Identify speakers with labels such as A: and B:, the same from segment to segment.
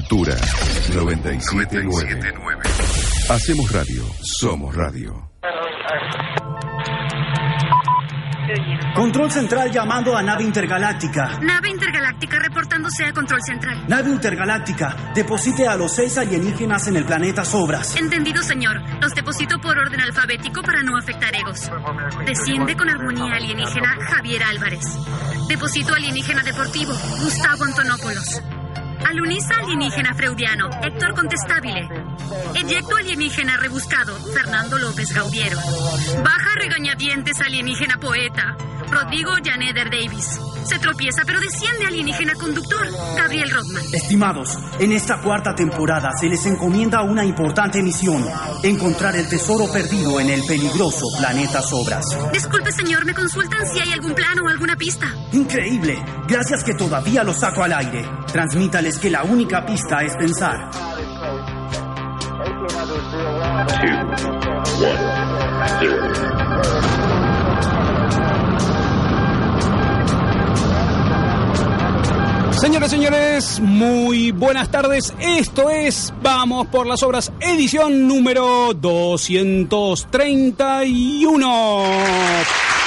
A: Cultura 979. Hacemos radio, somos radio.
B: Control central llamando a nave intergaláctica.
C: Nave intergaláctica reportándose a control central.
B: Nave intergaláctica, deposite a los seis alienígenas en el planeta Sobras.
C: Entendido, señor. Los deposito por orden alfabético para no afectar egos. Desciende con armonía alienígena Javier Álvarez. Deposito alienígena deportivo Gustavo Antonopoulos. Alunisa alienígena freudiano Héctor Contestabile. Eyecto alienígena rebuscado Fernando López Gaudiero. Baja regañadientes alienígena poeta Rodrigo Janeder Davis. Se tropieza pero desciende alienígena conductor Gabriel Rodman.
B: Estimados, en esta cuarta temporada se les encomienda una importante misión: encontrar el tesoro perdido en el peligroso planeta Sobras.
C: Disculpe, señor, me consultan si hay algún plano o alguna pista.
B: Increíble. Gracias que todavía lo saco al aire. Transmítales que la única pista es pensar.
D: Señoras y señores, muy buenas tardes. Esto es Vamos por las Obras, edición número 231.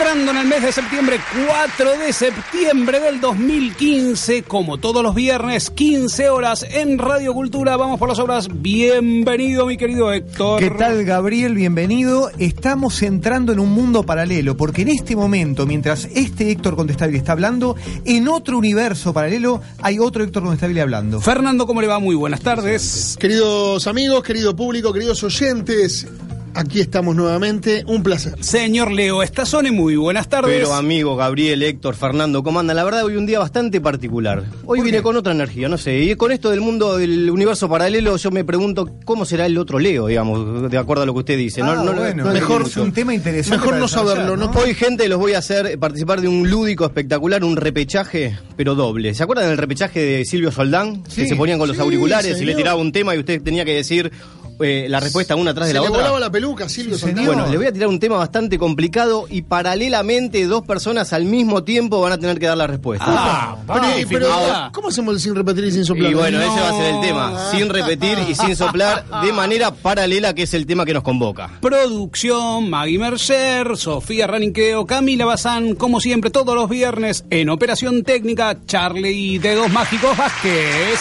D: Entrando en el mes de septiembre, 4 de septiembre del 2015, como todos los viernes, 15 horas en Radio Cultura, vamos por las obras. Bienvenido, mi querido Héctor.
E: ¿Qué tal, Gabriel? Bienvenido. Estamos entrando en un mundo paralelo, porque en este momento, mientras este Héctor Contestable está hablando, en otro universo paralelo hay otro Héctor Contestable hablando.
D: Fernando, ¿cómo le va? Muy buenas tardes.
F: Queridos amigos, querido público, queridos oyentes, aquí estamos nuevamente. Un placer.
D: Señor Leo Estazone, muy buenas tardes.
G: Pero amigo Gabriel, Héctor, Fernando, ¿cómo andan? La verdad hoy un día bastante particular. Hoy vine con otra energía, no sé. Y con esto del mundo del universo paralelo, yo me pregunto cómo será el otro Leo, digamos, de acuerdo a lo que usted dice.
E: Ah,
G: no, no,
E: bueno,
G: no-
F: mejor
E: es un tema interesante.
F: mejor no saberlo, ¿no?
G: Hoy, gente, los voy a hacer participar de un lúdico espectacular, un repechaje, pero doble. ¿Se acuerdan del repechaje de Silvio Soldán?
E: Sí.
G: que se ponían con los
F: Sí,
G: auriculares y le tiraba un tema y usted tenía que decir eh, la respuesta una tras de
F: Se
G: la
F: le
G: otra.
F: volaba la peluca, Silvio.
E: Sí.
G: Bueno, le voy a tirar un tema bastante complicado y paralelamente dos personas al mismo tiempo van a tener que dar la respuesta.
D: Ah,
F: Pero,
D: magnífico.
F: pero,
D: Ahora,
F: ¿cómo hacemos el sin repetir y sin soplar?
G: Y bueno,
F: No.
G: ese va a ser el tema, sin repetir y sin soplar, de manera paralela, que es el tema que nos convoca.
D: Producción, Maggie Mercer, Sofía Raniqueo, Camila Bazán, como siempre, todos los viernes en Operación Técnica, Charlie Dedos Mágicos Vázquez.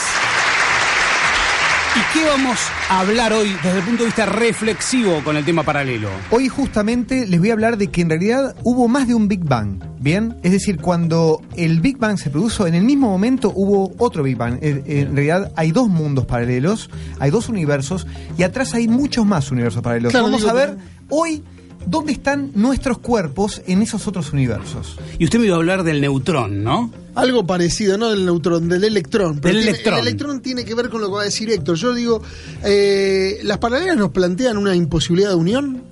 D: ¿Y qué vamos a hablar hoy desde el punto de vista reflexivo con el tema paralelo?
E: Hoy justamente les voy a hablar de que en realidad hubo más de un Big Bang, ¿bien? Es decir, cuando el Big Bang se produjo, en el mismo momento hubo otro Big Bang. En, en realidad hay dos mundos paralelos, hay dos universos, y atrás hay muchos más universos paralelos.
F: Claro,
E: Vamos
F: digo,
E: a ver hoy dónde están nuestros cuerpos en esos otros universos.
D: Y usted me iba a hablar del neutrón, ¿no?
F: Algo parecido, no del neutrón, del electrón. Pero
D: Del
F: tiene-
D: electrón.
F: El electrón tiene que ver con lo que va a decir Héctor. Yo digo, eh, las paralelas nos plantean una imposibilidad de unión.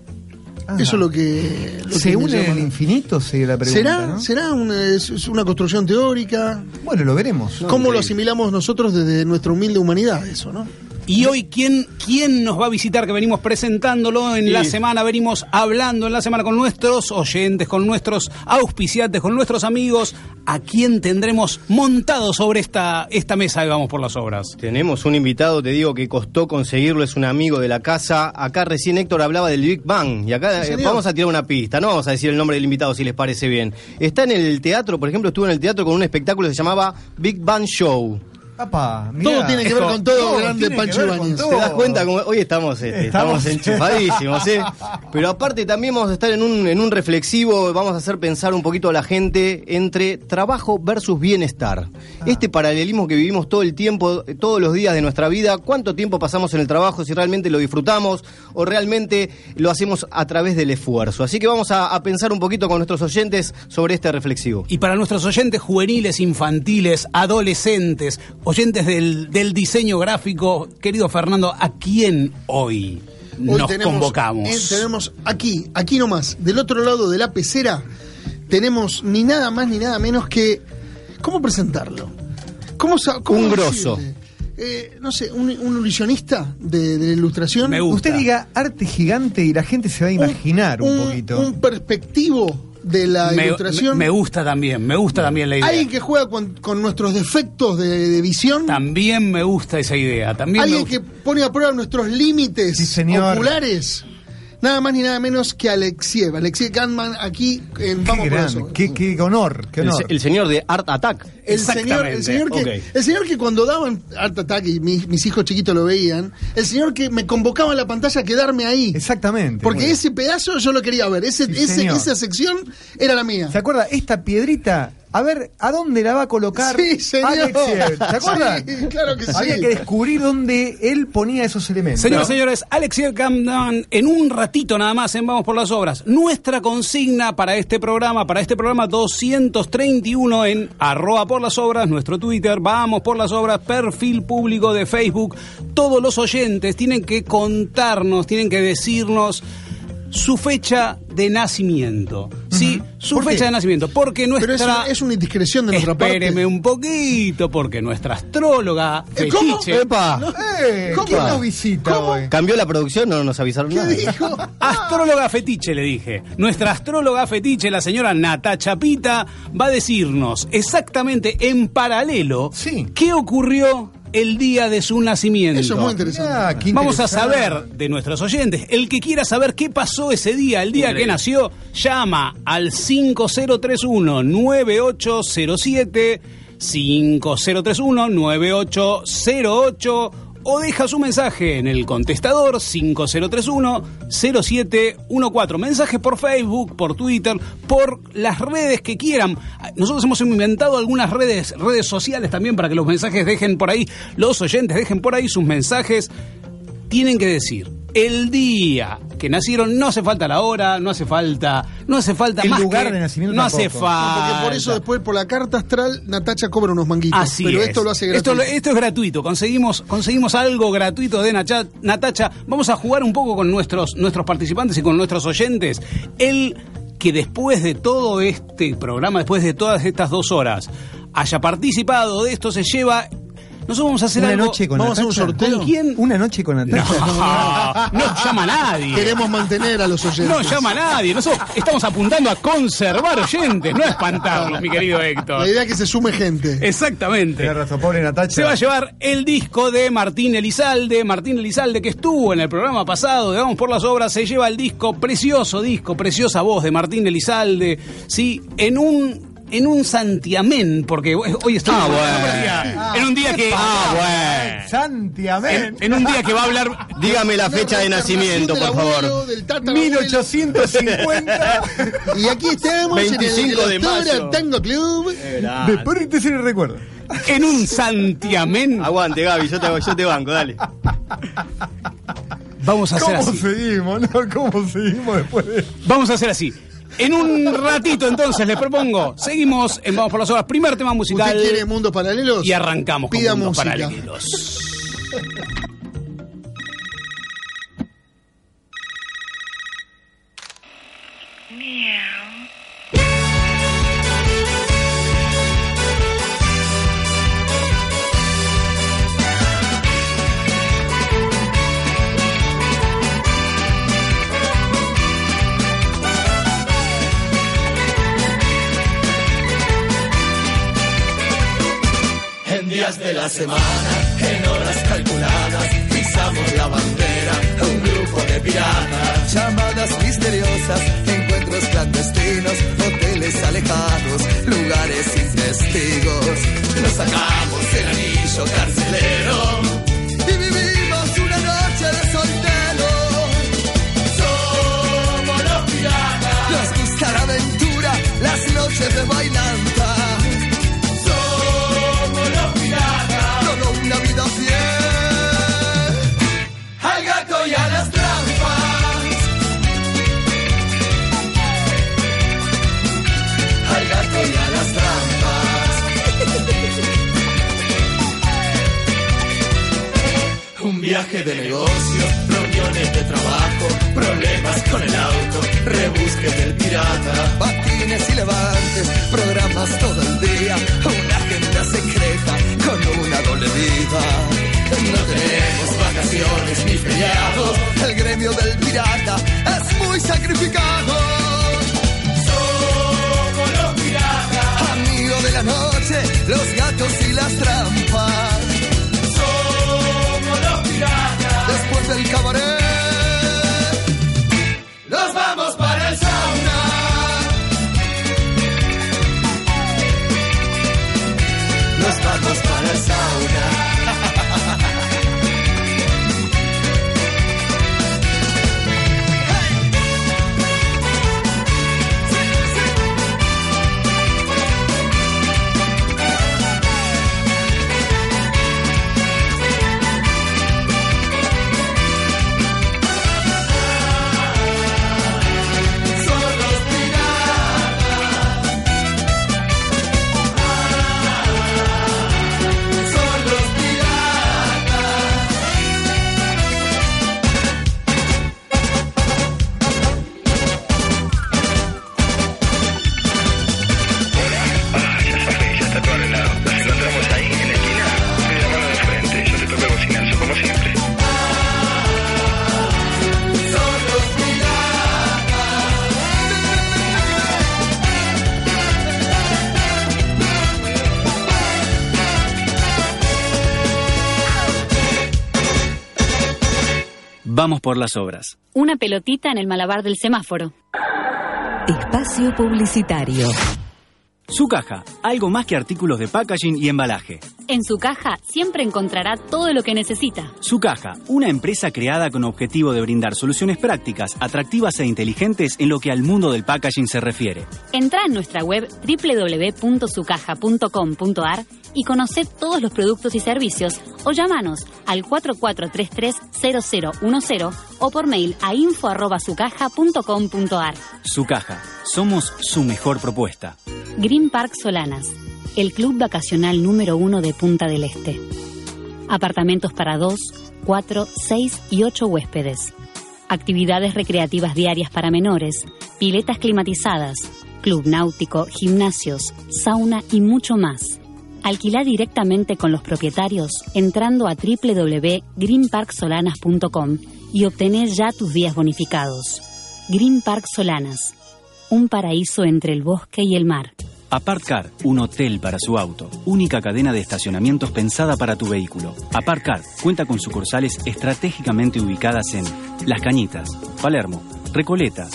E: Ah.
F: Eso es lo que. lo
E: ¿Se
F: que
E: une
F: llama.
E: el infinito? Sería la pregunta.
F: ¿Será?
E: ¿no?
F: ¿Será una, es, es una construcción teórica?
E: Bueno, lo veremos.
F: ¿Cómo lo asimilamos nosotros desde nuestra humilde humanidad, eso, no?
D: Y hoy, ¿quién, ¿quién nos va a visitar? Que venimos presentándolo en la semana, venimos hablando en la semana con nuestros oyentes, con nuestros auspiciantes, con nuestros amigos. ¿A quién tendremos montado sobre esta, esta mesa de Vamos por las Obras?
G: Tenemos un invitado, te digo que costó conseguirlo, es un amigo de la casa. Acá recién Héctor hablaba del Big Bang y acá eh, vamos a tirar una pista, no vamos a decir el nombre del invitado si les parece bien. Está en el teatro, por ejemplo, estuvo en el teatro con un espectáculo que se llamaba Big Bang Show.
E: Papá, mirá.
F: Todo tiene que ver con todo,
E: Todo
F: grande Pancho
E: todo.
G: ¿Te das cuenta? Como hoy estamos, este, estamos,
E: Estamos-
G: enchufadísimos, ¿eh? Pero aparte también vamos a estar en un, en un reflexivo, vamos a hacer pensar un poquito a la gente entre trabajo versus bienestar. Este paralelismo que vivimos todo el tiempo, todos los días de nuestra vida, cuánto tiempo pasamos en el trabajo, si realmente lo disfrutamos o realmente lo hacemos a través del esfuerzo. Así que vamos a, a pensar un poquito con nuestros oyentes sobre este reflexivo.
D: Y para nuestros oyentes juveniles, infantiles, adolescentes, oyentes del, del diseño gráfico, querido Fernando, ¿a quién hoy,
F: Hoy
D: nos
F: tenemos,
D: convocamos?
F: eh, tenemos aquí, aquí nomás, del otro lado de la pecera, tenemos ni nada más ni nada menos que. ¿Cómo presentarlo? ¿Cómo, cómo
G: Un grosso.
F: Eh, no sé, un, un ilusionista de, de la ilustración.
D: Me gusta.
E: Usted diga arte gigante y la gente se va a imaginar un, poquito.
F: Un perspectivo de la
D: Me,
F: ilustración.
D: me- me gusta también, me gusta también la idea.
F: Alguien que juega con, con nuestros defectos de, de visión.
D: También me gusta esa idea. También me
F: Alguien
D: gusta.
F: que pone a prueba nuestros límites
E: Sí, señor.
F: oculares. Nada más ni nada menos que Alexiev. Alexiev Gantman aquí en
E: Qué,
F: Vamos por
E: gran,
F: eso.
E: qué, qué honor, qué
G: El,
E: honor.
G: el señor de Art Attack.
F: El señor, el, señor que,
G: Ok.
F: el señor que cuando daban Art Attack y mis, mis hijos chiquitos lo veían, el señor que me convocaba en la pantalla a quedarme ahí.
E: Exactamente.
F: Porque ese pedazo yo lo quería ver. Ese,
E: Sí,
F: ese-
E: señor.
F: esa sección era la mía.
E: ¿Se acuerda? Esta piedrita, a ver, ¿a dónde la va a colocar
F: Sí, señor.
E: Acuerda?
F: Sí, claro que sí.
E: Había que descubrir dónde él ponía esos elementos.
D: Señoras y señores, Alexia Camdan, en un ratito nada más en Vamos por las Obras. Nuestra consigna para este programa, para este programa 231 en arroba por las obras, nuestro Twitter, Vamos por las Obras, perfil público de Facebook. Todos los oyentes tienen que contarnos, tienen que decirnos su fecha de nacimiento. ¿Sí? Su
F: ¿Por
D: fecha
F: qué?
D: de nacimiento. Porque
F: Pero
D: nuestra...
F: es, es una indiscreción de nuestra
D: Espéreme
F: parte.
D: un poquito, porque nuestra astróloga
F: Eh, ¿cómo?
D: fetiche...
G: ¡Epa!
E: ¡Eh!
F: ¿Cómo?
E: ¿Quién lo visita
F: ¿Cómo?
E: hoy?
G: ¿Cambió la producción? No nos avisaron
F: ¿Qué
G: nada.
F: dijo?
D: Astróloga fetiche, le dije. Nuestra astróloga fetiche, la señora Natacha Pita, va a decirnos exactamente en paralelo
E: Sí.
D: qué ocurrió el día de su nacimiento.
F: Eso es muy interesante.
E: Ah,
D: Vamos a saber de nuestros oyentes. El que quiera saber qué pasó ese día, el día que nació, llama al 5031-9807, 5031-9808 o deja su mensaje en el contestador 5031-0714. Mensaje por Facebook, por Twitter, por las redes que quieran. Nosotros hemos inventado algunas redes, redes sociales también para que los mensajes dejen por ahí, los oyentes dejen por ahí sus mensajes tienen que decir el día que nacieron, no hace falta la hora, no hace falta, no hace falta
E: El
D: más
E: lugar
D: que-
E: de nacimiento
D: no hace falta.
F: Porque por eso después por la carta astral Natacha cobra unos manguitos.
D: Así
F: pero
D: es.
F: esto lo hace
D: Esto,
F: gratuito.
D: lo- esto es gratuito. Conseguimos, conseguimos algo gratuito de Nacha- Natacha. Vamos a jugar un poco con nuestros, nuestros participantes y con nuestros oyentes. El que después de todo este programa, después de todas estas dos horas, haya participado de esto, se lleva. Nosotros vamos a hacer
E: Una
D: algo.
E: noche con
F: Vamos a hacer un sorteo.
D: ¿Con quién?
E: Una noche con Natacha.
D: No, no llama a nadie.
F: Queremos mantener a los oyentes.
D: No llama a nadie. Nosotros estamos apuntando a conservar oyentes, no a espantarlos, mi querido Héctor.
F: La idea es que se sume gente.
D: Exactamente.
E: Tiene razón, pobre Natacha.
D: Se va a llevar el disco de Martín Elizalde. Martín Elizalde, que estuvo en el programa pasado de Vamos por las Obras, se lleva el disco, precioso disco, preciosa voz de Martín Elizalde. Sí, en un. En un santiamén, porque hoy estoy
G: Ah,
D: en un
G: bueno.
D: día- en un día que
G: Ah, bueno.
E: Santi, amén.
D: en, en un día que va a hablar
G: Dígame la fecha de nacimiento, por favor.
F: abuelo, del tatarabuelo.
E: 1850.
F: Y aquí estamos
G: 25
F: en
G: de
F: el Doctora
G: mayo.
F: Tango Club.
E: Después te se le recuerdo.
D: en un santiamén.
G: Aguante, Gaby, yo te, yo te banco, dale.
D: Vamos a hacer
E: ¿Cómo
D: así.
E: seguimos, no? ¿Cómo seguimos después de
D: Vamos a hacer así. En un ratito entonces les propongo, seguimos en Vamos por las Obras, primer tema musical
F: ¿Usted quiere mundos paralelos?
D: y arrancamos con
F: Pida
D: Mundos
F: música.
D: Paralelos.
H: Días de la semana, en horas calculadas, pisamos la bandera, un grupo de piratas. Llamadas misteriosas, encuentros clandestinos, hoteles alejados, lugares sin testigos. Nos sacamos el anillo carcelero y vivimos una noche de soltero. Somos los piratas. Nos gusta la aventura, las noches de bailanta. viaje de negocio, reuniones de trabajo, problemas con el auto, rebusque del pirata, patines y levantes, programas todo el día, una agenda secreta con una doble vida. No tenemos vacaciones ni feriados, el gremio del pirata es muy sacrificado.
I: Somos los piratas,
H: amigos de la
I: noche, los
J: gatos y las trampas del cabaret, Nos
I: vamos
K: Vamos por las obras.
C: Una pelotita en el malabar del semáforo.
L: Espacio Publicitario.
K: Su caja, algo más que artículos de packaging y embalaje.
C: En su caja siempre encontrará todo lo que necesita.
K: Su caja, una empresa creada con objetivo de brindar soluciones prácticas, atractivas e inteligentes en lo que al mundo del packaging se refiere.
C: Entra en nuestra web www.sucaja.com.ar y conoce todos los productos y servicios o llámanos al 4433-0010 o por mail a info.sucaja.com.ar.
K: Su caja, somos su mejor propuesta.
C: Green Park Solanas, el club vacacional número uno de Punta del Este. Apartamentos para dos, cuatro, seis y ocho huéspedes. Actividades recreativas diarias para menores, piletas climatizadas, club náutico, gimnasios, sauna y mucho más. Alquila directamente con los propietarios entrando a www.greenparksolanas.com y obtenés ya tus días bonificados. Green Park Solanas, un paraíso entre el bosque y el mar.
K: Apartcar, un hotel para su auto. Única cadena de estacionamientos pensada para tu vehículo. Apartcar cuenta con sucursales estratégicamente ubicadas en Las Cañitas, Palermo, Recoleta,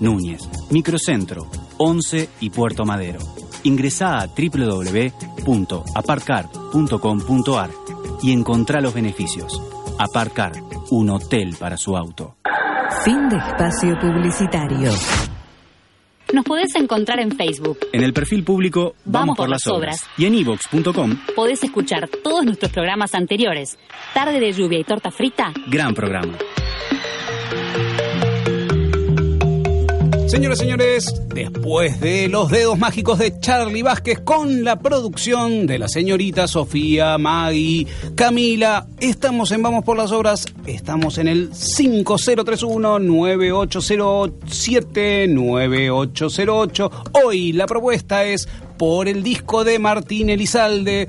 K: Núñez, Microcentro, Once y Puerto Madero. Ingresá a www.aparcar.com.ar y encontrá los beneficios. Aparcar, un hotel para su auto.
L: Fin de espacio publicitario.
C: Nos podés encontrar en Facebook.
K: En el perfil público Vamos, por, las obras. Y en ivox.com,
C: Podés escuchar todos nuestros programas anteriores. Tarde de lluvia y torta frita.
K: gran programa.
D: Señoras y señores, después de los dedos mágicos de Charlie Vázquez con la producción de la señorita Sofía, Maggie, Camila, estamos en Vamos por las Obras, estamos en el 5031-9807-9808. Hoy la propuesta es por el disco de Martín Elizalde.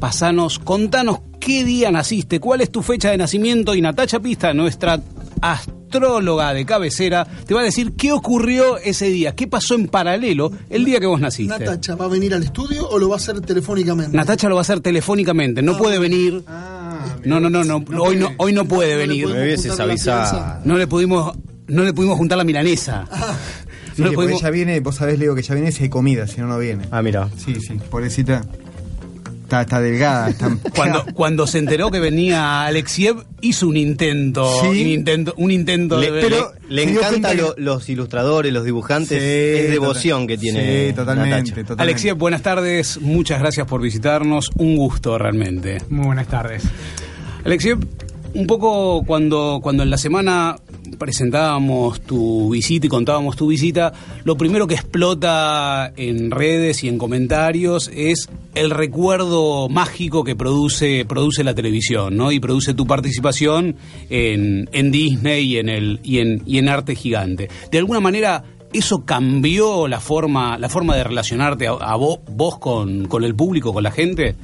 D: Pasanos, contanos qué día naciste, cuál es tu fecha de nacimiento y Natacha Pista, nuestra astróloga de cabecera, te va a decir qué ocurrió ese día, qué pasó en paralelo el día que vos naciste.
F: Natacha, ¿va a venir al estudio o lo va a hacer telefónicamente?
D: Natacha lo va a hacer telefónicamente, no puede venir. no, no, no, no, hoy no, hoy no puede venir.
G: Me hubieses avisado.
D: No le pudimos, no le pudimos juntar la milanesa.
E: Sí,
D: No le pudimos-
E: ella viene, vos sabés, Leo, que ya viene si hay comida, si no, no viene.
G: Ah, mira.
E: Sí, sí, pobrecita. Está, está delgada. Está...
D: Cuando, cuando se enteró que venía Alexiev, hizo un intento,
E: Sí.
D: un intento, un intento
G: Le,
D: de
G: pero le encantan los ilustradores, los dibujantes.
E: Sí,
G: es devoción
E: total-
G: que tiene
E: Sí, totalmente. Totalmente.
D: Alexiev, buenas tardes, muchas gracias por visitarnos, un gusto realmente.
M: Muy buenas tardes.
D: Alexiev, un poco cuando, cuando en la semana presentábamos tu visita y contábamos tu visita, lo primero que explota en redes y en comentarios es el recuerdo mágico que produce, produce la televisión, ¿no? Y produce tu participación en, en Disney y en, el, y, en, y en Arte Gigante. De alguna manera, ¿eso cambió la forma, la forma de relacionarte a, vos, vos con, con el público, con la gente?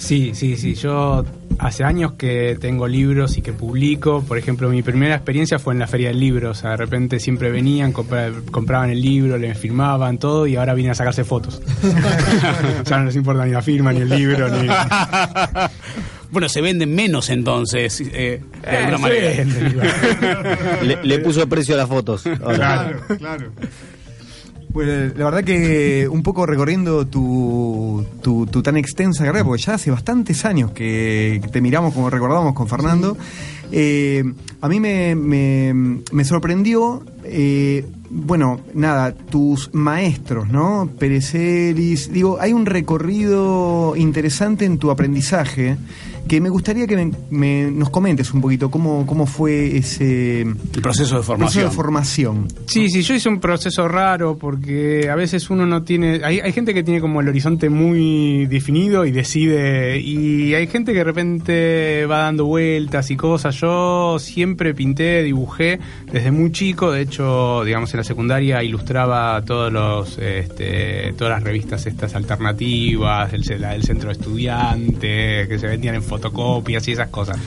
M: Sí, sí, sí. Yo hace años que tengo libros y que publico. Por ejemplo, mi primera experiencia fue en la Feria del Libro. O sea, de repente siempre venían, compra- compraban el libro, le firmaban todo y ahora vienen a sacarse fotos. ya no les importa ni la firma, ni el libro, ni...
D: Bueno, se venden menos entonces, eh, de alguna
M: se
D: manera.
M: igual.
G: Le, le puso precio a las fotos. ahora.
E: claro. Pues la verdad que un poco recorriendo tu, tu, tu tan extensa carrera, porque ya hace bastantes años que te miramos como recordamos con Fernando, eh, a mí me, me, me sorprendió, eh, bueno, nada, tus maestros, ¿no? Perezelis, digo, hay un recorrido interesante en tu aprendizaje que me gustaría que me- me- nos comentes un poquito cómo, cómo fue ese... El
D: proceso de
E: Proceso de formación.
M: Sí, sí, yo hice un proceso raro porque a veces uno no tiene... Hay, hay gente que tiene como el horizonte muy definido y decide... Y hay gente que de repente va dando vueltas y cosas. Yo siempre pinté, dibujé desde muy chico. De hecho, digamos, en la secundaria ilustraba todos los, este, todas las revistas estas alternativas, el, la del centro de estudiantes, que se vendían en fotocopias y esas cosas.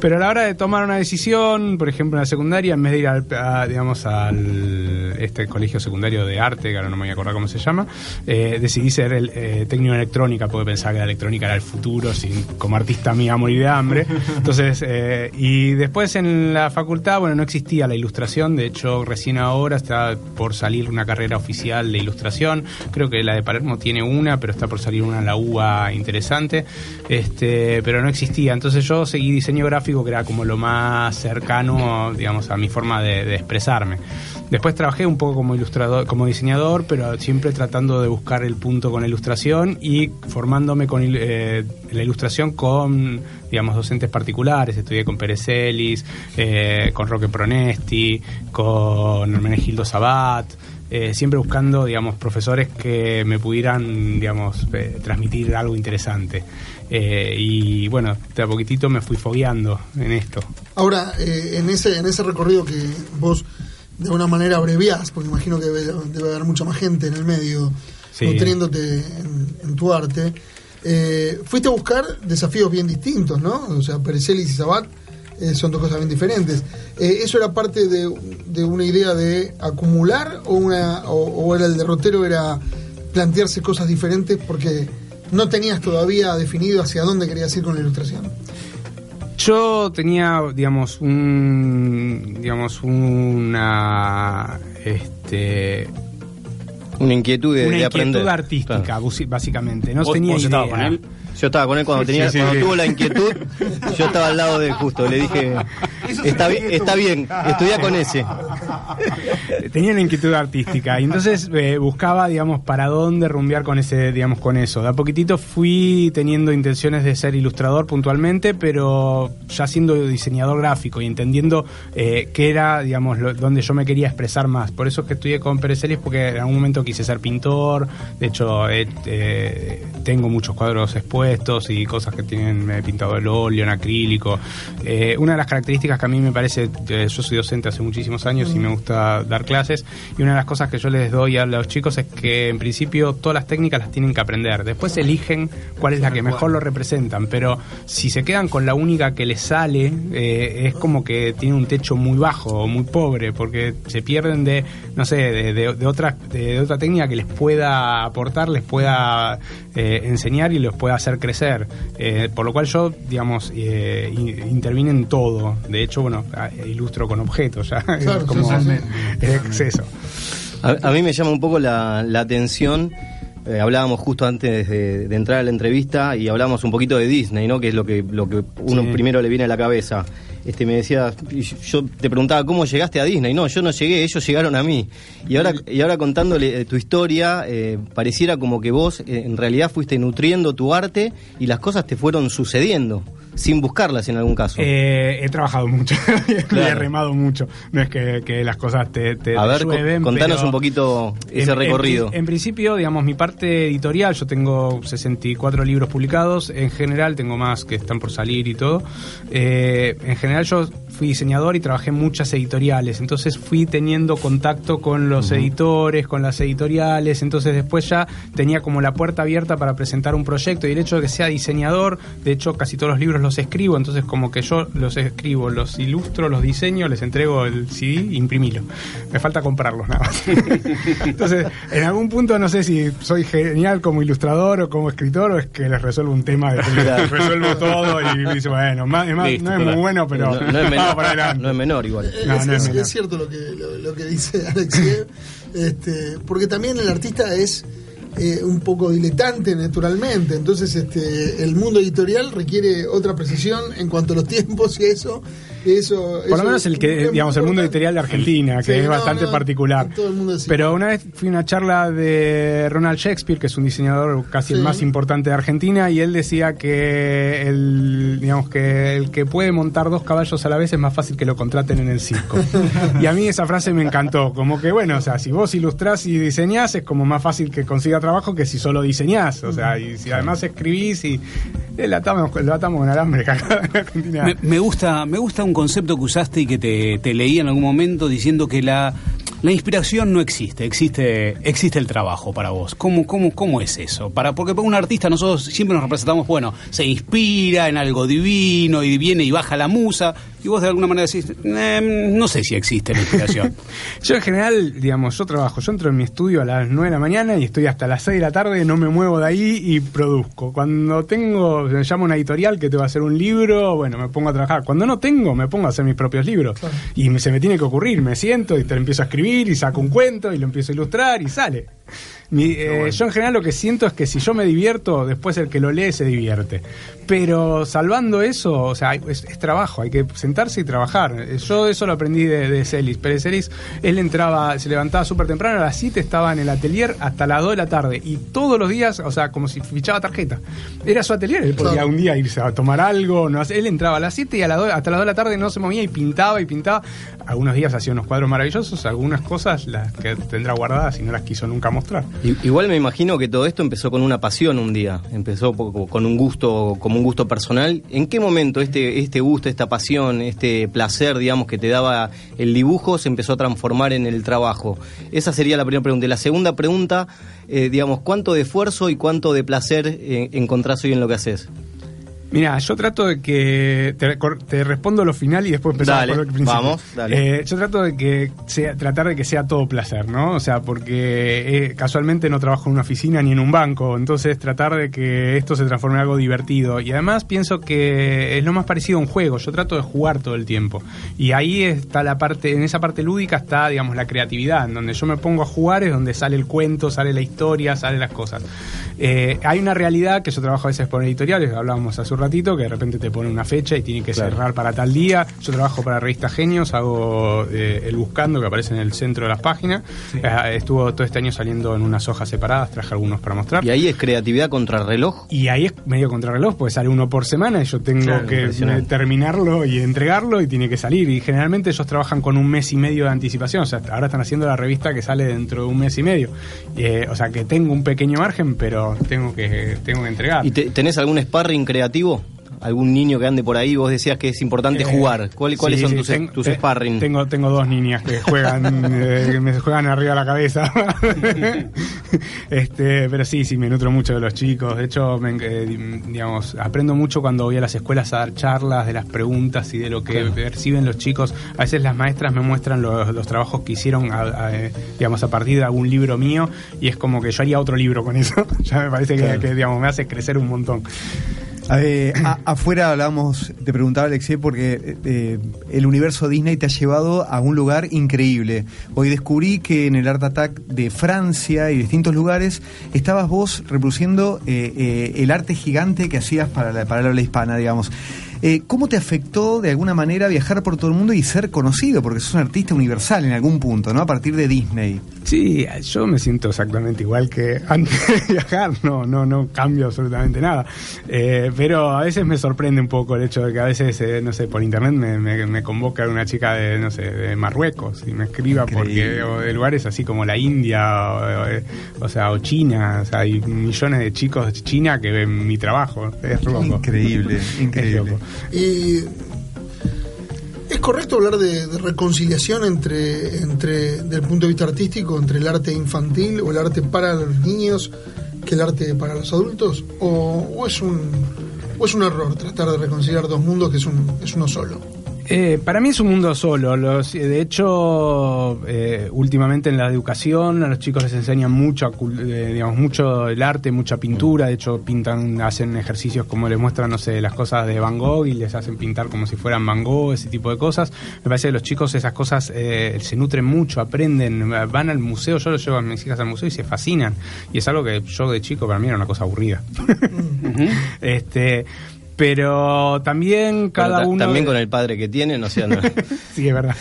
M: Pero a la hora de tomar una decisión, por ejemplo, en la secundaria, en vez de ir al, digamos, al este colegio secundario de arte, que ahora no me voy a acordar cómo se llama, eh, decidí ser el eh, técnico en electrónica, porque pensaba que la electrónica era el futuro, sin, como artista me iba a morir de hambre. Entonces, eh, y después en la facultad, bueno, no existía la ilustración, de hecho, recién ahora está por salir una carrera oficial de ilustración, creo que la de Palermo tiene una, pero está por salir una en la UBA interesante, este, pero no existía. Entonces yo seguí diseño gráfico, que era como lo más cercano, digamos, a mi forma de, expresarme. Después trabajé un poco como ilustrador, como diseñador, pero siempre tratando de buscar el punto con la ilustración y formándome con eh, la ilustración con, digamos, docentes particulares. Estudié con Pérez Ellis, eh, con Roque Pronesti, con Hermenegildo Sabat. eh, siempre buscando, digamos, profesores que me pudieran, digamos, eh, transmitir algo interesante. Eh, y bueno, de a poquitito me fui fogueando en esto.
F: Ahora, eh, en, ese, en ese recorrido que vos de alguna manera abreviás, porque imagino que debe, debe haber mucha más gente en el medio
M: Sí.
F: nutriéndote en, en tu arte, eh, fuiste a buscar desafíos bien distintos, ¿no? O sea, Perezelis y Sabat eh, son dos cosas bien diferentes. Eh, ¿Eso era parte de, de una idea de acumular o, una, o, o era el derrotero, era plantearse cosas diferentes porque no tenías todavía definido hacia dónde querías ir con la ilustración?
M: Yo tenía, digamos, un, digamos, una, este,
G: Una inquietud de,
M: una
G: de
M: inquietud
G: aprender.
M: artística, básicamente. No
G: ¿Vos-
M: tenía
G: vos
M: idea.
G: estabas con él? Yo estaba con él cuando,
M: Sí,
G: tenía,
M: sí,
G: cuando
M: sí.
G: tuvo la inquietud. Yo estaba al lado de él justo. Le dije, está, bien, está bien, estudia con ese.
M: tenía una inquietud artística. Y entonces eh, buscaba digamos para dónde rumbear con ese digamos con eso. De a poquitito fui teniendo intenciones de ser ilustrador puntualmente pero ya siendo diseñador gráfico y entendiendo eh, qué era digamos donde yo me quería expresar más. Por eso es que estudié con Pérez Celis porque en algún momento quise ser pintor. De hecho eh, tengo muchos cuadros expuestos y cosas que tienen eh, pintado el óleo en acrílico. Eh, una de las características que a mí me parece yo soy docente hace muchísimos años y me gusta dar clases y una de las cosas que yo les doy a los chicos es que en principio todas las técnicas las tienen que aprender. Después eligen cuál es la que mejor lo representan pero si se quedan con la única que les sale eh, es como que tiene un techo muy bajo o muy pobre porque se pierden de no sé de, de- otra de otra técnica que les pueda aportar les pueda eh, enseñar y los pueda hacer crecer Eh, por lo cual yo digamos eh, in- intervine en todo de hecho bueno a- ilustro con objetos ya
G: Claro,
M: como
G: totalmente.
M: es eso
G: A, a mí me llama un poco la, la atención. eh, hablábamos justo antes de, de entrar a la entrevista y hablábamos un poquito de Disney, ¿no? Que es lo que, lo que uno
M: Sí.
G: primero le viene a la cabeza. Este, me decía, yo te preguntaba cómo llegaste a Disney. No, yo no llegué, ellos llegaron a mí. Y ahora, y ahora contándole eh, tu historia, eh, pareciera como que vos eh, en realidad fuiste nutriendo tu arte y las cosas te fueron sucediendo. Sin buscarlas en algún caso.
M: Eh, he trabajado mucho, y he remado mucho. No es que, que las cosas te, te,
G: A ver,
M: llueven,
G: contanos un poquito ese
M: en-
G: recorrido.
M: En, principio, digamos, mi parte editorial, yo tengo 64 libros publicados. En general, tengo más que están por salir y todo. Eh, en general, yo fui diseñador y trabajé en muchas editoriales. Entonces, fui teniendo contacto con los editores, con las editoriales. Entonces, después ya tenía como la puerta abierta para presentar un proyecto. Y el hecho de que sea diseñador, de hecho, casi todos los libros los escribo. Entonces, como que yo los escribo, los ilustro, los diseño, les entrego el CD, imprimilo. Me falta comprarlos nada más. Entonces, en algún punto no sé si soy genial como ilustrador o como escritor o es que les resuelvo un tema, de resuelvo todo y dice, bueno, más, más-
G: Listo,
M: no es muy bueno, pero
G: No- no es
M: para
G: no es menor igual.
F: Es,
M: No, no es
F: es-
M: menor.
F: es cierto lo que, lo, lo que dice Alexiev, este, porque también el artista es eh, un poco diletante naturalmente, entonces este, el mundo editorial requiere otra precisión en cuanto a los tiempos y eso. Eso
M: Por lo menos el que,
F: es
M: digamos, el mundo editorial de Argentina, que
F: Sí,
M: es
F: no,
M: bastante
F: no,
M: particular.
F: todo el mundo es
M: Pero una vez fui a una charla de Ronald Shakespeare, que es un diseñador casi el más importante de Argentina, y él decía que el, digamos que el que puede montar dos caballos a la vez es más fácil que lo contraten en el circo. y a mí esa frase me encantó, como que bueno, o sea, si vos ilustrás y diseñás es como más fácil que consiga trabajo que si solo diseñás, o sea, y si además escribís y eh, atamos, lo atamos con alambre acá en Argentina.
D: Me, me gusta, me gusta un concepto que usaste y que te, leí en algún momento diciendo que la, la inspiración no existe, existe, existe el trabajo para vos. ¿Cómo, cómo, cómo es eso? Para, porque para un artista nosotros siempre nos representamos, bueno, se inspira en algo divino y viene y baja la musa, y vos de alguna manera decís, "Em, no sé si existe la inspiración.
M: Yo en general, digamos, yo trabajo, yo entro en mi estudio a las 9 de la mañana y estoy hasta las 6 de la tarde, no me muevo de ahí y produzco. Cuando tengo, me llamo una editorial que te va a hacer un libro, bueno, me pongo a trabajar. Cuando no tengo, me pongo a hacer mis propios libros. Y me- se me tiene que ocurrir, me siento y te lo empiezo a escribir y saco un cuento y lo empiezo a ilustrar y sale. Mi- eh, Yo en general lo que siento es que si yo me divierto, después el que lo lee se divierte. Pero salvando eso, o sea, es, es trabajo, hay que sentarse y trabajar. Eh, Yo eso lo aprendí de, de Celis. Pérez Celis, él entraba, se levantaba súper temprano, a las 7 estaba en el atelier hasta las 2 de la tarde. Y todos los días, o sea, como si fichaba tarjeta. Era su atelier, él podía
F: Claro.
M: un día irse a tomar algo. No, él entraba a las 7 y a las 2 hasta las 2 de la tarde no se movía y pintaba y pintaba. Algunos días hacía unos cuadros maravillosos, algunas cosas las que tendrá guardadas y no las quiso nunca mostrar.
G: Igual me imagino que todo esto empezó con una pasión un día, empezó con un gusto, como un gusto personal. ¿En qué momento este, este gusto, esta pasión, este placer, digamos, que te daba el dibujo se empezó a transformar en el trabajo? Esa sería la primera pregunta. Y la segunda pregunta, eh, digamos, ¿cuánto de esfuerzo y cuánto de placer eh, encontrás hoy en lo que haces?
M: Mira, yo trato de que te, respondo lo final y después empezamos
G: Dale,
M: por el principio.
G: vamos, dale.
M: Eh, yo trato de que sea, tratar de que sea todo placer, ¿no? O sea, porque eh, casualmente no trabajo en una oficina ni en un banco, entonces tratar de que esto se transforme en algo divertido. Y además pienso que es lo más parecido a un juego. Yo trato de jugar todo el tiempo y ahí está la parte, en esa parte lúdica está, digamos, la creatividad, en donde yo me pongo a jugar es donde sale el cuento, sale la historia, salen las cosas. Eh, hay una realidad que yo trabajo a veces por editoriales, hablábamos hace un ratito, que de repente te pone una fecha y tiene que
G: Claro.
M: cerrar para tal día. Yo trabajo para Revista Genios, hago eh, el Buscando, que aparece en el centro de las páginas. Eh, estuvo todo este año saliendo en unas hojas separadas, traje algunos para mostrar.
G: Y ahí es creatividad contra reloj.
M: Y ahí es medio contrarreloj, porque sale uno por semana y yo tengo
G: Claro,
M: que terminarlo y entregarlo y tiene que salir. Y generalmente ellos trabajan con un mes y medio de anticipación. O sea, ahora están haciendo la revista que sale dentro de un mes y medio. Eh, o sea, que tengo un pequeño margen, pero tengo que, tengo que entregar.
G: ¿Y te- tenés algún sparring creativo? ¿Algún niño que ande por ahí? Vos decías que es importante
M: Eh,
G: jugar. ¿Cuál- ¿Cuáles
M: sí,
G: son tus,
M: ten-
G: tus
M: te-
G: sparring?
M: Tengo, tengo dos niñas que juegan, eh, que me juegan arriba de la cabeza. este, pero sí, sí, me nutro mucho de los chicos. De hecho, me, eh, digamos, aprendo mucho cuando voy a las escuelas a dar charlas de las preguntas y de lo que
G: Claro.
M: perciben los chicos. A veces las maestras me muestran los, los trabajos que hicieron, a, a, eh, digamos, a partir de algún libro mío y es como que yo haría otro libro con eso. ya me parece que- que, digamos, me hace crecer un montón.
E: Eh, a- afuera hablábamos, te preguntaba Alexei, porque eh, el universo Disney te ha llevado a un lugar increíble. Hoy descubrí que en el Art Attack de Francia y distintos lugares estabas vos reproduciendo eh, eh, el arte gigante que hacías para la, para la habla hispana, digamos. Eh, ¿Cómo te afectó de alguna manera viajar por todo el mundo y ser conocido? Porque sos un artista universal en algún punto, ¿no? A partir de Disney.
M: Sí, yo me siento exactamente igual que antes de viajar, no, no, no cambio absolutamente nada. Eh, pero a veces me sorprende un poco el hecho de que a veces, eh, no sé, por internet me, me, me convoca una chica de, no sé, de Marruecos y me escriba porque o de lugares así como la India, o, o sea, o China, o sea, hay millones de chicos de China que ven mi trabajo, es loco.
E: Increíble, increíble.
F: Y ¿Es correcto hablar de, de reconciliación entre, entre, del punto de vista artístico, entre el arte infantil o el arte para los niños que el arte para los adultos? ¿O, o es, un, o es un error tratar de reconciliar dos mundos que es, un, es uno solo?
M: Eh, para mí es un mundo solo. Los, de hecho, eh, últimamente en la educación a los chicos les enseñan mucho, eh, digamos, mucho el arte, mucha pintura. De hecho, pintan, hacen ejercicios como les muestran, no sé, las cosas de Van Gogh y les hacen pintar como si fueran Van Gogh, ese tipo de cosas. Me parece que los chicos esas cosas eh, se nutren mucho, aprenden, van al museo. Yo los llevo a mis hijas al museo y se fascinan. Y es algo que yo de chico para mí era una cosa aburrida. este pero también cada
G: Pero ta-
M: uno
G: También
M: de-
G: con el padre que tienen, o sea, no-
M: sí es verdad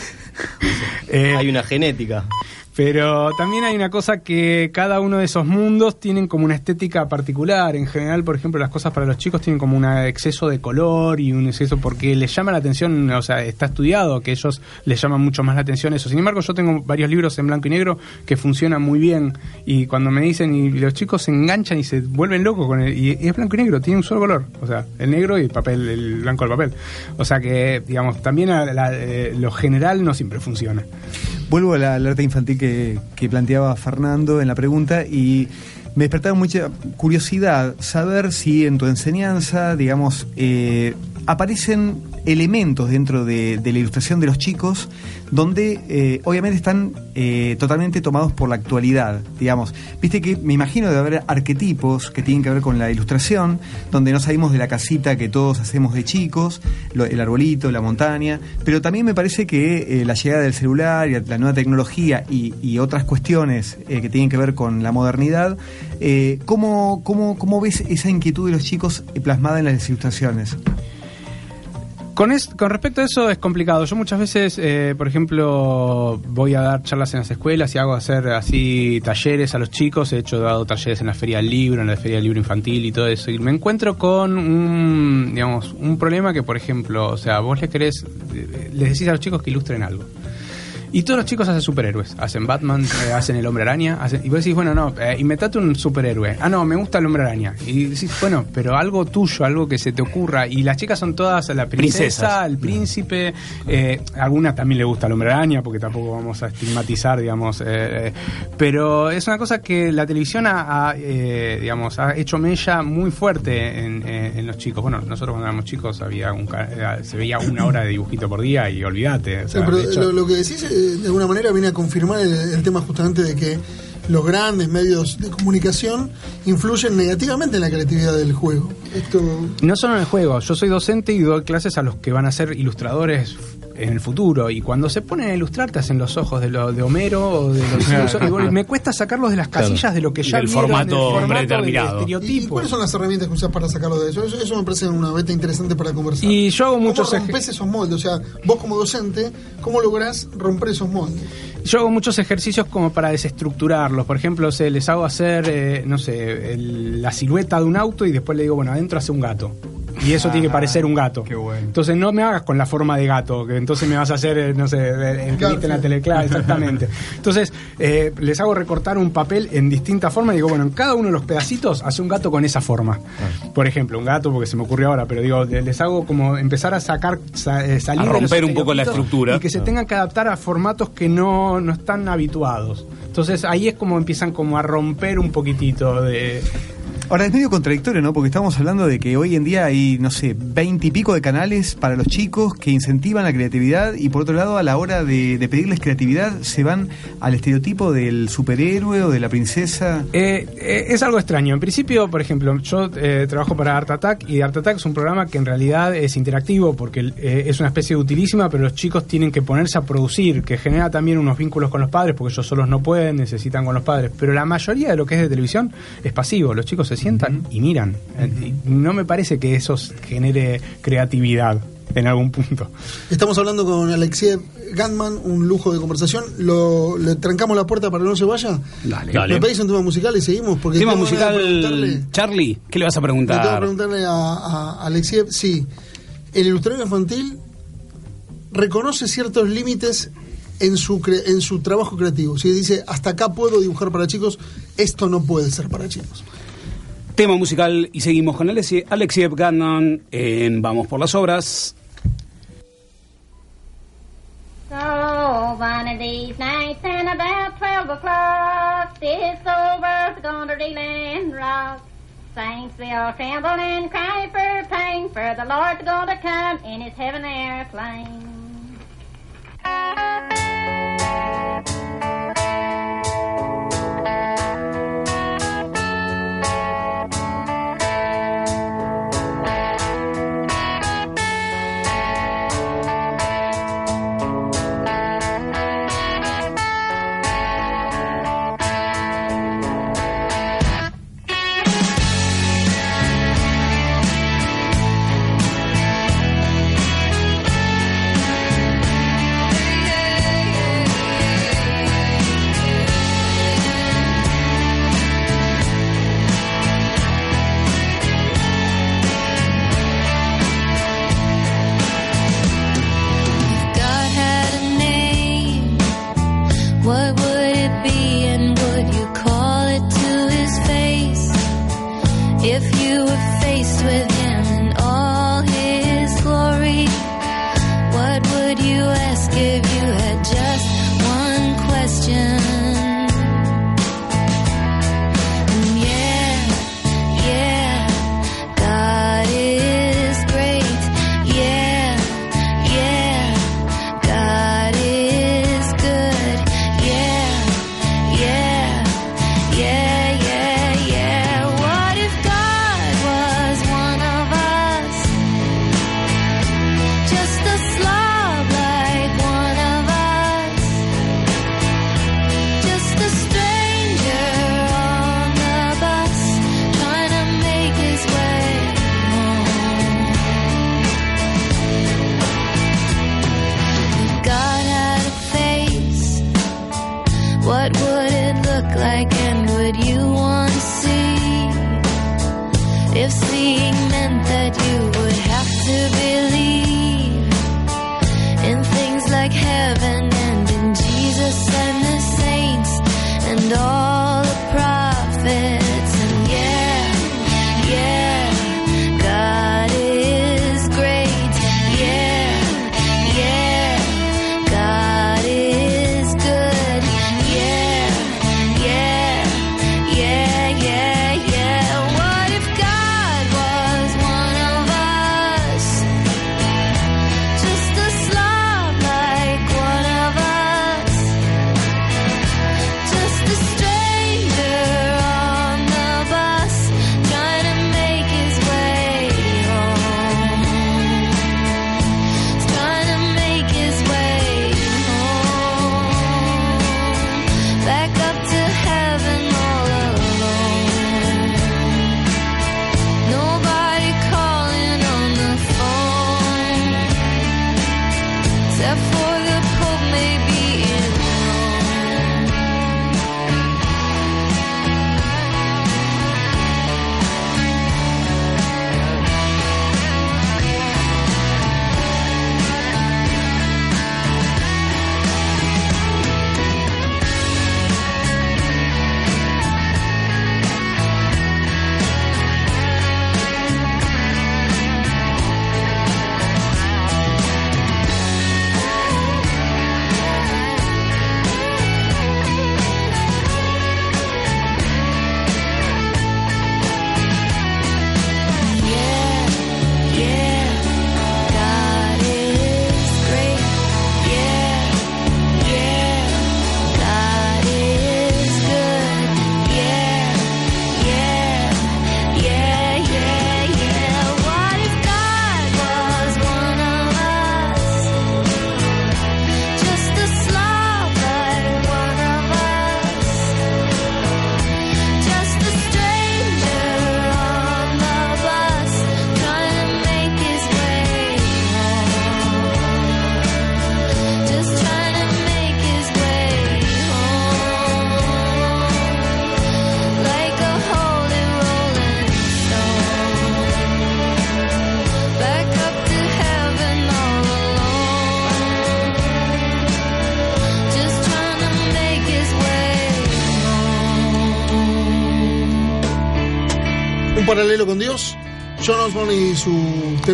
G: hay una genética.
M: Pero también hay una cosa que cada uno de esos mundos tienen como una estética particular. En general, por ejemplo, las cosas para los chicos tienen como un exceso de color y un exceso porque les llama la atención, o sea, está estudiado que ellos les llaman mucho más la atención eso. Sin embargo, yo tengo varios libros en blanco y negro que funcionan muy bien y cuando me dicen y los chicos se enganchan y se vuelven locos con el y, es blanco y negro, tiene un solo color, o sea, el negro y el papel, el blanco del papel. O sea que, digamos, también a la- eh, lo general no siempre funciona.
E: Vuelvo al al arte infantil que, que planteaba Fernando en la pregunta y me despertaba mucha curiosidad saber si en tu enseñanza, digamos, eh, aparecen elementos dentro de, de la ilustración de los chicos donde eh, obviamente están eh, totalmente tomados por la actualidad, digamos. Viste que me imagino de haber arquetipos que tienen que ver con la ilustración, donde no salimos de la casita que todos hacemos de chicos, el arbolito, la montaña, pero también me parece que eh, la llegada del celular y la nueva tecnología y, y otras cuestiones eh, que tienen que ver con la modernidad, ¿cómo, cómo, cómo ves esa inquietud de los chicos plasmada en las ilustraciones?
M: Con, es- con respecto a eso es complicado. Yo muchas veces, eh, por ejemplo, voy a dar charlas en las escuelas y hago hacer así talleres a los chicos. He hecho he dado talleres en la Feria del Libro, en la Feria del Libro Infantil y todo eso. Y me encuentro con un, digamos, un problema que, por ejemplo, o sea, vos les querés, eh, les decís a los chicos que ilustren algo. Y todos los chicos hacen superhéroes. Hacen Batman, eh, hacen el hombre araña. hacen- y vos decís, bueno, no, eh, inventate un superhéroe. Ah, no, me gusta el hombre araña. Y decís, bueno, pero algo tuyo, algo que se te ocurra. Y las chicas son todas la princesa,
D: Princesas.
M: el príncipe. Eh, alguna también le gusta el hombre araña, porque tampoco vamos a estigmatizar, digamos. eh, eh, pero es una cosa que la televisión ha, ha, eh, digamos, ha hecho mella muy fuerte en, eh, en los chicos. Bueno, nosotros cuando éramos chicos había un, ca- eh, se veía una hora de dibujito por día y olvídate. o
F: Sí,
M: sea,
F: pero
M: hecho-
F: lo, lo que decís eh, de alguna manera viene a confirmar el, tema justamente de que los grandes medios de comunicación influyen negativamente en la creatividad del juego. Esto
M: No solo en el juego, yo soy docente y doy clases a los que van a ser ilustradores en el futuro y cuando se ponen a ilustrar te hacen los ojos de, lo, de Homero o de los. Simpsons, y bueno, me cuesta sacarlos de las casillas de lo que ya
D: Del formato
M: del formato
D: predeterminado.
M: del
F: ¿Y, y
M: estereotipo.
F: cuáles son las herramientas que usas para sacarlo de eso? Eso, eso me parece una beta interesante para conversar.
M: Y yo hago muchos
F: ¿Cómo rompes esos moldes? O sea, vos como docente, ¿cómo lográs romper esos moldes?
M: Yo hago muchos ejercicios como para desestructurarlos. Por ejemplo, se les hago hacer, eh, no sé, el- la silueta de un auto y después le digo, bueno, adentro hace un gato. Y eso tiene que parecer un gato. Entonces no me hagas con la forma de gato, que entonces me vas a hacer, eh, no sé, el que viste en la tele, claro, exactamente. Entonces eh, les hago recortar un papel en distintas formas y digo, bueno, en cada uno de los pedacitos hace un gato con esa forma. Por ejemplo, un gato, porque se me ocurrió ahora, pero digo, les hago como empezar a sacar, sa- eh, salir
D: A
M: de
D: romper un poco la estructura.
M: Y que se tengan que adaptar a formatos que no, no están habituados. Entonces ahí es como empiezan como a romper un poquitito de...
E: Ahora es medio contradictorio, ¿no? Porque estamos hablando de que hoy en día hay, no sé, veinte y pico de canales para los chicos que incentivan la creatividad y por otro lado a la hora de, pedirles creatividad se van al estereotipo del superhéroe o de la princesa.
M: Eh, eh, es algo extraño. En principio, por ejemplo, yo eh, trabajo para Art Attack y Art Attack es un programa que en realidad es interactivo porque eh, es una especie de utilísima, pero los chicos tienen que ponerse a producir, que genera también unos vínculos con los padres porque ellos solos no pueden, necesitan con los padres. Pero la mayoría de lo que es de televisión es pasivo. Los chicos se se sientan y miran. Eh, No me parece que eso genere creatividad en algún punto.
F: Estamos hablando con Alexei Gantman, un lujo de conversación. Lo, ¿Le trancamos la puerta para que no se vaya?
D: Dale.
F: ¿Me pedís un tema musical y seguimos? Porque
D: Tema musical, Charlie, ¿qué le vas a
F: le tengo que
D: preguntar?
F: preguntarle a, a Alexei, sí, el ilustrador infantil reconoce ciertos límites en su cre- en su trabajo creativo. Si dice, hasta acá puedo dibujar para chicos, esto no puede ser para chicos.
D: Tema musical y seguimos con Alexi- Alexiev Gannon en Vamos por las Obras.
N: So one of these nights and about twelve o'clock, this old world's gonna reel and rock. Saints all tremble and cry for pain, for the Lord's gonna come in his heaven airplane.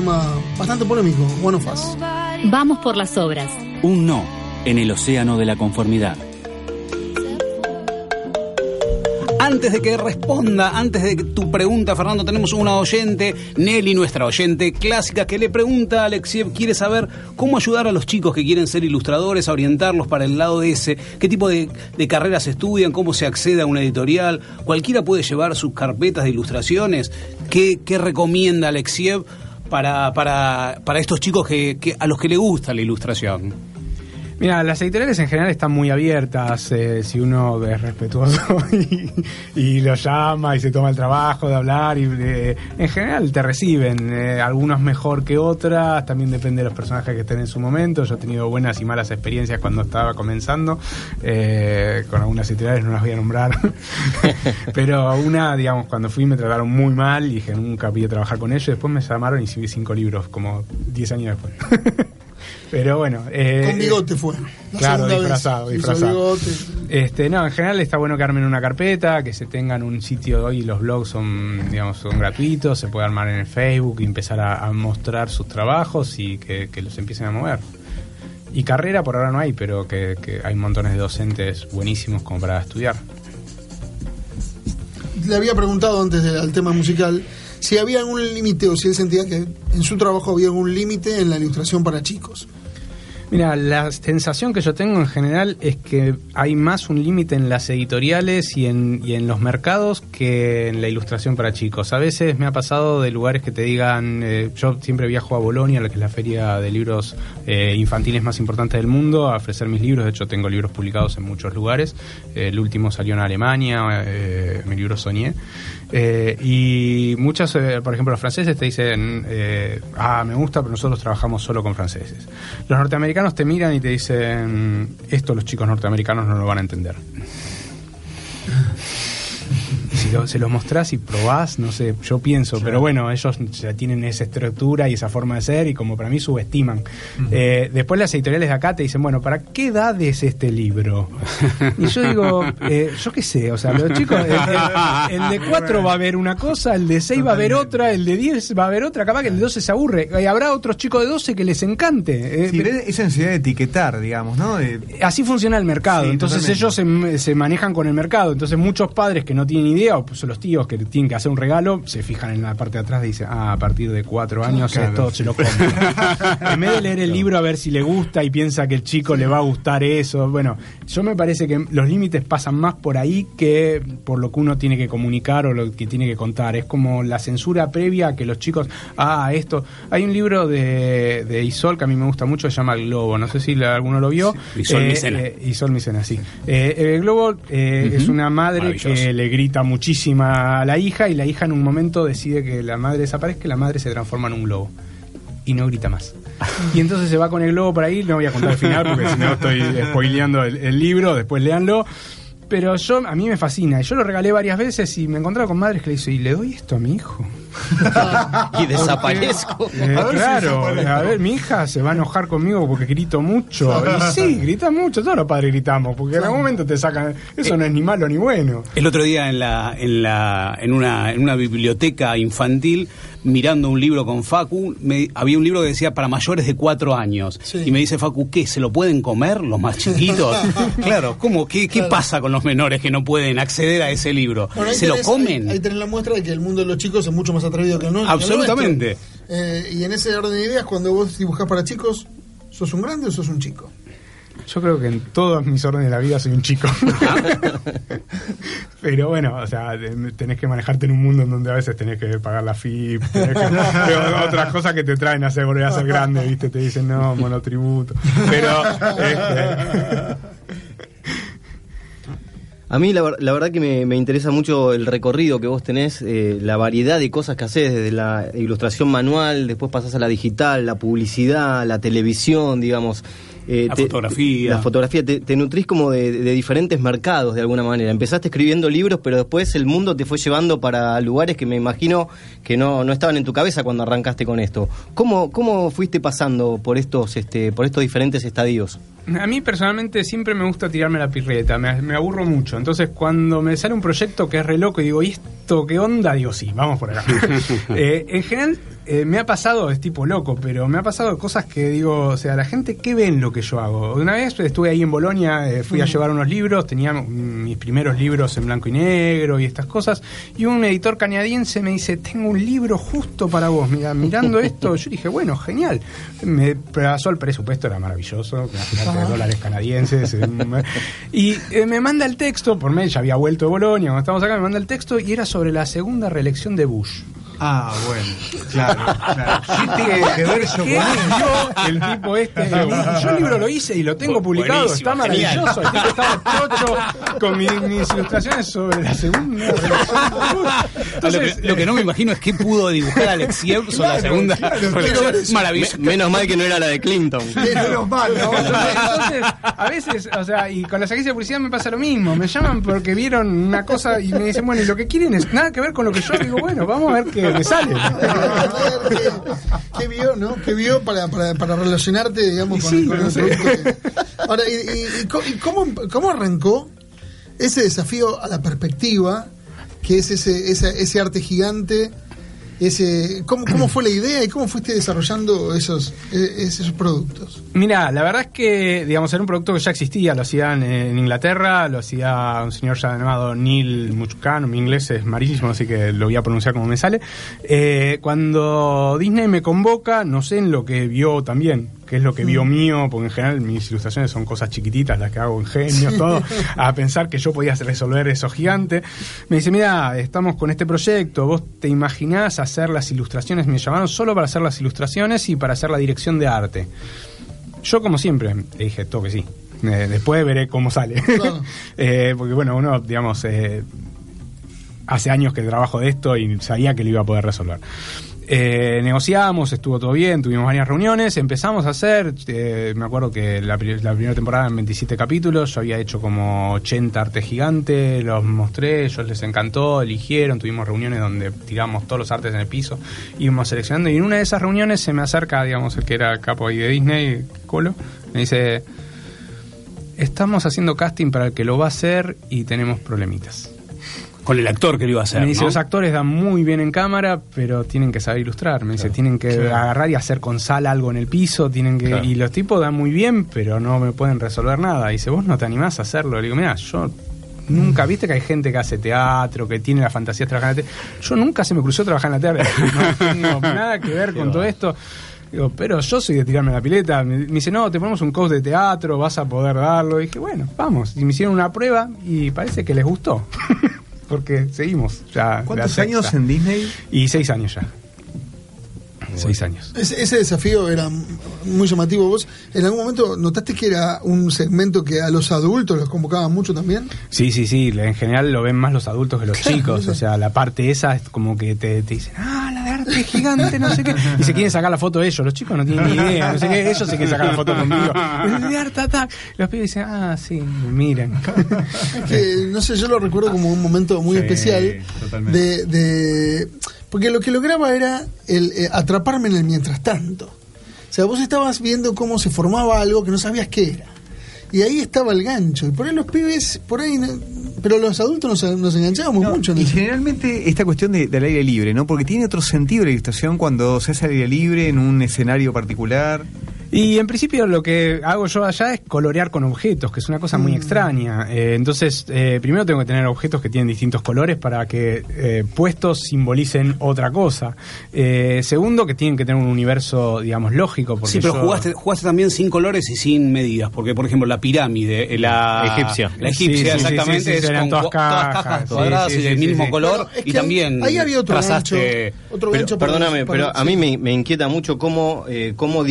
F: Tema bastante polémico, One of Us.
L: Vamos por las obras.
K: Un no en el océano de la conformidad.
D: Antes de que responda, antes de que tu pregunta, Fernando, tenemos una oyente, Nelly, nuestra oyente clásica, que le pregunta a Alexiev, quiere saber cómo ayudar a los chicos que quieren ser ilustradores, a orientarlos para el lado de ese, qué tipo de, de carreras estudian, cómo se accede a una editorial, cualquiera puede llevar sus carpetas de ilustraciones, qué, qué recomienda Alexiev para, para, para estos chicos que, que, a los que le gusta la ilustración.
M: Mira, las editoriales en general están muy abiertas eh, si uno es respetuoso y, y lo llama y se toma el trabajo de hablar y de- en general te reciben, eh, algunos mejor que otras, también depende de los personajes que estén en su momento. Yo he tenido buenas y malas experiencias cuando estaba comenzando, eh, con algunas editoriales no las voy a nombrar, pero una, digamos, cuando fui me trataron muy mal y dije nunca pude trabajar con ellos, después me llamaron y subí cinco libros como 10 años después. Pero bueno. eh,
F: Con bigote fue. La
M: claro,
F: segunda vez.
M: disfrazado, disfrazado. Este, no, en general está bueno que armen una carpeta, que se tengan un sitio hoy, los blogs son, digamos, son gratuitos, se puede armar en el Facebook y empezar a, a mostrar sus trabajos y que, que los empiecen a mover. Y carrera por ahora no hay, pero que, que hay montones de docentes buenísimos como para estudiar.
F: Le había preguntado antes del tema musical si había algún límite o si él sentía que en su trabajo había algún límite en la ilustración para chicos.
M: Mira, la sensación que yo tengo en general es que hay más un límite en las editoriales y en, y en los mercados que en la ilustración para chicos. A veces me ha pasado de lugares que te digan, eh, yo siempre viajo a Bolonia, la que es la feria de libros eh, infantiles más importante del mundo, a ofrecer mis libros. De hecho, tengo libros publicados en muchos lugares. Eh, el último salió en Alemania, eh, mi libro Soñé. Eh, y muchas, eh, por ejemplo, los franceses te dicen, eh, ah, me gusta, pero nosotros trabajamos solo con franceses. Los norteamericanos te miran y te dicen, esto los chicos norteamericanos no lo van a entender. Si lo- se los mostrás y probás, no sé, yo pienso, pero bueno, ellos ya tienen esa estructura y esa forma de ser y como para mí subestiman. Eh, después las editoriales de acá te dicen, bueno, ¿para qué edad es este libro? Y yo digo, eh, yo qué sé, o sea, los chicos, el, el- el de 4 va a ver una cosa, el de 6 va a ver otra, el de 10 va a ver otra, capaz que el de 12 se aburre. Y habrá otros chicos de 12 que les encante. Eh,
E: Sí, pero esa necesidad de etiquetar, digamos, ¿no? De-
M: Así funciona el mercado.
E: Sí,
M: Entonces
E: totalmente.
M: ellos se, se manejan con el mercado. Entonces muchos padres que no tienen idea, o pues los tíos que tienen que hacer un regalo, se fijan en la parte de atrás y dicen, ah, a partir de cuatro años
E: Claro.
M: esto se lo compro. en vez de leer el libro a ver si le gusta y piensa que el chico le va a gustar eso. Bueno, yo me parece que los límites pasan más por ahí que por lo que uno tiene que comunicar o lo que tiene que contar. Es como la censura previa a que los chicos, ah, esto. Hay un libro de, de Isol que a mí me gusta mucho, se llama El Globo. No sé si la- alguno lo vio.
D: Isol
M: Eh,
D: Micena.
M: eh, Isol Micena, sí. Eh, el Globo eh, es una madre que le grita muchísima a la hija y la hija en un momento decide que la madre desaparezca y la madre se transforma en un globo. Y no grita más. Y entonces se va con el globo por ahí, no voy a contar el final porque si no estoy spoileando el, libro, después léanlo. Pero yo, a mí me fascina. Y yo lo regalé varias veces y me encontraba con madres que le dicen, ¿y le doy esto a mi hijo?
G: Y desaparezco.
M: Eh,
G: A ver si
M: claro, a ver, mi hija se va a enojar conmigo porque grito mucho. Y sí, grita mucho, todos los padres gritamos, porque en algún momento te sacan. Eso no es ni malo ni bueno.
D: El otro día en la, en la, en una, en una biblioteca infantil, mirando un libro con Facu, me- había un libro que decía para mayores de cuatro años. Y me dice Facu, ¿qué? ¿Se lo pueden comer los más chiquitos? claro, ¿cómo? ¿Qué, qué pasa con los menores que no pueden acceder a ese libro?
F: Bueno,
D: ¿Se lo comen?
F: Ahí, ahí tenés la muestra de que el mundo de los chicos es mucho más atrevido que el nuestro.
D: Absolutamente.
F: Eh, y en ese orden de ideas, cuando vos dibujás para chicos, ¿sos un grande o sos un chico?
M: Yo creo que en todos mis órdenes de la vida soy un chico. Pero bueno, o sea, tenés que manejarte en un mundo en donde a veces tenés que pagar la FIP, tenés que- otras cosas que te traen a ser, volver a ser grande, ¿viste? Te dicen, no, monotributo. Pero, este,
G: A mí la verdad que me, me interesa mucho el recorrido que vos tenés, eh, la variedad de cosas que haces, desde la ilustración manual, después pasás a la digital, la publicidad, la televisión, digamos. Eh,
D: La fotografía.
G: La fotografía, te, te nutrís como de, de diferentes mercados de alguna manera. Empezaste escribiendo libros, pero después el mundo te fue llevando para lugares que me imagino que no, no estaban en tu cabeza cuando arrancaste con esto. ¿Cómo, cómo fuiste pasando por estos, este, por estos diferentes estadios?
M: A mí personalmente siempre me gusta tirarme la pirreta, me, me aburro mucho. Entonces cuando me sale un proyecto que es re loco y digo, ¿y esto qué onda? Digo, sí, vamos por acá. Eh, en general eh, me ha pasado, es tipo loco, pero me ha pasado cosas que digo, o sea, la gente, ¿qué ve en lo que yo hago? Una vez estuve ahí en Bolonia, eh, fui a llevar unos libros, tenía mm, mis primeros libros en blanco y negro y estas cosas, y un editor canadiense me dice, tengo un libro justo para vos, mira, mirando esto, yo dije, bueno, genial. Me pasó el presupuesto, era maravilloso, imagínate,
F: Ajá.
M: dólares canadienses. y eh, me manda el texto, por mail, ya había vuelto de Bolonia, cuando estábamos acá, me manda el texto y era sobre la segunda reelección de Bush.
E: Ah, bueno, claro, claro. ¿Qué tengo que ver yo con
M: ¿Qué
E: eso?
M: el tipo este? Yo el libro lo hice y lo tengo publicado,
D: Buenísimo,
M: está
D: genial.
M: maravilloso. El tipo estaba chocho con mi- mis ilustraciones sobre la segunda. Entonces,
D: lo, que, lo que no me imagino es qué pudo dibujar Alexiev sobre la segunda. Maravilloso.
G: Menos mal que no era la de Clinton.
E: Menos mal, ¿no?
M: Entonces, a veces, o sea, y con las agencias de publicidad me pasa lo mismo. Me llaman porque vieron una cosa y me dicen, bueno, y lo que quieren es nada que ver con lo que yo digo, bueno, vamos a ver qué me sale.
F: ¿Qué, qué vio, no? ¿Qué vio para, para, para relacionarte, digamos, con,
M: Sí,
F: con
M: no
F: el producto? que- Ahora, ¿y, y- y cómo, cómo arrancó ese desafío a la perspectiva, que es ese, ese, ese arte gigante? ¿Cómo, ¿Cómo fue la idea y cómo fuiste desarrollando esos, eh, esos productos?
M: Mira, la verdad es que, digamos, era un producto que ya existía, lo hacían en Inglaterra, lo hacía un señor llamado Neil Muchkan, mi inglés es marísimo, así que lo voy a pronunciar como me sale. Eh, cuando Disney me convoca, no sé en lo que vio también, que es lo que vio mío, porque en general mis ilustraciones son cosas chiquititas, las que hago en genio, todo, a pensar que yo podía resolver eso gigante. Me dice, mira, estamos con este proyecto, vos te imaginás hacer las ilustraciones, me llamaron solo para hacer las ilustraciones y para hacer la dirección de arte. Yo, como siempre, le dije, todo que sí. Eh, después veré cómo sale.
F: Claro.
M: Eh, porque, bueno, uno, digamos, eh, hace años que trabajo de esto y sabía que lo iba a poder resolver. Eh, negociamos, estuvo todo bien, tuvimos varias reuniones, empezamos a hacer, eh, me acuerdo que la, la primera temporada en 27 capítulos, yo había hecho como 80 artes gigantes, los mostré, ellos les encantó, eligieron, tuvimos reuniones donde tiramos todos los artes en el piso, íbamos seleccionando y en una de esas reuniones se me acerca, digamos, el que era el capo ahí de Disney, Colo, me dice, estamos haciendo casting para el que lo va a hacer y tenemos problemitas.
D: Con el actor que lo iba a hacer.
M: Me dice,
D: ¿no?
M: los actores dan muy bien en cámara, pero tienen que saber ilustrar. Me dice, tienen que agarrar y hacer con sal algo en el piso, tienen que
G: Claro.
M: y los tipos dan muy bien, pero no me pueden resolver nada. dice, vos no te animás a hacerlo. Le digo, mira, yo nunca, viste que hay gente que hace teatro, que tiene la fantasía de trabajar en la teatro. Yo nunca se me cruzó trabajar en la teatro. No tengo nada que ver con todo esto. Digo, pero yo soy de tirarme la pileta. Me, dice, no, te ponemos un coach de teatro, vas a poder darlo. dije, bueno, vamos. Y me hicieron una prueba y parece que les gustó. Porque seguimos ya.
E: ¿Cuántos años en Disney?
M: Y seis años ya. Seis años.
F: Ese, ese desafío era muy llamativo. ¿Vos en algún momento notaste que era un segmento que a los adultos los convocaban mucho también?
M: Sí, sí, sí. En general lo ven más los adultos que los
F: Claro,
M: chicos. O sea, la parte esa es como que te, te dicen, ah, la de arte gigante, no sé qué. Y se quieren sacar la foto de ellos. Los chicos no tienen ni idea, no sé qué. Ellos se quieren sacar la foto conmigo. De arte attack. Los pibes dicen, ah, sí, miren.
F: Es que, no sé, yo lo recuerdo como un momento muy
M: Sí,
F: especial
M: totalmente.
F: de, de- Porque lo que lograba era el eh, atraparme en el mientras tanto. O sea, vos estabas viendo cómo se formaba algo que no sabías qué era. Y ahí estaba el gancho. Y por ahí los pibes, por ahí... no- pero los adultos nos, nos enganchábamos mucho en
E: Y
F: eso.
E: generalmente esta cuestión de- del aire libre, ¿no? Porque tiene otro sentido la ilustración cuando se hace al aire libre en un escenario particular.
M: Y en principio lo que hago yo allá es colorear con objetos, que es una cosa muy extraña. Eh, entonces, eh, primero tengo que tener objetos que tienen distintos colores para que eh, puestos simbolicen otra cosa. Eh, segundo, que tienen que tener un universo, digamos, lógico. Porque
D: Sí, pero
M: yo-
D: jugaste, jugaste también sin colores y sin medidas, porque por ejemplo la pirámide, eh, la
G: Egipcia.
D: la egipcia
M: Sí, sí, sí,
D: exactamente
M: sí, sí,
D: es con
M: todas
D: cua- todas
M: cajas,
D: cajas
M: sí,
D: cuadradas
M: sí,
D: y del
M: sí,
D: mismo
M: sí.
D: color y también
F: ahí había otro
D: trazaste
F: gancho, otro
G: Pero,
F: gancho para-
G: perdóname,
F: para-
G: pero a mí me, me inquieta mucho cómo, eh, cómo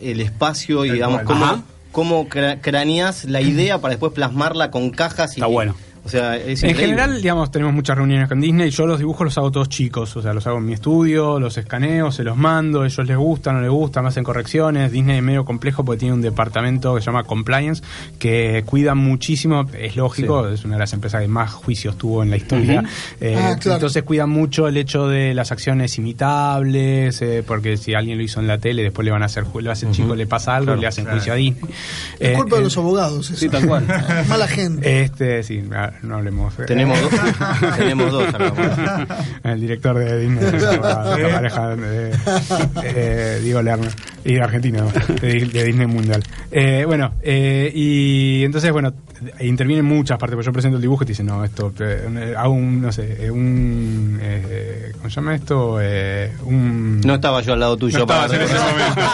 G: el espacio y digamos cómo, cómo cra- craneás la idea para después plasmarla con cajas y
D: Está bueno.
G: O sea, es
M: en
G: increíble.
M: general, digamos, tenemos muchas reuniones con Disney. Yo los dibujos los hago todos chicos. O sea, los hago en mi estudio, los escaneo, se los mando. Ellos les gusta, no les gusta, me hacen correcciones. Disney es medio complejo porque tiene un departamento que se llama Compliance que cuida muchísimo. Es lógico, es una de las empresas que más juicios tuvo en la historia. Eh,
F: Ah, claro.
M: Entonces cuidan mucho el hecho de las acciones imitables, eh, porque si alguien lo hizo en la tele, después le van a hacer, lo hace el chico, le pasa algo,
G: Claro.
M: le hacen
G: Claro.
M: juicio a Disney.
F: Es
M: Eh,
F: culpa de
M: eh,
F: los abogados. eso.
M: Sí, tal cual.
F: Mala gente.
M: Este, sí, ah, no hablemos.
G: Tenemos dos. Tenemos dos.
M: El director de Disney, abogado, la pareja de, eh, Diego Lerner, y de Argentina, de, de Disney Mundial. Eh, bueno, eh, y entonces, bueno, intervienen muchas partes, porque yo presento el dibujo y te dicen, no, esto, eh, hago un, no sé, eh, un, eh, ¿cómo se llama esto? Eh, un...
G: No estaba yo al lado tuyo
M: No
G: para
M: en ese momento.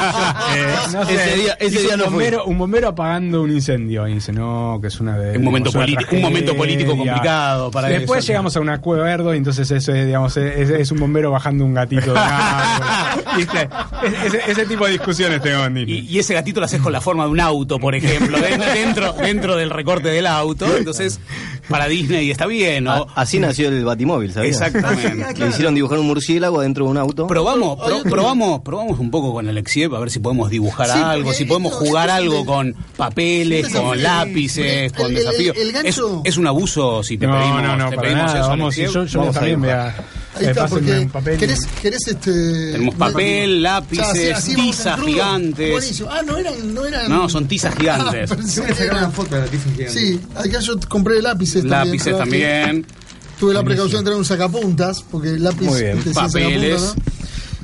M: Eh, no sé,
G: ese día, ese
M: hizo
G: día
M: un
G: no fue.
M: bombero, un bombero apagando un incendio y dice no que es una de
D: Un momento político- un momento político
M: tragedia.
D: complicado para
M: después
D: eso.
M: llegamos a un acuerdo y entonces eso es, digamos es, es un bombero bajando un gatito de. ¿Viste? Es- ese, ese tipo de discusiones tengo en Disney.
D: Y, y ese gatito lo haces con la forma de un auto, por ejemplo, dentro, del recorte del auto. Entonces, para Disney está bien, ¿no?
G: A- así nació el Batimóvil, ¿sabías?
D: Exactamente.
G: Le hicieron dibujar un murciélago dentro de un auto.
D: Probamos, pro- probamos, probamos un poco con el Exiev a ver si podemos dibujar
F: Sí,
D: algo,
F: porque
D: si podemos jugar algo con papeles, con lápices, con desafíos.
F: el gancho-
D: Es, es un abuso si te
M: no,
D: pedimos,
M: no, no,
D: te pedimos
M: nada.
D: eso,
M: Vamos, yo, yo
G: Vamos
M: también voy a.
F: Ahí está, porque
M: papel.
F: querés, querés este...
D: Tenemos papel, lápices, tiza
F: crudo.
D: gigantes.
F: Buenísimo. Ah, no eran... No, eran...
D: No, son tizas gigantes.
F: Ah, pensé
E: Yo voy a
F: que
E: sacar
F: eran-
E: una foto de la tiza gigante.
F: Sí, acá yo compré lápices también.
D: Lápices
F: traje.
D: también.
F: Tuve la precaución de traer un sacapuntas, porque el lápiz
M: Muy bien.
D: Papeles.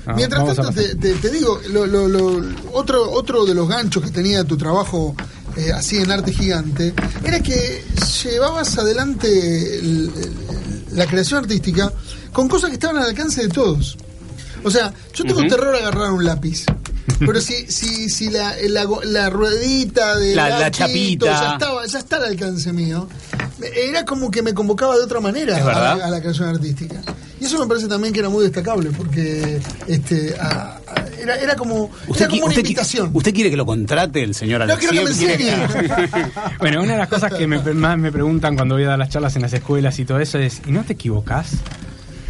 M: Ah,
F: Mientras tanto, te, te- te digo, lo- lo- lo- otro, otro de los ganchos que tenía tu trabajo eh, así en arte gigante era que llevabas adelante el- el- la creación artística con cosas que estaban al alcance de todos. O sea, yo tengo terror a agarrar un lápiz. Pero si, si, si la, la, la ruedita de
D: La- la chapita.
F: ya estaba, ya está al alcance mío. Era como que me convocaba de otra manera a la, a la creación artística. Y eso me parece también que era muy destacable, porque este a- a- era, era como,
D: ¿Usted,
F: era como una
D: usted
F: invitación.
D: ¿Usted quiere que lo contrate el señor
F: No, quiero que me enseñe.
M: Bueno, una de las cosas que me, más me preguntan cuando voy a dar las charlas en las escuelas y todo eso es, ¿y no te equivocas?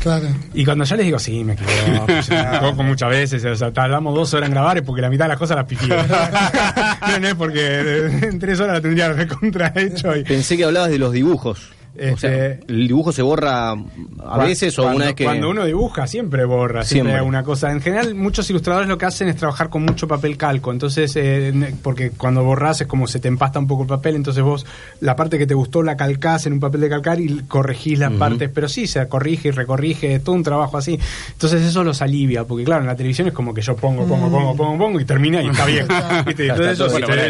F: Claro.
M: Y cuando yo les digo, sí, me equivoco, me muchas veces, o sea, tardamos dos horas en grabar es porque la mitad de las cosas las pifié. no, no es porque en tres horas la tendría recontra hecho. Y,
G: Pensé que hablabas de los dibujos. O sea,
M: Este-
G: ¿el dibujo se borra a veces o
M: cuando,
G: una vez que...?
M: Cuando uno dibuja siempre borra, siempre,
G: Siempre.
M: alguna cosa. En general, muchos ilustradores lo que hacen es trabajar con mucho papel calco. Entonces, eh, porque cuando borras es como se te empasta un poco el papel, entonces vos la parte que te gustó la calcás en un papel de calcar y corregís las partes. Pero sí, se corrige y recorrige, es todo un trabajo así. Entonces eso los alivia, porque claro, en la televisión es como que yo pongo, pongo, pongo, pongo, pongo y termina y está bien. ¿Viste?
G: Está
M: Entonces
G: todo- bueno, está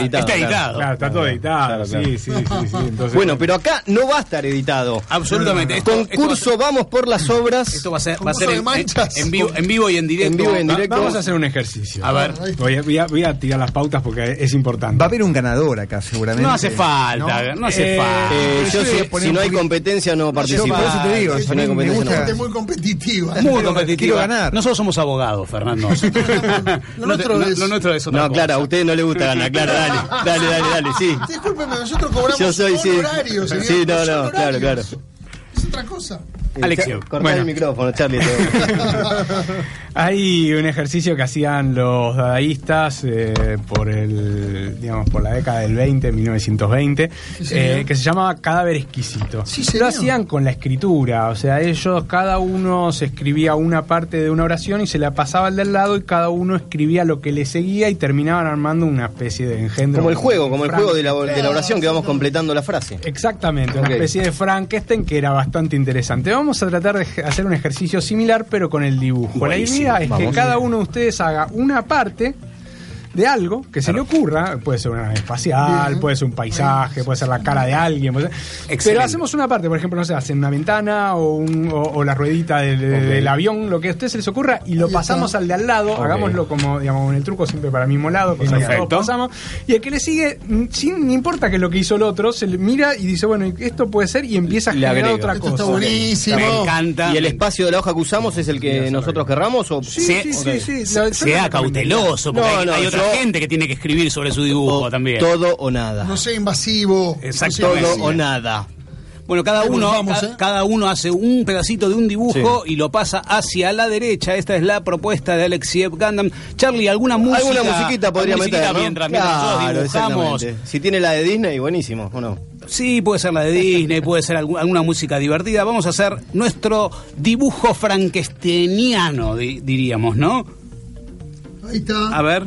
G: editado,
D: Está
G: claro.
M: todo editado.
G: Claro, claro.
M: Sí, sí, sí, sí. Entonces,
G: Bueno, pero acá no va a estar editado.
D: Absolutamente. Esto- esto va a
G: Concurso Vamos por las Obras.
D: Esto va a ser, va a ser en,
F: manchas.
D: en vivo, en vivo y en directo.
G: En vivo y en
M: Va-
G: directo.
M: Vamos a hacer un ejercicio.
D: A ver.
M: Voy a, voy a- voy a tirar las pautas porque es importante.
E: Va a haber un ganador acá, seguramente.
D: No hace falta, no, hace
M: Eh,
D: falta.
G: Eh, yo
E: Yo
G: si, si
E: un
G: no hay competencia no participo.
E: por eso te digo,
G: Si no hay
E: mí me
G: competencia,
E: gusta-
G: no.
F: Gente muy competitiva.
D: Muy competitiva.
E: quiero ganar.
D: Nosotros somos abogados, Fernando.
F: Lo nuestro
D: No,
F: es-
D: lo nuestro es otra
G: No,
D: cosa.
G: Clara, a usted no le gusta ganar. Clara, dale, dale, dale, dale, sí.
F: Discúlpeme, nosotros cobramos
G: Yo soy, sí.
F: honorarios. señor,
G: Sí, no, no, claro, claro.
F: Es otra cosa.
D: Alexio,
G: Cortá
M: bueno.
G: el micrófono, Charlie.
M: Hay un ejercicio que hacían los dadaístas eh, por el, digamos, por la década del 20, 1920,
F: Sí,
M: eh, que se llamaba cadáver exquisito.
F: Sí,
M: Lo hacían con la escritura, o sea, ellos cada uno se escribía una parte de una oración y se la pasaba al del lado y cada uno escribía lo que le seguía y terminaban armando una especie de engendro.
G: Como el juego, como el juego de la, de la oración que vamos completando la frase.
M: Exactamente, una especie de Frankenstein que era bastante interesante. Vamos a tratar de hacer un ejercicio similar, pero con el dibujo.
D: Buenísimo,
M: la idea es que
G: vamos.
M: cada uno de ustedes haga una parte de algo que se le ocurra, puede ser una nave espacial,
F: Bien.
M: puede ser un paisaje, puede ser la cara de alguien, puede ser- pero hacemos una parte, por ejemplo, no sé, hacen una ventana o, un- o- o la ruedita del, del avión, lo que a ustedes se les ocurra, y lo pasamos al de al lado, hagámoslo como, digamos, en el truco siempre para el mismo lado, cosa que
D: Perfecto.
M: todos pasamos, y el que le sigue, mm, sin, no importa que lo que hizo el otro, se le mira y dice, bueno, esto puede ser, y empieza a
G: Le
M: generar otra
F: Esto
M: cosa.
F: está buenísimo.
D: Me encanta.
G: ¿Y el espacio de la hoja que usamos es el que nosotros querramos? O...
M: Sí, sí, sí, sí.
D: Sea
M: lo
D: cauteloso, porque
G: No,
D: hay,
G: no,
D: hay otra
G: yo-
D: gente que tiene que escribir sobre su dibujo
G: o
D: también.
G: Todo o nada.
F: No sea invasivo.
D: Exacto.
G: Todo o nada.
D: Bueno, cada uno,
F: vamos,
D: ca-
F: ¿eh?
D: cada uno hace un pedacito de un dibujo y lo pasa hacia la derecha. Esta es la propuesta de Alexiev Gundam. Charlie, ¿alguna música?
G: Alguna musiquita podría
D: alguna musiquita
G: meter, ¿no?
D: mientras, mientras
G: Claro,
D: dibujamos.
G: exactamente. Si tiene la de Disney, buenísimo, ¿o no?
D: Sí, puede ser la de Disney, puede ser algu- alguna música divertida. Vamos a hacer nuestro dibujo frankensteiniano, di- diríamos, ¿no?
F: Ahí está.
D: A ver,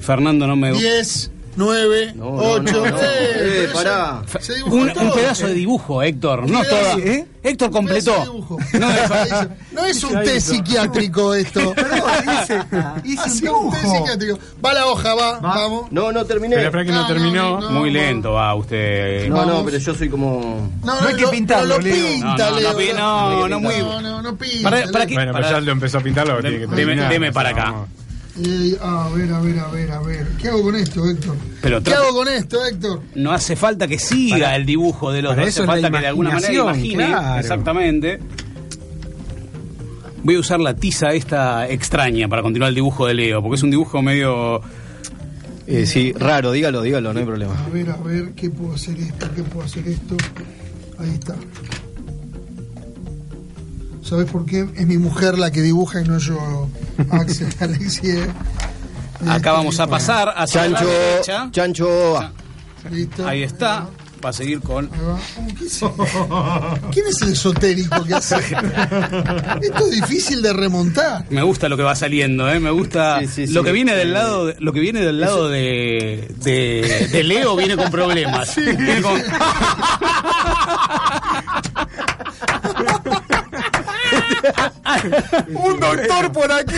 D: Fernando no me...
F: 10, 9,
D: no,
F: 8.
D: no, no.
G: Eh, pará.
F: Se dibujó
D: Un, un
F: todo.
D: pedazo de dibujo, Héctor, no
F: Un pedazo,
D: toda.
F: ¿eh?
D: Héctor completó.
F: No es, no es un té psiquiátrico esto.
E: hice, hice un
F: té psiquiátrico. Va la hoja, va, vamos.
G: No, no terminé.
M: Pero espera que no,
F: No, no,
M: terminó.
F: no,
D: Muy lento va usted.
G: No, no, pero yo soy como.
F: No,
E: No hay que
F: lo-
E: pintarlo,
F: lo
E: Leo.
F: pinta,
D: No, no,
F: Leo.
D: no, no, no, muy-
F: No, no, no pinta.
D: Para, para
F: Leo.
D: que-
M: Bueno, pero
D: para-
M: ya lo empezó a pintar, lo tiene que
D: Deme-
M: terminar.
D: deme para acá.
F: Eh, a ver, a ver, a ver, a ver. ¿Qué hago con esto, Héctor?
D: Pero
F: ¿Qué hago con esto, Héctor?
D: No hace falta que siga
M: Para-
D: el dibujo de los dos, hace falta que de alguna manera imagine.
M: claro.
D: Exactamente. Voy a usar la tiza esta extraña para continuar el dibujo de Leo, porque es un dibujo medio...
G: Eh, sí, raro, dígalo, dígalo, no hay problema.
F: A ver, a ver, ¿qué puedo hacer esto? ¿Qué puedo hacer esto? Ahí está. ¿Sabes por qué? Es mi mujer la que dibuja y no yo, Axel Alexie.
D: Acá vamos a pasar hacia la
G: Chancho,
D: derecha.
G: Chancho.
F: Listo.
D: Ahí está. Va a seguir con...
F: ¿Quién es el esotérico que hace? Esto es difícil de remontar.
D: Me gusta lo que va saliendo, ¿eh? Me gusta
G: Sí, sí,
D: lo que viene del lado, de- lo que viene del lado de, de, de Leo viene con problemas. Viene con-
F: ¡Un doctor por aquí!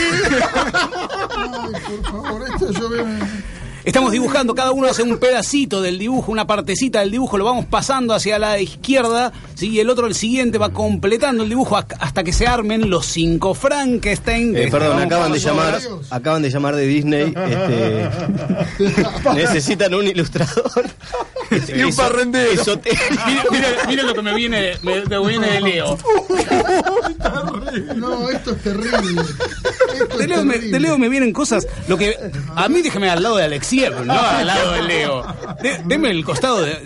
F: Por favor, esto yo veo.
D: Estamos dibujando, cada uno hace un pedacito del dibujo, una partecita del dibujo, lo vamos pasando hacia la izquierda, ¿sí? y el otro, el siguiente, va completando el dibujo hasta que se armen los cinco Frankenstein.
G: Eh, perdón, acaban de llamar, acaban de llamar de Disney. Este, necesitan un ilustrador.
F: Y un parrendero.
D: Mira, mira- mira lo que me viene, me, me viene de Leo.
F: No, esto es terrible. Esto
D: De
F: es
D: Leo, me,
F: terrible.
D: de Leo me vienen cosas. Lo que a mí déjeme al lado de Alexiev, no al lado de Leo. De- deme el costado de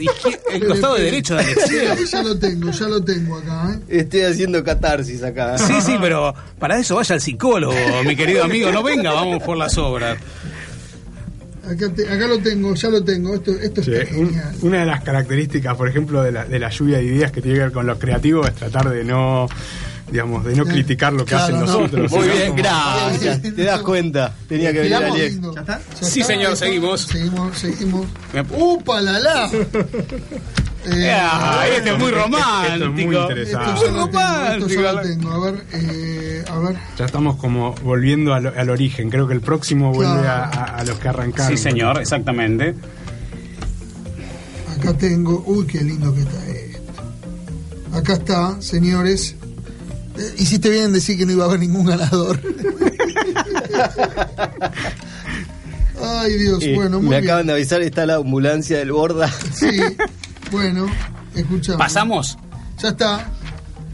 D: el costado de derecho de Alexiev.
F: Ya lo tengo, ya lo tengo acá, ¿eh?
G: Estoy haciendo catarsis acá.
D: Sí, sí, pero para eso vaya al psicólogo, mi querido amigo. No venga, vamos por las obras.
F: Acá, te- acá lo tengo, ya lo tengo. Esto, esto
M: Sí,
F: está
M: un- una de las características, por ejemplo, de la, de la lluvia de ideas que tiene que ver con los creativos es tratar de no, digamos, de no criticar lo que
F: Claro,
M: hacen
F: no.
M: los otros.
G: Muy bien,
M: como-
G: gracias. Te das cuenta. Tenía que venir. Alex.
E: ¿Ya está?
F: Ya
D: Sí,
F: está,
D: señor, seguimos.
F: Seguimos, seguimos. ¡Upa, la la! Eh,
D: Ah, este es muy
M: Esto es muy
D: romántico.
F: esto
M: interesante.
F: ya lo tengo, esto ya lo
D: romántico.
F: tengo. A ver, eh, a ver.
M: Ya estamos como volviendo al, al origen. Creo que el próximo vuelve a, a- a los que arrancaron.
D: Sí, señor, exactamente.
F: Acá tengo. Uy, qué lindo que está esto. Acá está, señores. Eh, hiciste bien en decir que no iba a haber ningún ganador. Ay, Dios,
G: Eh,
F: bueno, muy
G: me
F: bien.
G: acaban de avisar, está la ambulancia del Borda.
F: Sí, bueno, escuchamos.
D: ¿Pasamos?
F: Ya está.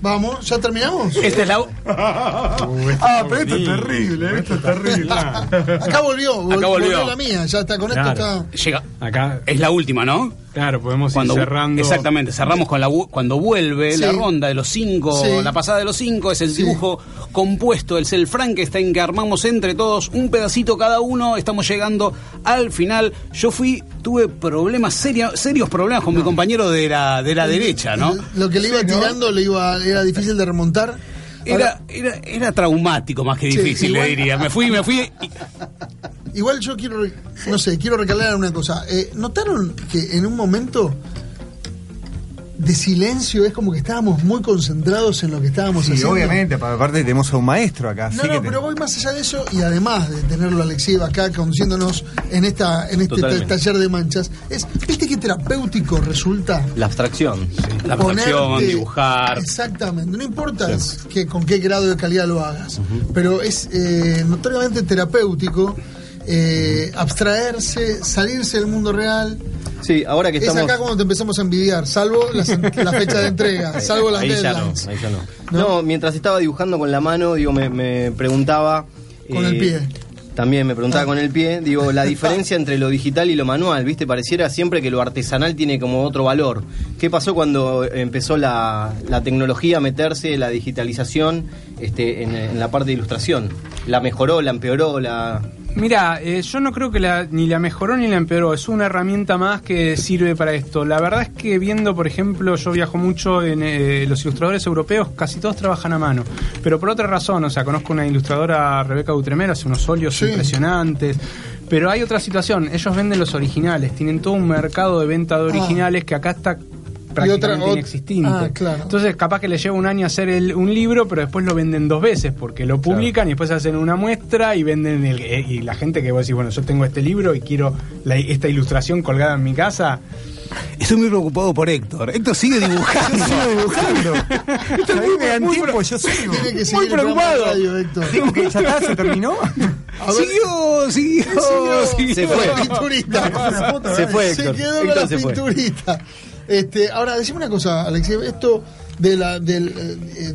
F: Vamos, ¿ya terminamos?
D: Esta es la.
F: Ah, pero esto es terrible,
M: Esto es terrible.
F: Acá volvió, vol-
D: Acá volvió.
F: la mía, ya está, con
M: Claro.
F: esto está.
D: Llega.
M: Acá,
D: Es la última, ¿no?
M: Claro, podemos
D: Cuando,
M: ir cerrando.
D: Exactamente, cerramos con la vu- cuando vuelve
F: Sí.
D: la ronda de los cinco,
F: Sí.
D: la pasada de los cinco, es el
F: Sí.
D: dibujo compuesto, es el Frankenstein que armamos entre todos, un pedacito cada uno, estamos llegando al final. Yo fui, tuve problemas, seria- serios problemas con mi compañero de la, de la derecha, ¿no?
F: Lo que le iba tirando le iba, era difícil de remontar.
D: Era, era, era traumático más que
F: Sí,
D: difícil,
F: igual-
D: le diría. Me fui, me fui.
F: Igual yo quiero, no sé, quiero recalcar una cosa. Eh, ¿Notaron que en un momento de silencio es como que estábamos muy concentrados en lo que estábamos
E: Sí,
F: haciendo?
E: obviamente, pa- aparte tenemos a un maestro acá.
F: No,
E: así
F: no,
E: que te-
F: pero voy más allá de eso y además de tenerlo a Alexieva acá conduciéndonos en esta en este
G: Totalmente.
F: taller de manchas, es ¿viste qué terapéutico resulta?
G: La abstracción.
D: La abstracción,
F: ponerte-
D: dibujar.
F: Exactamente, no importa que, con qué grado de calidad lo hagas, pero es eh, notoriamente terapéutico eh, abstraerse, salirse del mundo real.
G: Sí, ahora que
F: Es
G: estamos.
F: acá cuando te empezamos a envidiar, salvo la fecha de entrega, salvo las
G: ahí ya no,
F: deadlines.
G: ahí ya no. No, mientras estaba dibujando con la mano, digo, me, me preguntaba.
F: Con el pie.
G: También me preguntaba con el pie, digo, la diferencia entre lo digital y lo manual, ¿viste? Pareciera siempre que lo artesanal tiene como otro valor. ¿Qué pasó cuando empezó la, la tecnología a meterse, la digitalización este, en, en la parte de ilustración? ¿La mejoró, la empeoró, la...?
M: Mira, eh, yo no creo que la, ni la mejoró ni la empeoró, es una herramienta más que sirve para esto. La verdad es que viendo, por ejemplo, yo viajo mucho en eh, los ilustradores europeos, casi todos trabajan a mano, pero por otra razón, o sea, conozco una ilustradora, Rebeca Utremera, hace unos óleos impresionantes, pero hay otra situación, ellos venden los originales, tienen todo un mercado de venta de originales que acá está prácticamente
F: ot-
M: inexistente.
F: Ah, claro.
M: Entonces, capaz que le lleva un año hacer el- un libro, pero después lo venden dos veces, porque lo publican y después hacen una muestra y venden el, eh, y la gente que vos decís, bueno, yo tengo este libro y quiero la- esta ilustración colgada en mi casa.
D: Estoy muy preocupado por Héctor. Héctor sigue dibujando.
E: sigo dibujando. Mí me dan tiempo, yo sigo.
F: Tiene que
D: Muy preocupado.
F: radio, Héctor.
E: Digo que ya está, se terminó.
F: A ver,
D: Siguió, siguió, siguió.
G: Se fue.
F: La pinturita.
G: Se fue,
F: Se
G: Héctor.
F: quedó con
G: Héctor
F: la
G: se fue.
F: Este, ahora, decime una cosa, Alexis. Esto de la. Del, eh, eh,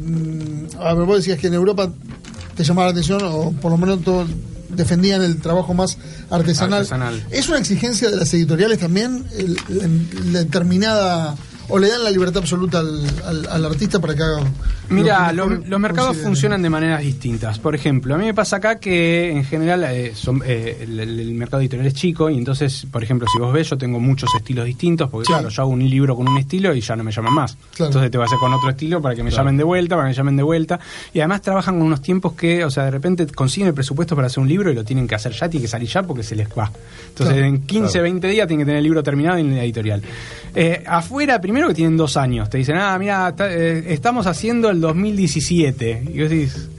F: a ver, vos decías que en Europa te llamaba la atención, o por lo menos todo- defendían el trabajo más artesanal.
M: Artesanal.
F: ¿Es una exigencia de las editoriales también? el- la determinada. O le dan la libertad absoluta al, al- al artista para que haga.
M: Mira,
F: lo
M: lo- los mercados funcionan de maneras distintas. Por ejemplo, a mí me pasa acá que en general eh, son- eh, el, el- el mercado editorial es chico y entonces, por ejemplo, si vos ves, yo tengo muchos estilos distintos, porque claro, yo hago un libro con un estilo y ya no me llaman más.
F: Claro.
M: Entonces te vas a hacer con otro estilo para que me
G: Claro.
M: llamen de vuelta, para que me llamen de vuelta. Y además trabajan con unos tiempos que, o sea, de repente consiguen el presupuesto para hacer un libro y lo tienen que hacer ya, tiene que salir ya porque se les va. Entonces,
F: Claro.
M: en 15, 20 días tienen que tener el libro terminado en la editorial. Eh, afuera, primero que tienen dos años. Te dicen, ah, mira, eh, estamos haciendo el 2017. Y vos decís,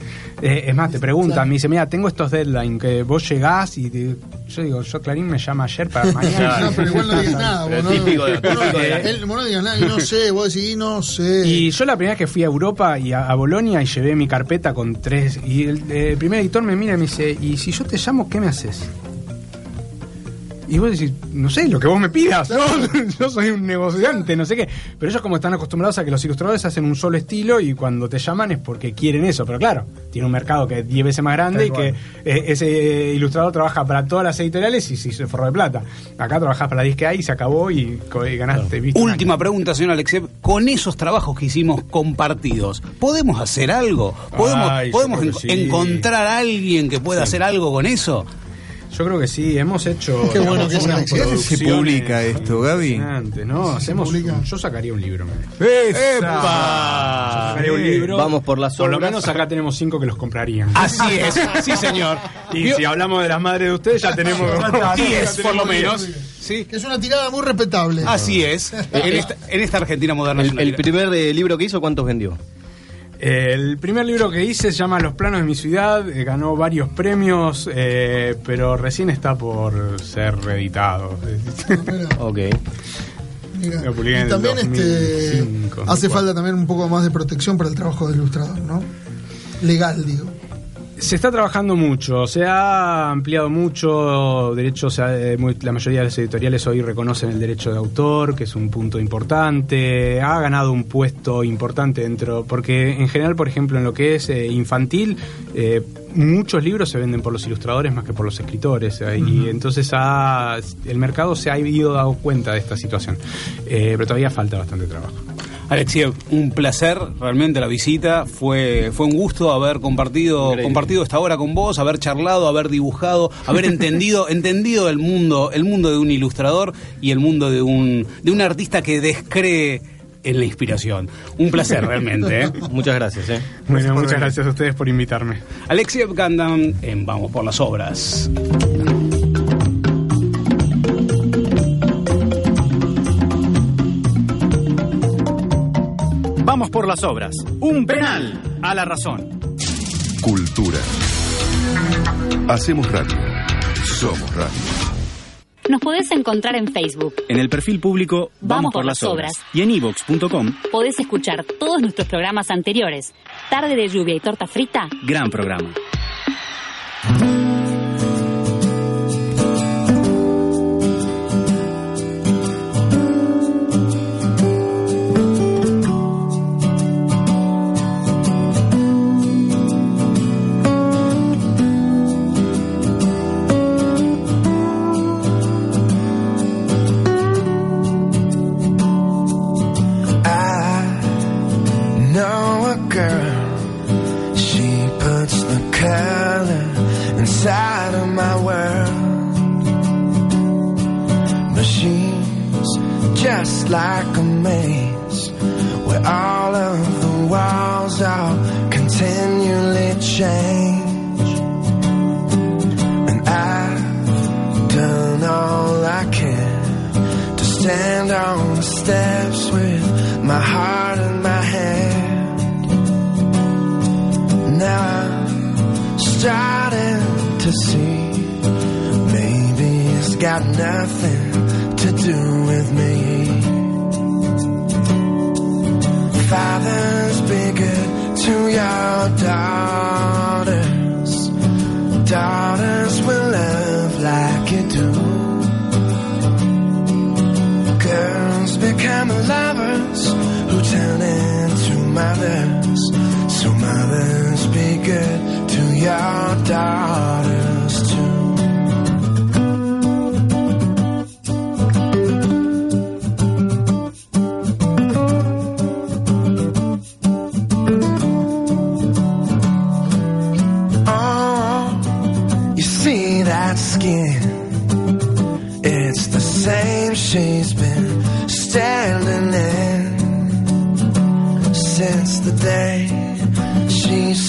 M: eh, es más, te preguntan,
F: Claro.
M: me dice, mira, tengo estos deadlines que vos llegás y te- yo digo, yo Clarín me llama ayer para mañana.
F: No, pero igual no digas nada. Vos no-
G: típico de-
F: vos no-
G: de
F: él- vos no digas nada, y no sé, vos decís, y no sé.
M: Y yo la primera vez que fui a Europa y a, a Bolonia y llevé mi carpeta con tres. Y el, el primer editor me mira y me dice: ¿Y si yo te llamo, qué me haces? Y vos decís, no sé, lo que vos me pidas, ¿no? yo soy un negociante, no sé qué. Pero ellos como están acostumbrados a que los ilustradores hacen un solo estilo y cuando te llaman es porque quieren eso. Pero claro, tiene un mercado que es 10 veces más grande y que eh, ese ilustrador trabaja para todas las editoriales y si se forró de plata. Acá trabajás para la disque y se acabó y, ganaste. ¿viste?
D: Última pregunta, señor Alexev. Con esos trabajos que hicimos compartidos, ¿podemos hacer algo? ¿Podemos,
M: Ay,
D: podemos en-
M: sí.
D: encontrar a alguien que pueda hacer algo con eso?
M: Yo creo que sí, hemos hecho
F: Qué bueno
M: digamos,
F: que es
M: unas
F: Alexis. ¿Dónde
E: se publica esto, Gaby?
M: ¿no? Hacemos
F: publica?
M: yo sacaría un libro.
D: ¡Epa!
M: Sacaría un libro.
G: Vamos por las
M: Por lo
G: obras.
M: menos acá tenemos cinco que los comprarían.
D: Así es, sí señor.
M: Y si hablamos de las madres de ustedes, ya tenemos
D: Diez, por lo menos. Sí,
F: Que es una tirada muy respetable.
D: así es. En esta, en esta Argentina moderna.
G: El, primer eh, libro que hizo, ¿cuántos vendió?
M: El primer libro que hice se llama Los planos de mi ciudad, eh, ganó varios premios, eh, pero recién está por ser reeditado.
F: Mira,
G: Ok.
F: mira.
M: Lo publiqué en
F: Y
M: el
F: también este,
M: 2005,
F: hace
M: 2004.
F: falta también un poco más de protección para el trabajo del ilustrador, ¿no? Legal, digo.
M: Se está trabajando mucho, se ha ampliado mucho, de hecho se ha- eh, la mayoría de las editoriales hoy reconocen el derecho de autor, que es un punto importante, ha ganado un puesto importante dentro, porque en general, por ejemplo, en lo que es eh, infantil, eh, muchos libros se venden por los ilustradores más que por los escritores, eh, y entonces ha- el mercado se ha ido dado cuenta de esta situación, Eh, pero todavía falta bastante trabajo.
D: Alexiev, un placer realmente la visita. Fue, fue un gusto haber compartido,
G: Increíble.
D: compartido esta hora con vos, haber charlado, haber dibujado, haber entendido, entendido el mundo, el mundo de un ilustrador y el mundo de un, de un artista que descree en la inspiración. Un placer realmente. ¿eh?
G: Muchas gracias, ¿eh?
M: Bueno, muchas gracias a ustedes por invitarme.
D: Alexiev Gandam en Vamos por las Obras.
K: Por las obras. Un penal a la razón.
A: Cultura. Hacemos radio. Somos radio.
L: Nos podés encontrar en Facebook.
K: En el perfil público Vamos, por, las obras. Y en ivox.com,
L: Podés escuchar todos nuestros programas anteriores. Tarde de lluvia y torta frita.
K: gran programa.
O: Stand on the steps with my heart in my hand. Now I'm starting to see maybe it's got nothing to do with me. Fathers, be good to your daughters. Daughters lovers who turn into mothers. So mothers, be good to your daughters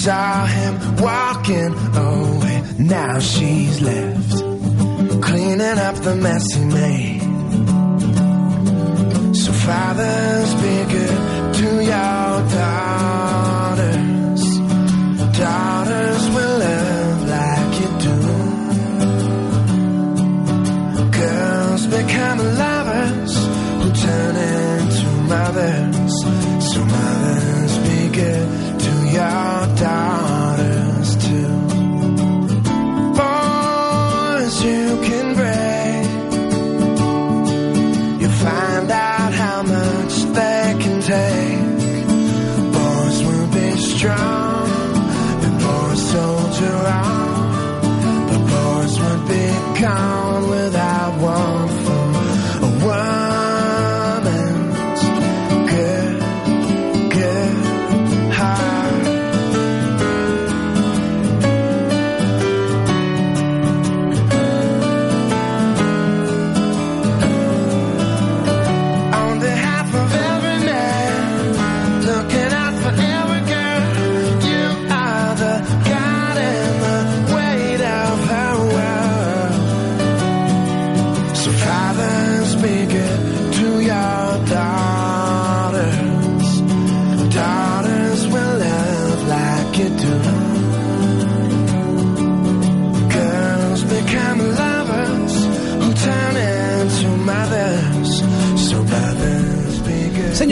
O: saw him walking away. Now she's left cleaning up the mess he made. So fathers, be good to your daughters. Daughters will love like you do. Girls become lovers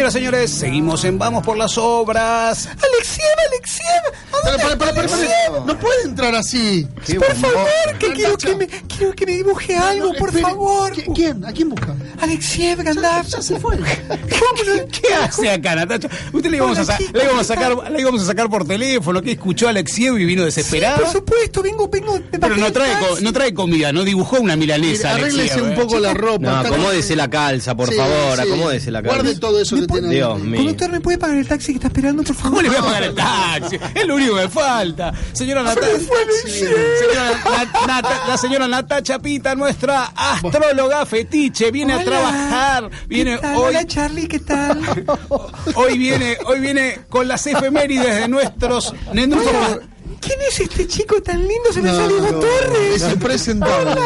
D: Señoras, señores, seguimos en Vamos por las Obras.
F: Alexiev, Alexiev. Para, para, para, para, para. No puede entrar así.
E: Por favor, que quiero que, me, quiero que me dibuje algo, por
F: espere.
E: favor.
F: ¿Qui- ¿Quién? ¿A quién busca?
E: Alexiev, Gandalf.
F: Ya se fue.
D: ¿Qué hace acá, Natacha? Usted le íbamos, a, sa- le íbamos a sacar, le íbamos a sacar por teléfono, que escuchó a Alexiev y vino desesperado.
E: Por supuesto, vengo, vengo. me
D: Pero
E: bajé
D: no
E: del
D: trae, co-
E: taxi.
D: no trae comida, no dibujó una milanesa.
F: Mire, arréglese
D: Alexiev,
F: un
D: ¿eh?
F: poco la ropa.
G: No,
F: Está-
G: acomódese la calza, por
F: Sí,
G: favor,
F: sí.
G: acomódese la calza.
F: Guarde todo eso que tiene ahí.
G: Dios mío.
E: Conductor, ¿me puede pagar el taxi que está esperando, por favor?
D: ¿Cómo le voy a pagar el taxi? Es lo único que me falta. Señora Natacha. Señora Nat- Nat- la señora Natacha Pita, nuestra astróloga fetiche, viene a trabajar. Viene
E: ¿Qué tal?
D: hoy.
E: Hola, Charlie, ¿qué tal?
D: Hoy viene, hoy viene con las efemérides de nuestros. de nuestros.
E: ¿Quién es este chico tan lindo? Se me
F: No,
E: salió
F: no,
E: Torres.
F: Es impresentable.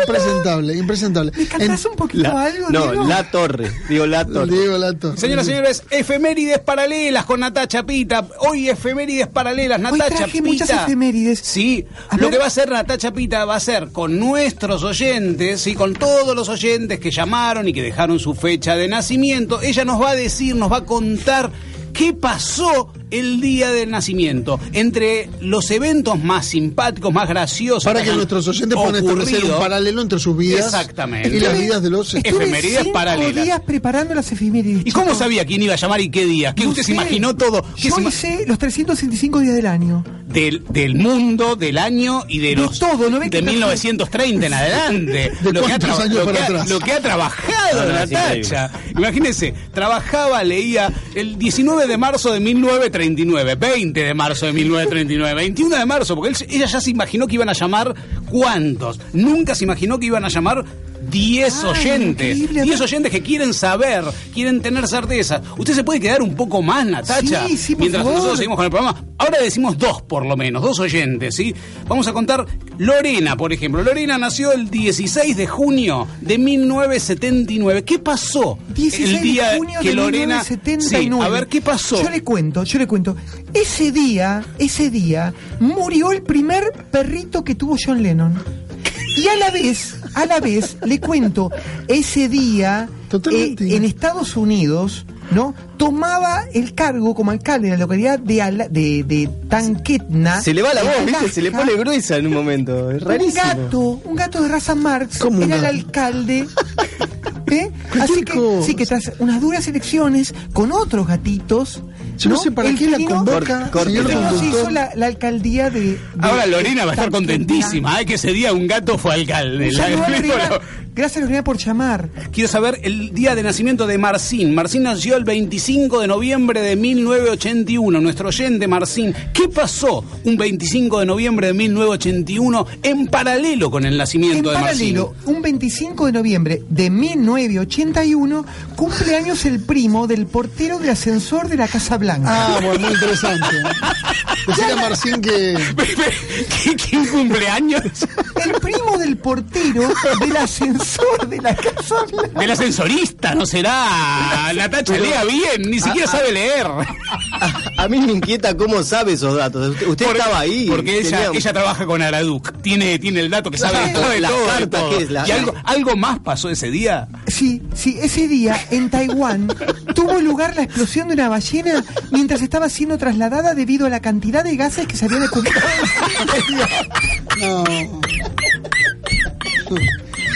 F: Impresentable, impresentable.
E: ¿Me cantás un poquito
G: La-
E: algo,
G: no,
E: Diego?
G: la torre. Digo, la torre.
F: Diego Lato.
D: Señoras y señores, efemérides paralelas con Natacha Pita. Hoy efemérides paralelas,
E: Hoy
D: Natacha
E: traje
D: Pita.
E: muchas efemérides.
D: Sí,
E: A
D: lo
E: ver.
D: que va a hacer Natacha Pita va a ser con nuestros oyentes, sí, con todos los oyentes que llamaron y que dejaron su fecha de nacimiento. Ella nos va a decir, nos va a contar qué pasó el día del nacimiento. Entre los eventos más simpáticos, más graciosos.
F: Para que nuestros oyentes puedan establecer un paralelo entre sus vidas
D: Exactamente.
F: y las vidas de los
D: Efemérides paralelas.
E: días preparando las efemérides.
D: ¿Y cómo sabía quién iba a llamar y qué día? ¿Qué
E: No
D: usted se imaginó todo? ¿Qué
E: Yo
D: se
E: hice los 365 días del año.
D: del, del mundo, del año y de los
E: todo, ¿no
D: de
E: no-
D: 1930 en adelante.
F: ¿De
D: lo, que
F: años
D: lo
F: para
D: que ha-
F: atrás?
D: lo que ha trabajado
G: No,
D: Natacha. Imagínese, trabajaba, leía el 19 de marzo de 1930. 1939, 20 de marzo de 1939, 21 de marzo, porque ella ya se imaginó que iban a llamar ¿cuántos? Nunca se imaginó que iban a llamar 10 oyentes. 10 oyentes que quieren saber, quieren tener certeza. Usted se puede quedar un poco más, Natacha,
E: Sí, sí,
D: mientras
E: favor.
D: nosotros seguimos con el programa. Ahora decimos dos por lo menos, dos oyentes, ¿sí? Vamos a contar Lorena, por ejemplo. Lorena nació el 16 de junio de 1979. ¿Qué pasó
E: 16
D: el día
E: de junio
D: que
E: de
D: Lorena...
E: 1979.
D: Sí, a ver, ¿qué pasó?
E: Yo le cuento, yo le cuento. Ese día, ese día, murió el primer perrito que tuvo John Lennon. Y a la vez, a la vez, le cuento, ese día, eh, en Estados Unidos, ¿no? Tomaba el cargo como alcalde de la localidad de, Ala- de, de Tanquetna.
G: Se le va la voz, ¿viste?
E: Alaska.
G: Se le pone gruesa en un momento. Es
E: Un
G: rarísimo.
E: gato, un gato de raza Marx,
G: ¿Cómo un
E: era el alcalde. ¿eh? Así que, sí, que tras unas duras elecciones con otros gatitos.
F: Yo no sé para
E: el
F: qué la convoca,
E: el
F: señor
E: se
F: conductor.
E: hizo la, la alcaldía de, de-
D: Ahora Lorena va a estar contentísima, ¿eh? que ese día un gato fue alcalde. La-
E: Gracias Lorena por llamar.
D: Quiero saber el día de nacimiento de Marcín. Marcín nació el 25 de noviembre de 1981. Nuestro oyente Marcín. ¿Qué pasó un 25 de noviembre de 1981 en paralelo con el
E: En
D: nacimiento de
E: paralelo, un 25 de noviembre de 1981, cumple años el primo del portero del ascensor de la Casa Blanca.
F: Ah, bueno, muy interesante. Decirle a Marcín que.
D: ¿Quién cumple años?
E: El primo del portero del ascensor de la Casa Blanca.
D: Del ascensorista, ¿no será? Natacha lea bien, ni siquiera sabe leer.
G: A mí me inquieta cómo sabe esos datos. Usted, usted
D: Porque-
G: estaba ahí.
D: Porque ella,
G: tenía-
D: ella trabaja con Araduc. Tiene, tiene el dato que sabe de todo, de
G: cartas,
D: todo.
G: ¿qué es? La-
D: ¿Y algo, algo más pasó ese día?
E: Sí, sí, ese día en Taiwán tuvo lugar la explosión de una ballena mientras estaba siendo trasladada debido a la cantidad de gases que se habían acumulado.
F: No.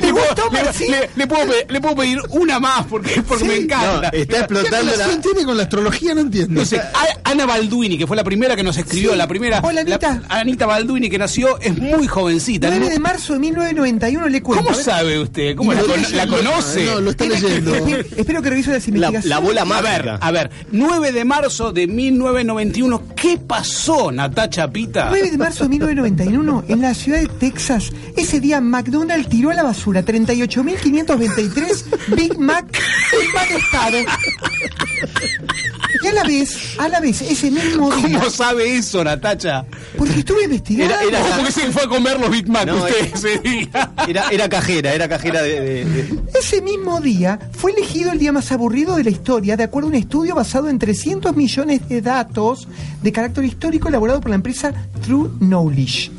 D: Le puedo, le- le- le puedo pe- le puedo pedir una más porque, porque me encanta.
G: No, está
F: ¿Qué
G: explotando la.
F: relación tiene con la astrología? No entiendo.
D: No sé, A- Ana Balduini, que fue la primera que nos escribió,
E: Sí.
D: la primera.
E: Hola, Anita.
D: la- Anita Balduini, que nació, es muy jovencita.
E: 9
D: ¿no?
E: de marzo de 1991 le cuento.
D: ¿Cómo
E: A
D: sabe usted? ¿Cómo la, la conoce?
F: No, lo está leyendo.
E: Espero, espero que revise las
G: La,
E: investigaciones.
G: la bola
D: A
G: mágica.
D: ver, a ver, 9 de marzo de 1991, ¿qué pasó, Natacha Pita?
E: 9 de marzo de 1991, en la ciudad de Texas, ese día McDonald's tiró a la basura 38.523 Big Mac en mal estado. Y a la vez, a la vez, ese mismo día,
D: ¿Cómo sabe eso, Natacha?
E: porque estuve investigando.
G: Era- era-
D: ¿Cómo que se fue a comer los Big Mac
G: No,
D: usted
G: era-
D: ese día?
G: Era, era cajera, era cajera de. de- de-
E: Ese mismo día fue elegido el día más aburrido de la historia, de acuerdo a un estudio basado en 300 millones de datos de carácter histórico elaborado por la empresa True Knowledge.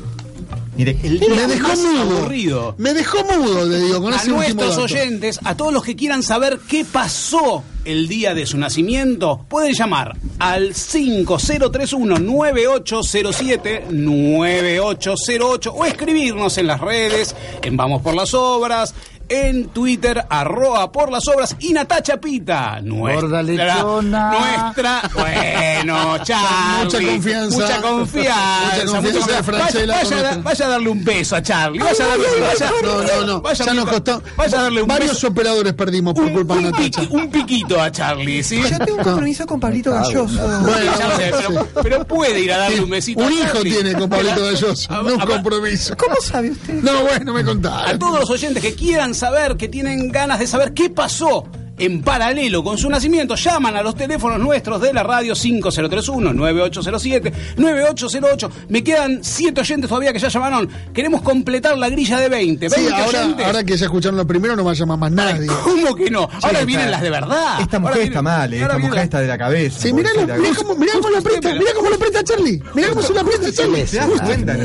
E: Mire,
D: El
F: Me dejó mudo.
D: aburrido.
F: Me dejó mudo, le digo, con
D: a
F: ese
D: nuestros oyentes, a todos los que quieran saber qué pasó el día de su nacimiento, pueden llamar al 5031-9807, 9808 o escribirnos en las redes, en Vamos por las Obras, en Twitter, arroba por las obras y Natacha Pita, nuestra, nuestra, bueno, Charlie,
F: Mucha confianza.
D: mucha confianza,
F: Mucha confianza Franchella
D: vaya, vaya, a darle un beso a Charlie, vaya a darle, vaya,
F: No, no, no.
D: vaya
F: ya nos costó.
D: vaya a darle un
F: Varios
D: beso.
F: operadores perdimos por culpa de
D: un,
F: Natacha.
D: piqui- un piquito a Charlie, ¿sí?
E: Yo tengo un compromiso con Pablito Galloso.
F: Bueno,
D: Ya sé, pero, pero puede ir a darle un besito.
F: Un
D: a
F: hijo tiene con Pablito Galloso,
D: A-
F: no un
D: a-
F: compromiso.
E: ¿Cómo sabe usted?
F: No, bueno, me
D: A
F: contaron.
D: todos los oyentes que quieran saber, que tienen ganas de saber qué pasó en paralelo con su nacimiento, llaman a los teléfonos nuestros de la radio 5031-9807-9808. Me quedan siete oyentes todavía que ya llamaron. Queremos completar la grilla de 20.
F: Sí,
D: 20
F: ahora,
D: oyentes.
F: ahora que ya escucharon lo primero, no va a llamar más nadie.
D: ¿Cómo que no? Ahora
E: está-
D: vienen las de verdad.
E: Esta mujer está mal, eh, esta mujer está de la cabeza.
F: Sí, mirá, mirá cómo, mirá cómo lo aprieta, mirá cómo lo aprieta Charlie. Mirá cómo se lo aprieta Charlie.
E: ¿Te das cuenta?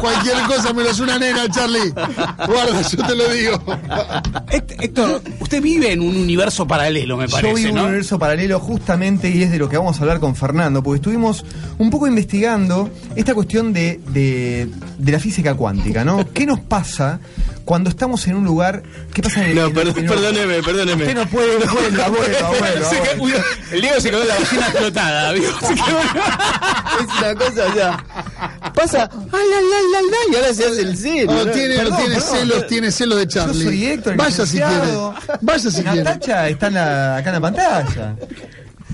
F: Cualquier cosa menos una nena, Charlie. Guarda, yo te lo digo.
D: Héct- Héctor, usted vive en un universo paralelo, me parece,
E: Yo vivo en
D: ¿no?
E: un universo paralelo justamente y es de lo que vamos a hablar con Fernando, porque estuvimos un poco investigando esta cuestión de, de, de la física cuántica, ¿no? ¿Qué nos pasa cuando estamos en un lugar? ¿Qué pasa en el
G: No,
E: en-
G: perdón,
E: en-
G: perdóneme, perdóneme.
E: Usted no puede, no puede, abuelo, abuelo,
D: Se
E: abuelo.
D: quedó- el Diego se quedó en la ballena explotada, ¿vio? Se quedó-
G: Es una cosa ya. pasa, ay, la, la, la, la, y ahora se hace el.
F: Oh,
G: ¿no?
F: tiene,
E: Perdón,
F: tiene
E: perdón.
F: celos, tiene celos de Charlie.
E: Yo soy Héctor,
F: Vaya si quiere. Vaya si quiere.
E: Natacha está en la- acá en la pantalla.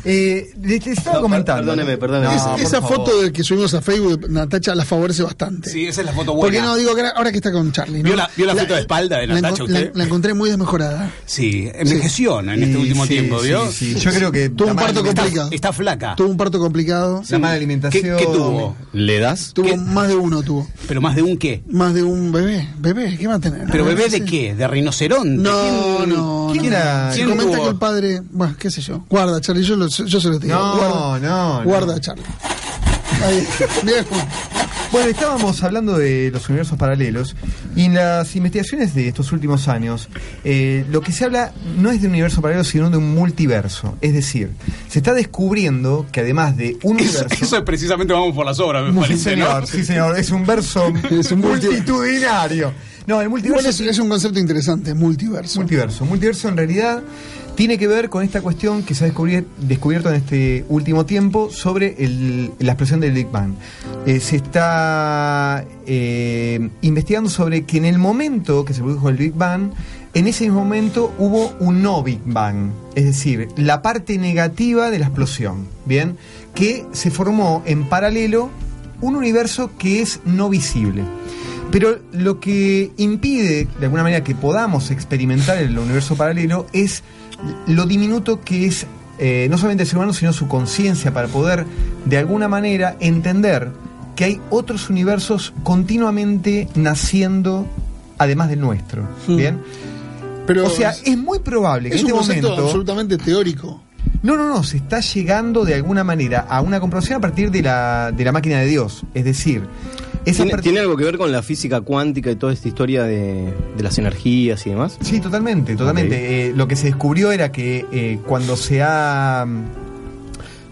E: Eh, les, estaba
G: No,
E: comentando.
G: perdóneme, perdóneme.
F: Es-
E: No, por
F: esa
E: favor.
F: foto de que subimos a Facebook, Natacha la favorece bastante.
D: Sí, esa es la foto
F: Porque
D: buena.
F: no, digo, que ahora- que está con Charlie. ¿no?
D: ¿Vio la- vio la foto de espalda de
F: la
D: Natacha
F: la,
D: usted?
F: la encontré muy desmejorada.
D: Sí, envejeció ¿no? en este
E: Y
D: último
E: sí,
D: tiempo,
E: sí,
D: ¿vio?
E: sí. Yo creo que
F: Tuvo un parto complicado.
D: Está flaca.
F: Tuvo un parto complicado.
E: La mala
D: ¿Qué,
E: alimentación.
D: qué tuvo?
G: ¿Le das?
F: Tuvo más de uno, tuvo.
D: ¿Pero más de un qué?
F: Más de un bebé. ¿Bebé? ¿Qué va a tener?
D: ¿Pero bebé de qué? ¿De rinoceronte?
F: No,
D: ¿Quién-
F: no.
E: ¿Quién
F: no.
E: era?
F: Se
D: ¿Quién
F: comenta que el padre. Bueno, qué sé yo. Guarda, Charlie, yo, lo- yo se lo digo.
E: No,
F: guarda,
E: no, no.
F: Guarda, Charlie. Ahí, viejo.
E: Bueno, estábamos hablando de los universos paralelos y en las investigaciones de estos últimos años, eh, lo que se habla no es de un universo paralelo, sino de un multiverso. Es decir, se está descubriendo que además de un universo...
D: eso es precisamente vamos por las obras, me
E: Sí,
D: parece,
E: señor,
D: ¿no?
E: sí, señor, es un verso
F: Es un multi-
E: multitudinario. No, el multiverso
F: Igual es, es un concepto interesante, multiverso.
E: Multiverso. Multiverso en realidad tiene que ver con esta cuestión que se ha descubierto en este último tiempo sobre la explosión del Big Bang. Eh, se está eh, investigando sobre que en el momento que se produjo el Big Bang, en ese momento hubo un no Big Bang, es decir, la parte negativa de la explosión, ¿bien? Que se formó en paralelo un universo que es no visible. Pero lo que impide, de alguna manera, que podamos experimentar el universo paralelo es lo diminuto que es eh, no solamente el ser humano, sino su conciencia para poder, de alguna manera, entender que hay otros universos continuamente naciendo además del nuestro.
F: Hmm.
E: ¿Bien?
F: Pero
E: o sea, es muy probable que
F: es
E: en
F: un
E: este
F: concepto
E: momento.
F: absolutamente teórico.
E: No, no, no, se está llegando de alguna manera a una comprensión a partir de la, de la máquina de Dios. Es decir,
G: ¿Tiene, algo que ver con la física cuántica y toda esta historia de, de las energías y demás?
E: Sí, totalmente, totalmente. Eh, lo que se descubrió era que eh, cuando se ha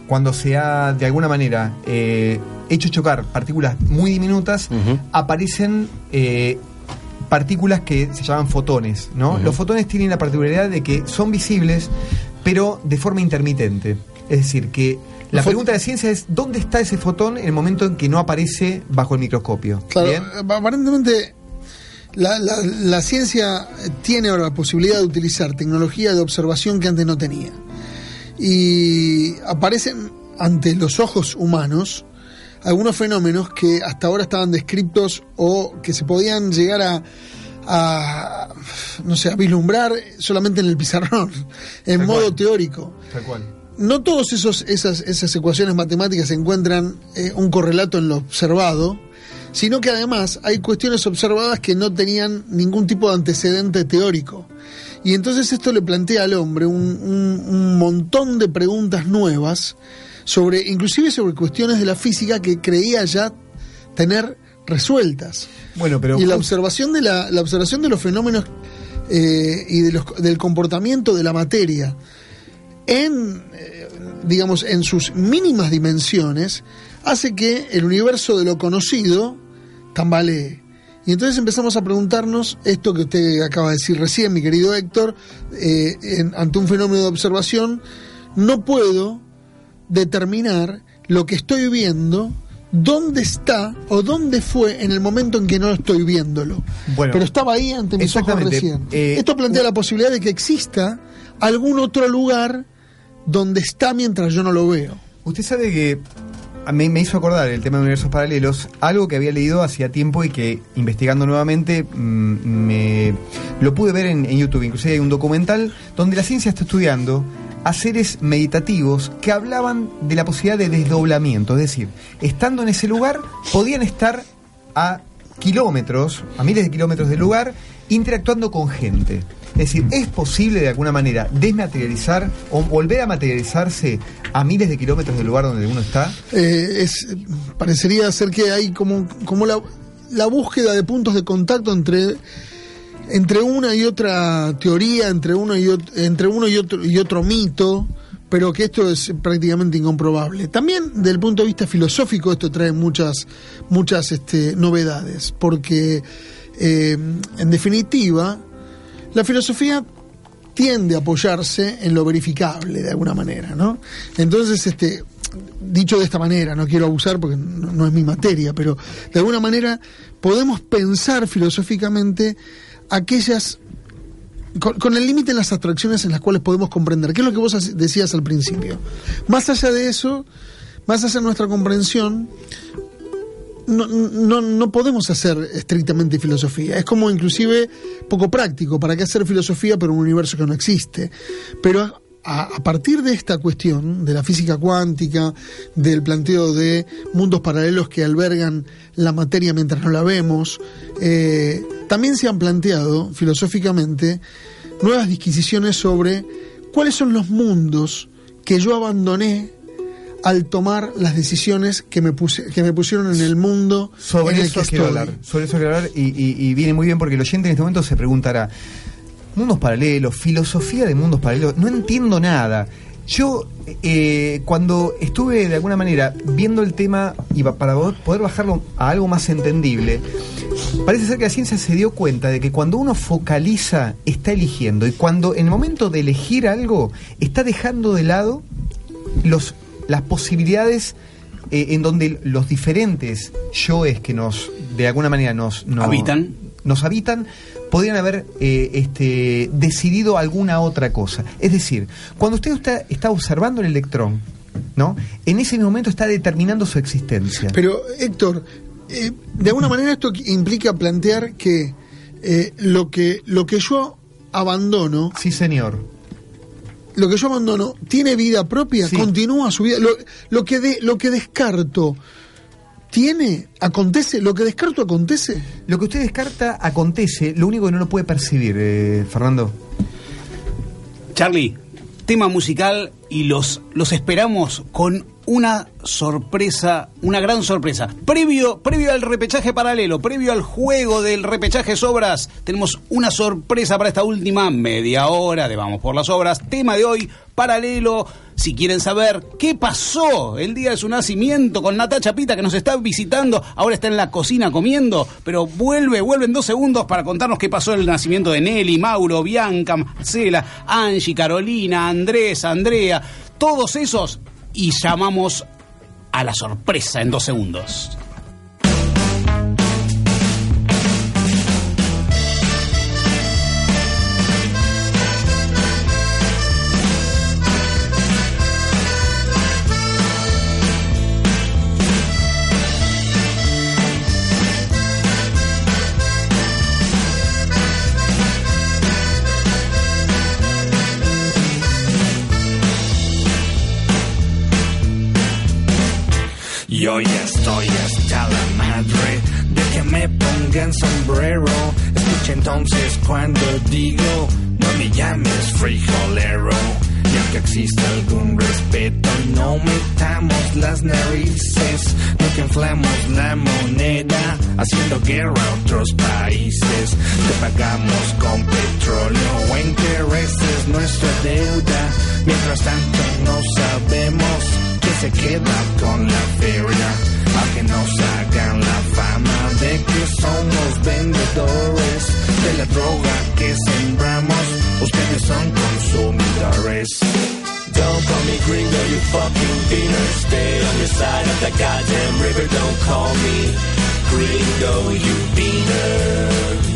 E: cuando se ha de alguna manera eh, hecho chocar partículas muy diminutas, aparecen partículas que se llaman fotones. Los fotones tienen la particularidad de que son visibles, pero de forma intermitente. Es decir, que la pregunta de la ciencia es ¿dónde está ese fotón en el momento en que no aparece bajo el microscopio?
F: Claro,
E: ¿Bien?
F: eh, aparentemente la, la- la ciencia tiene ahora la posibilidad de utilizar tecnología de observación que antes no tenía. Y aparecen ante los ojos humanos algunos fenómenos que hasta ahora estaban descritos o que se podían llegar a, a, no sé, a vislumbrar solamente en el pizarrón, en
E: Tal
F: modo
E: cual.
F: teórico
E: Tal cual.
F: No todas esas, esas ecuaciones matemáticas encuentran eh, un correlato en lo observado, sino que además hay cuestiones observadas que no tenían ningún tipo de antecedente teórico. Y entonces esto le plantea al hombre un, un- un montón de preguntas nuevas, sobre, inclusive sobre cuestiones de la física que creía ya tener resueltas.
E: Bueno, pero
F: y la observación de la, la observación de los fenómenos eh, y de los, del comportamiento de la materia en eh, digamos en sus mínimas dimensiones hace que el universo de lo conocido tambalee. Y entonces empezamos a preguntarnos esto que usted acaba de decir recién mi querido Héctor eh, en- ante un fenómeno de observación no puedo determinar lo que estoy viendo dónde está o dónde fue en el momento en que no estoy viéndolo.
E: Bueno,
F: pero estaba ahí ante mis ojos recién.
E: Eh,
F: esto plantea la posibilidad de que exista algún otro lugar donde está mientras yo no lo veo.
E: Usted sabe que mí me hizo acordar el tema de universos paralelos, algo que había leído hacía tiempo y que investigando nuevamente mm, me lo pude ver en, en YouTube. Inclusive hay un documental donde la ciencia está estudiando a seres meditativos que hablaban de la posibilidad de desdoblamiento. Es decir, estando en ese lugar, podían estar a kilómetros, a miles de kilómetros del lugar, interactuando con gente. Es decir, es posible de alguna manera desmaterializar o volver a materializarse a miles de kilómetros del lugar donde uno está.
F: Eh, es, parecería ser que hay como, como la, búsqueda de puntos de contacto entre, entre una y otra teoría, entre uno y, ot- entre uno y otro, y otro mito, pero que esto es prácticamente incomprobable. También desde el punto de vista filosófico esto trae muchas, muchas este, novedades, porque eh, en definitiva la filosofía tiende a apoyarse en lo verificable de alguna manera, ¿no? Entonces, este, dicho de esta manera, no quiero abusar porque no, es mi materia, pero de alguna manera podemos pensar filosóficamente aquellas con, el límite en las abstracciones en las cuales podemos comprender, que es lo que vos decías al principio. Más allá de eso, más allá de nuestra comprensión, no, no, no podemos hacer estrictamente filosofía. Es como inclusive poco práctico. ¿Para qué hacer filosofía para un universo que no existe? Pero a, a partir de esta cuestión, de la física cuántica, del planteo de mundos paralelos que albergan la materia mientras no la vemos, eh, también se han planteado filosóficamente nuevas disquisiciones sobre cuáles son los mundos que yo abandoné al tomar las decisiones que me, puse, que me pusieron en el mundo
E: Sobre
F: en el
E: eso
F: que
E: quiero
F: estoy.
E: hablar. Sobre eso quiero hablar y, y- y viene muy bien porque el oyente en este momento se preguntará: mundos paralelos, filosofía de mundos paralelos, no entiendo nada. Yo, eh, cuando estuve de alguna manera viendo el tema y pa- para po- poder bajarlo a algo más entendible, parece ser que la ciencia se dio cuenta de que cuando uno focaliza, está eligiendo, y cuando en el momento de elegir algo, está dejando de lado los, las posibilidades eh, en donde los diferentes yoes que nos, de alguna manera, nos, nos
D: Habitan.
E: nos habitan, podrían haber eh, este, decidido alguna otra cosa. Es decir, cuando usted está, está observando el electrón, ¿no? En ese momento está determinando su existencia.
F: Pero, Héctor, eh, de alguna manera esto implica plantear que eh, lo que lo que yo abandono.
E: Sí, señor.
F: Lo que yo abandono tiene vida propia,
E: Sí.
F: continúa su vida. Lo, lo que de, lo que descarto tiene, acontece, lo que descarto acontece.
E: Lo que usted descarta acontece, lo único que no lo puede percibir, eh, Fernando.
D: Charlie, tema musical y los, los esperamos con una sorpresa, una gran sorpresa. Previo, previo al repechaje paralelo, previo al juego del repechaje sobras, tenemos una sorpresa para esta última media hora de Vamos por las Obras. Tema de hoy, paralelo. Si quieren saber qué pasó el día de su nacimiento con Natacha Pita que nos está visitando, ahora está en la cocina comiendo, pero vuelve, vuelve en dos segundos para contarnos qué pasó el nacimiento de Nelly, Mauro, Bianca, Marcela, Angie, Carolina, Andrés, Andrea, todos esos y llamamos a la sorpresa en dos segundos.
P: Yo ya estoy hasta la madre de que me pongan sombrero. Escucha entonces cuando digo, no me llames frijolero. Y aunque exista algún respeto, no metamos las narices. No que inflamos la moneda, haciendo guerra a otros países. Te pagamos con petróleo o intereses nuestra deuda. Mientras tanto no sabemos se queda con la feria, a que nos hagan la fama de que somos vendedores de la droga que sembramos. Ustedes son consumidores.
I: Don't call me gringo, you fucking beaner. Stay on your side of the goddamn river. Don't call me gringo, you beaner.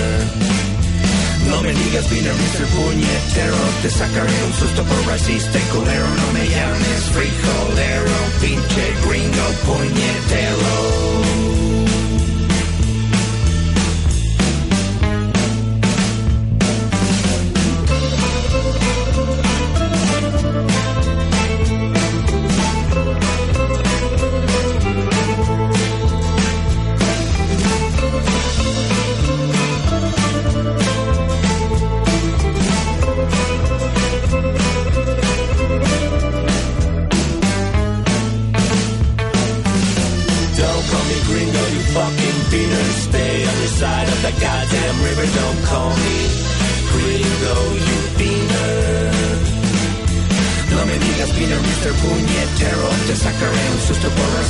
P: No me digas Mr. Puñetero, te sacaré un susto por racista y culero. No me llames frijolero, pinche gringo puñetero.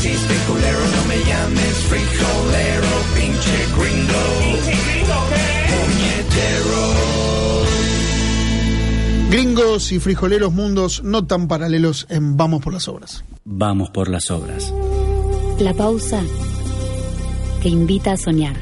P: Y culero. No me llames frijolero, pinche gringo. Puñetero.
F: Gringos y frijoleros mundos no tan paralelos en Vamos por las Obras.
K: Vamos por las obras.
L: La pausa que invita a soñar.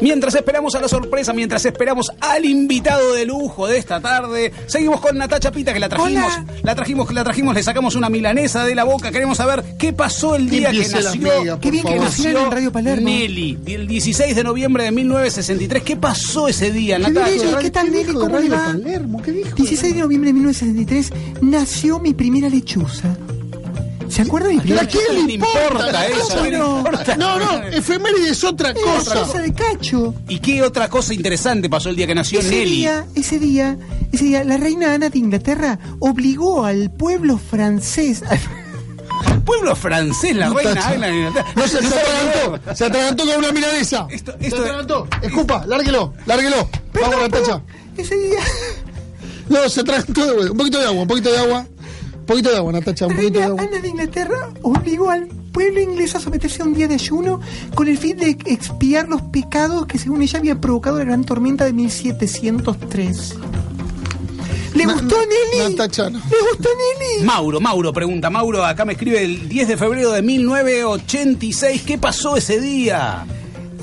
D: Mientras esperamos a la sorpresa, mientras esperamos al invitado de lujo de esta tarde, seguimos con Natacha Pita que la trajimos, la trajimos, la trajimos, le sacamos una milanesa de la boca. Queremos saber qué pasó el día que nació,
F: por
E: Qué bien que nacieron en Radio Palermo.
D: Nelly, el 16 de noviembre de 1963. ¿Qué pasó ese día,
E: ¿Qué,
D: Natacha?
E: ¿Qué tal, Nelly? ¿Cómo le
F: Radio
E: va?
F: Palermo? ¿Qué dijo?
E: 16 de noviembre de 1963 nació mi primera lechuza. ¿Se acuerda de mi primera
F: ¿A quién
D: ¿Qué
F: le importa, la
D: eso?
E: no.
D: importa?
F: No, no, efeméride es otra cosa.
E: cosa de cacho.
D: ¿Y qué otra cosa interesante pasó el día que nació
E: Ese
D: Nelly?
E: día, ese día, ese día, la reina Ana de Inglaterra obligó al pueblo francés.
D: Pueblo francés, la reina. Ana de Inglaterra.
F: No se, se atragantó, se atragantó con una milanesa.
D: Esto-
F: se
D: esto-
F: atragantó. Escupa, lárguelo, lárguelo. Vamos,
E: Perdón,
F: Natacha.
E: Ese día,
F: No, se atragantó de. Un poquito de agua, un poquito de agua. Un poquito de agua, Natacha, un poquito de agua.
E: Ana de Inglaterra obligó al pueblo inglés a someterse a un día de ayuno con el fin de expiar los pecados que según ella había provocado la gran tormenta de 1703. ¿Le
F: Na-
E: gustó Nelly?
F: Natacha, no.
E: ¿Le gustó Nelly?
D: Mauro, Mauro pregunta, Mauro acá me escribe el 10 de febrero de 1986, ¿qué pasó ese día?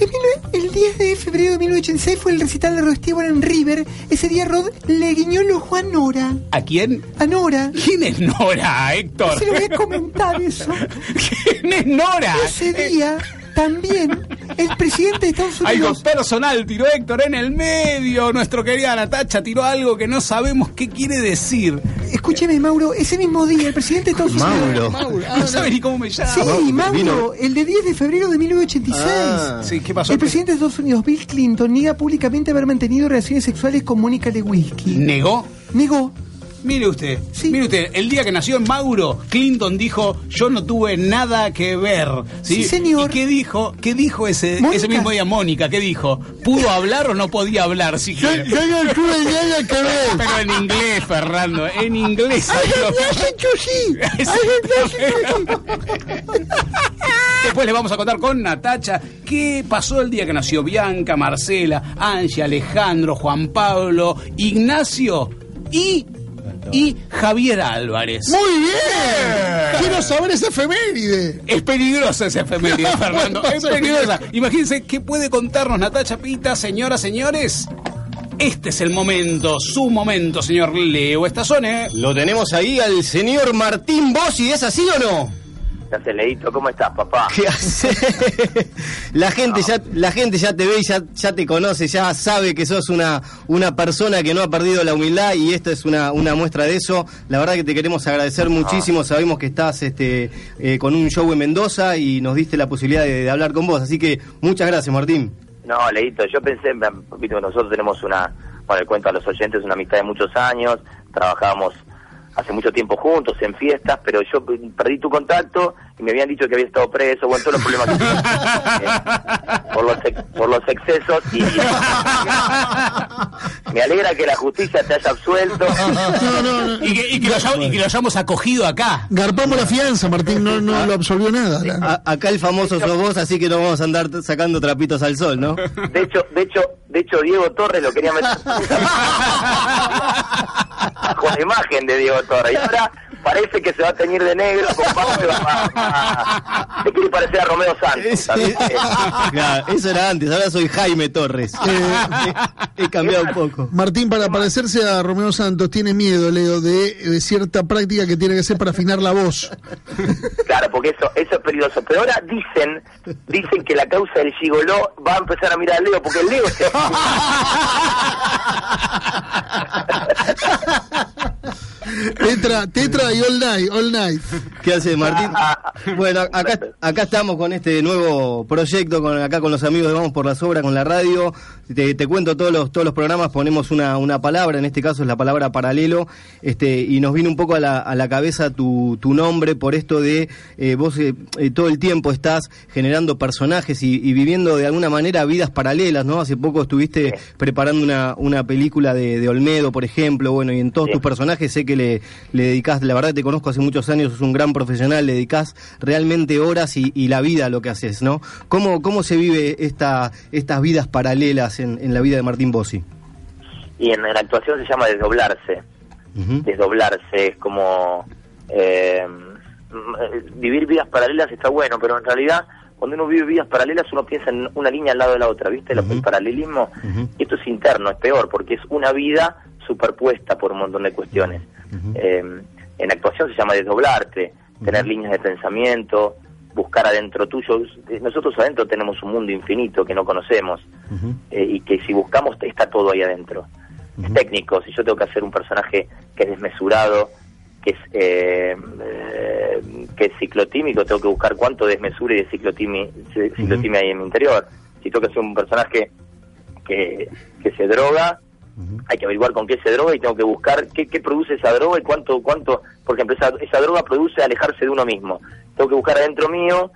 E: El, mil- el 10 de febrero de 1986 fue el recital de Rod Stewart en River. Ese día Rod le guiñó el ojo a Nora.
D: ¿A quién?
E: A Nora.
D: ¿Quién es Nora, Héctor?
E: Se lo voy a comentar eso.
D: ¿Quién es Nora?
E: Ese día también el presidente de Estados
D: Algo
E: Unidos.
D: personal tiró Héctor en el medio. Nuestro querida Natacha tiró algo que no sabemos qué quiere decir.
E: Escúcheme, Mauro, ese mismo día el presidente de Estados Unidos.
G: Mauro.
D: No sabe ni cómo me llamo.
E: Sí, Mauro,
G: vino.
E: el de 10 de febrero de 1986.
G: Ah.
D: Sí, ¿qué pasó?
E: El presidente de Estados Unidos, Bill Clinton, niega públicamente haber mantenido relaciones sexuales con Mónica Lewinsky.
D: ¿Negó?
E: Negó.
D: Mire usted,
E: Sí.
D: mire usted, el día que nació Mauro, Clinton dijo, yo no tuve nada que ver. ¿sí?
E: Sí, señor.
D: ¿Y qué dijo? ¿Qué dijo ese,
E: Mónica.
D: ese mismo día Mónica? ¿Qué dijo? ¿Pudo hablar o no podía hablar
F: Yo,
D: siquiera?
F: yo no tuve nada que ver.
D: Pero en inglés, Fernando, en inglés. Después le vamos a contar con Natacha qué pasó el día que nació Bianca, Marcela, Angie, Alejandro, Juan Pablo, Ignacio y, y Javier Álvarez.
F: Muy bien. Quiero saber esa efeméride.
D: Es peligrosa esa efeméride, Fernando. Es peligrosa. Imagínense qué puede contarnos Natacha Pita, señoras, señores. Este es el momento, su momento, señor Leo Estazone.
G: Lo tenemos ahí al señor Martín Bossi, ¿es así o no?
Q: ¿Qué haces, Leito? ¿Cómo estás, papá?
G: ¿Qué hace? la gente ya la gente ya te ve y ya, ya te conoce, ya sabe que sos una, una persona que no ha perdido la humildad y esto es una, una muestra de eso. La verdad que te queremos agradecer muchísimo, sabemos que estás este eh, con un show en Mendoza y nos diste la posibilidad de, de hablar con vos, así que muchas gracias Martín.
Q: No, Leito, yo pensé, viste, nosotros tenemos una, bueno, le cuento a los oyentes, una amistad de muchos años, trabajábamos hace mucho tiempo juntos en fiestas, pero yo perdí tu contacto y me habían dicho que había estado preso, bueno, todos los problemas que eh, por, los ex- por los excesos y me alegra que la justicia te haya absuelto.
D: Y que, y que lo, hayamos- y que lo hayamos acogido acá.
F: Garpamos la fianza, Martín, no, no lo absolvió nada.
G: A- acá el famoso sos vos, así que no vamos a andar sacando trapitos al sol, ¿no?
Q: De hecho, de hecho, de hecho Diego Torres lo quería meter con la imagen de Diego Torres. Y ahora parece que se va a teñir de negro, va, va- va- le quiere parecer a Romeo Santos. ¿sabes?
G: Claro, eso era antes, ahora soy Jaime Torres. He cambiado un poco.
F: Martín, para parecerse a Romeo Santos, tiene miedo, Leo, de, de cierta práctica que tiene que hacer para afinar la voz.
Q: Claro, porque eso, eso es peligroso. Pero ahora dicen, dicen que la causa del gigoló va a empezar a mirar a Leo, porque el Leo se...
F: Tetra, tetra y all night, all night.
G: ¿Qué hace Martín? Bueno, acá, acá estamos con este nuevo proyecto, con acá con los amigos de Vamos por las Obras, con la radio. Te, te cuento todos los todos los programas, ponemos una, una palabra, en este caso es la palabra paralelo, este y nos viene un poco a la, a la cabeza tu, tu nombre por esto de eh, vos eh, eh, todo el tiempo estás generando personajes y, y viviendo de alguna manera vidas paralelas, ¿no? Hace poco estuviste preparando una, una película de, de Olmedo, por ejemplo, bueno, y en todos tus personajes sé que le, le dedicás, la verdad te conozco hace muchos años, sos un gran profesional, le dedicás realmente horas y, y la vida a lo que haces, ¿no? ¿Cómo, cómo se vive esta, estas vidas paralelas en, en la vida de Martín Bossi?
Q: Y en, la actuación se llama desdoblarse. Desdoblarse es como... eh, vivir vidas paralelas está bueno, pero en realidad cuando uno vive vidas paralelas uno piensa en una línea al lado de la otra, ¿viste? El paralelismo, esto es interno, es peor, porque es una vida superpuesta por un montón de cuestiones. Eh, en actuación se llama desdoblarte, tener líneas de pensamiento, buscar adentro tuyo. Nosotros adentro tenemos un mundo infinito que no conocemos eh, y que si buscamos está todo ahí adentro. Es técnico, si yo tengo que hacer un personaje que es desmesurado, que es eh, eh, que es ciclotímico, tengo que buscar cuánto desmesura y de ciclotimi, ci- ciclotimia hay en mi interior. Si tengo que hacer un personaje que, que se droga, hay que averiguar con qué se droga y tengo que buscar qué, qué produce esa droga y cuánto, cuánto, por ejemplo, esa, esa droga produce alejarse de uno mismo. Tengo que buscar adentro mío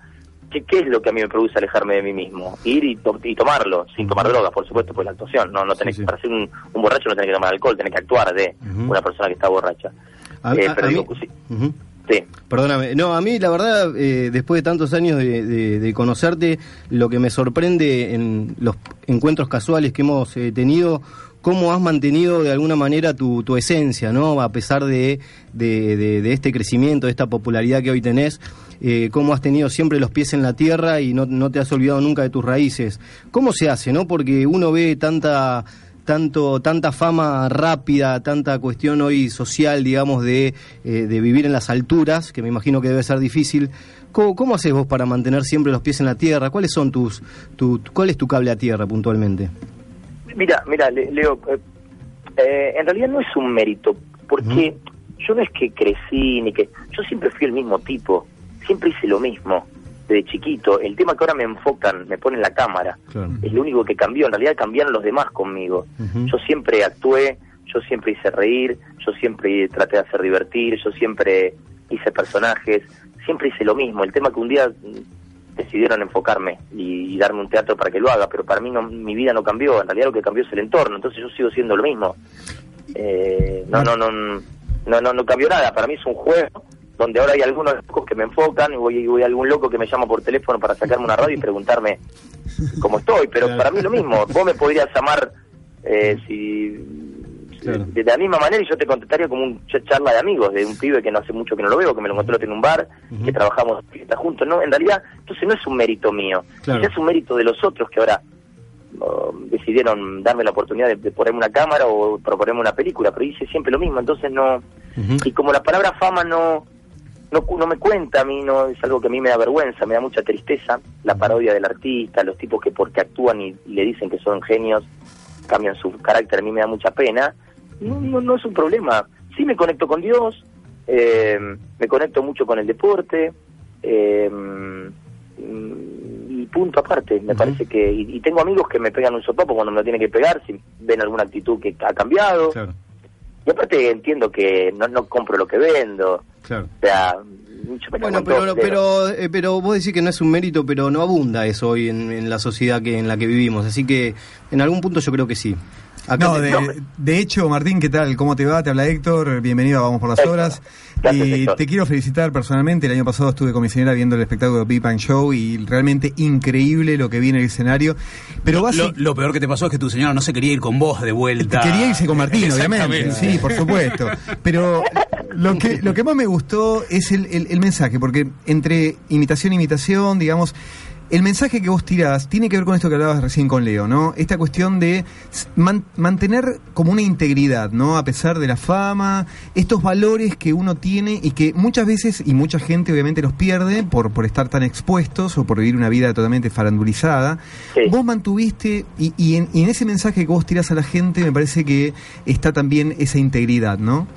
Q: qué, qué es lo que a mí me produce alejarme de mí mismo. Ir y, to- y tomarlo, sin tomar drogas, por supuesto, pues la actuación. No, no tenés, Para ser un, un borracho no tenés que tomar alcohol, tenés que actuar de una persona que está borracha.
G: A-
Q: Eh,
G: a-
Q: pero
G: a
Q: digo,
G: mí-
Q: sí, sí.
G: Perdóname, no, a mí la verdad, eh, después de tantos años de, de- de conocerte, lo que me sorprende en los encuentros casuales que hemos eh, tenido, cómo has mantenido de alguna manera tu, tu esencia, ¿no? A pesar de, de- de- este crecimiento, de esta popularidad que hoy tenés, eh, cómo has tenido siempre los pies en la tierra y no, no te has olvidado nunca de tus raíces. ¿Cómo se hace, no? Porque uno ve tanta tanto tanta fama rápida, tanta cuestión hoy social, digamos, de, eh, de vivir en las alturas, que me imagino que debe ser difícil. ¿Cómo, cómo haces vos para mantener siempre los pies en la tierra? ¿Cuáles son tus, tu, cuál es tu cable a tierra puntualmente?
Q: Mira, mira, Le- Leo, eh, eh, en realidad no es un mérito, porque yo no es que crecí ni que... Yo siempre fui el mismo tipo, siempre hice lo mismo, desde chiquito. El tema que ahora me enfocan, me ponen la cámara, es lo único que cambió. En realidad cambiaron los demás conmigo. Yo siempre actué, yo siempre hice reír, yo siempre traté de hacer divertir, yo siempre hice personajes, siempre hice lo mismo. El tema que un día decidieron enfocarme y, y darme un teatro para que lo haga, pero para mí no, mi vida no cambió, en realidad lo que cambió es el entorno, entonces yo sigo siendo lo mismo. Eh, no, no, no, no, no, no cambió nada, para mí es un juego donde ahora hay algunos locos que me enfocan y voy, y voy a algún loco que me llama por teléfono para sacarme una radio y preguntarme cómo estoy, pero para mí es lo mismo, vos me podrías llamar eh, si de la misma manera y yo te contestaría como un ch- charla de amigos, de un pibe que no hace mucho que no lo veo, que me lo encontré en un bar, que trabajamos juntos, no, en realidad, entonces no es un mérito mío,
G: Claro.
Q: es un mérito de los otros que ahora oh, decidieron darme la oportunidad de, de ponerme una cámara o proponerme una película, pero hice siempre lo mismo, entonces no, y como la palabra fama no, no, no me cuenta a mí, no es algo que a mí me da vergüenza, me da mucha tristeza, la parodia del artista, los tipos que porque actúan y, y le dicen que son genios, cambian su carácter, a mí me da mucha pena, no, no, no es un problema. Sí me conecto con Dios, eh, me conecto mucho con el deporte, eh, y punto aparte, me parece que... Y, y tengo amigos que me pegan un sopapo cuando me lo tienen que pegar, si ven alguna actitud que ha cambiado. Y aparte entiendo que no, no compro lo que vendo,
G: Claro.
Q: o sea...
G: Bueno,
Q: con
G: pero, pero, eh, pero vos decís que no es un mérito, pero no abunda eso hoy en, en la sociedad que en la que vivimos. Así que en algún punto yo creo que sí. Acá
E: No, de, de hecho, Martín, ¿qué tal? ¿Cómo te va? Te habla Héctor, bienvenido a Vamos por las Horas. y te quiero felicitar personalmente, el año pasado estuve con mi señora viendo el espectáculo Big Bang Show y realmente increíble lo que vi en el escenario. Pero vas
D: Lo, lo peor que te pasó es que tu señora no se quería ir con vos de vuelta.
E: Quería irse con Martín, obviamente. Sí, por supuesto. Pero Lo que, lo que más me gustó es el, el- el mensaje, porque entre imitación e imitación, digamos, el mensaje que vos tirás tiene que ver con esto que hablabas recién con Leo, ¿no? Esta cuestión de man- mantener como una integridad, ¿no? A pesar de la fama, estos valores que uno tiene y que muchas veces y mucha gente obviamente los pierde por, por estar tan expuestos o por vivir una vida totalmente farandulizada. Vos mantuviste, y, y en, y en ese mensaje que vos tirás a la gente me parece que está también esa integridad, ¿no?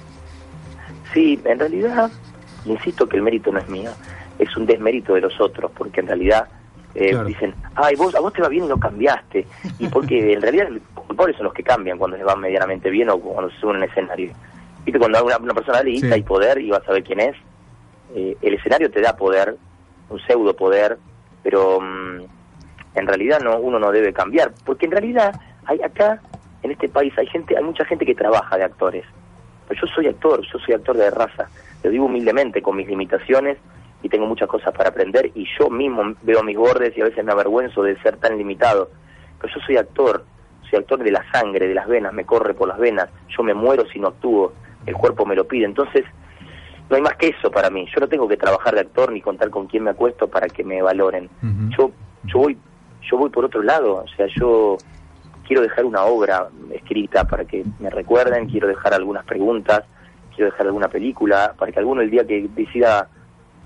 Q: Sí, en realidad, insisto que el mérito no es mío, es un desmérito de los otros, porque en realidad eh,
E: Claro.
Q: dicen, ay, vos, a vos te va bien y no cambiaste. Y porque en realidad los culpables son los que cambian cuando les va medianamente bien o cuando se suben en el escenario. Viste, cuando una, una persona le
E: Sí.
Q: y poder y vas a saber quién es, eh, el escenario te da poder, un pseudo poder, pero mm, en realidad no uno no debe cambiar, porque en realidad hay acá en este país hay gente, hay mucha gente que trabaja de actores. Pero yo soy actor, yo soy actor de raza. Lo digo humildemente con mis limitaciones y tengo muchas cosas para aprender y yo mismo veo mis bordes y a veces me avergüenzo de ser tan limitado. Pero yo soy actor, soy actor de la sangre, de las venas, me corre por las venas. Yo me muero si no actúo, el cuerpo me lo pide. Entonces, no hay más que eso para mí. Yo no tengo que trabajar de actor ni contar con quién me acuesto para que me valoren. Yo yo voy yo voy por otro lado, o sea, yo quiero dejar una obra escrita para que me recuerden, quiero dejar algunas preguntas, quiero dejar alguna película, para que alguno el día que decida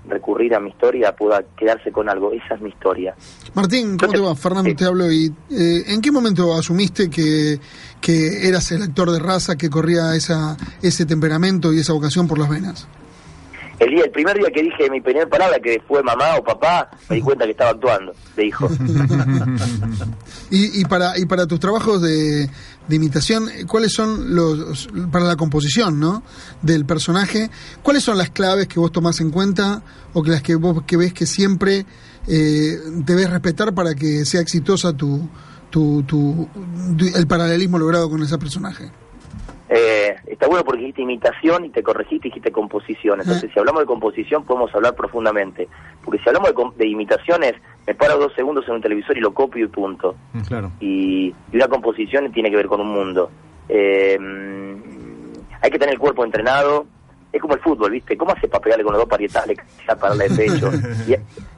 Q: recurrir a mi historia pueda quedarse con algo. Esa es mi historia.
F: Martín, ¿cómo te va? Fernando te hablo y eh, ¿en qué momento asumiste que, que eras el actor de raza que corría esa, ese temperamento y esa vocación por las venas?
Q: El día, el primer día que dije mi primera palabra, que fue mamá o papá, me di cuenta que estaba actuando, de hijo.
F: Y, y para y para tus trabajos de, de imitación, ¿cuáles son los para la composición, ¿no? del personaje? ¿Cuáles son las claves que vos tomás en cuenta o que las que vos que ves que siempre eh, debes respetar para que sea exitosa tu, tu, tu- el paralelismo logrado con ese personaje?
Q: Eh, está bueno porque dijiste imitación y te corregiste y dijiste composición. Entonces, si hablamos de composición, podemos hablar profundamente. Porque si hablamos de, de imitaciones, me paro dos segundos en un televisor y lo copio y punto.
E: Claro.
Q: Y, y una composición tiene que ver con un mundo. Eh, mm, hay que tener el cuerpo entrenado. Es como el fútbol, ¿viste? ¿Cómo hace para pegarle con los dos parietales, para pararle de pecho?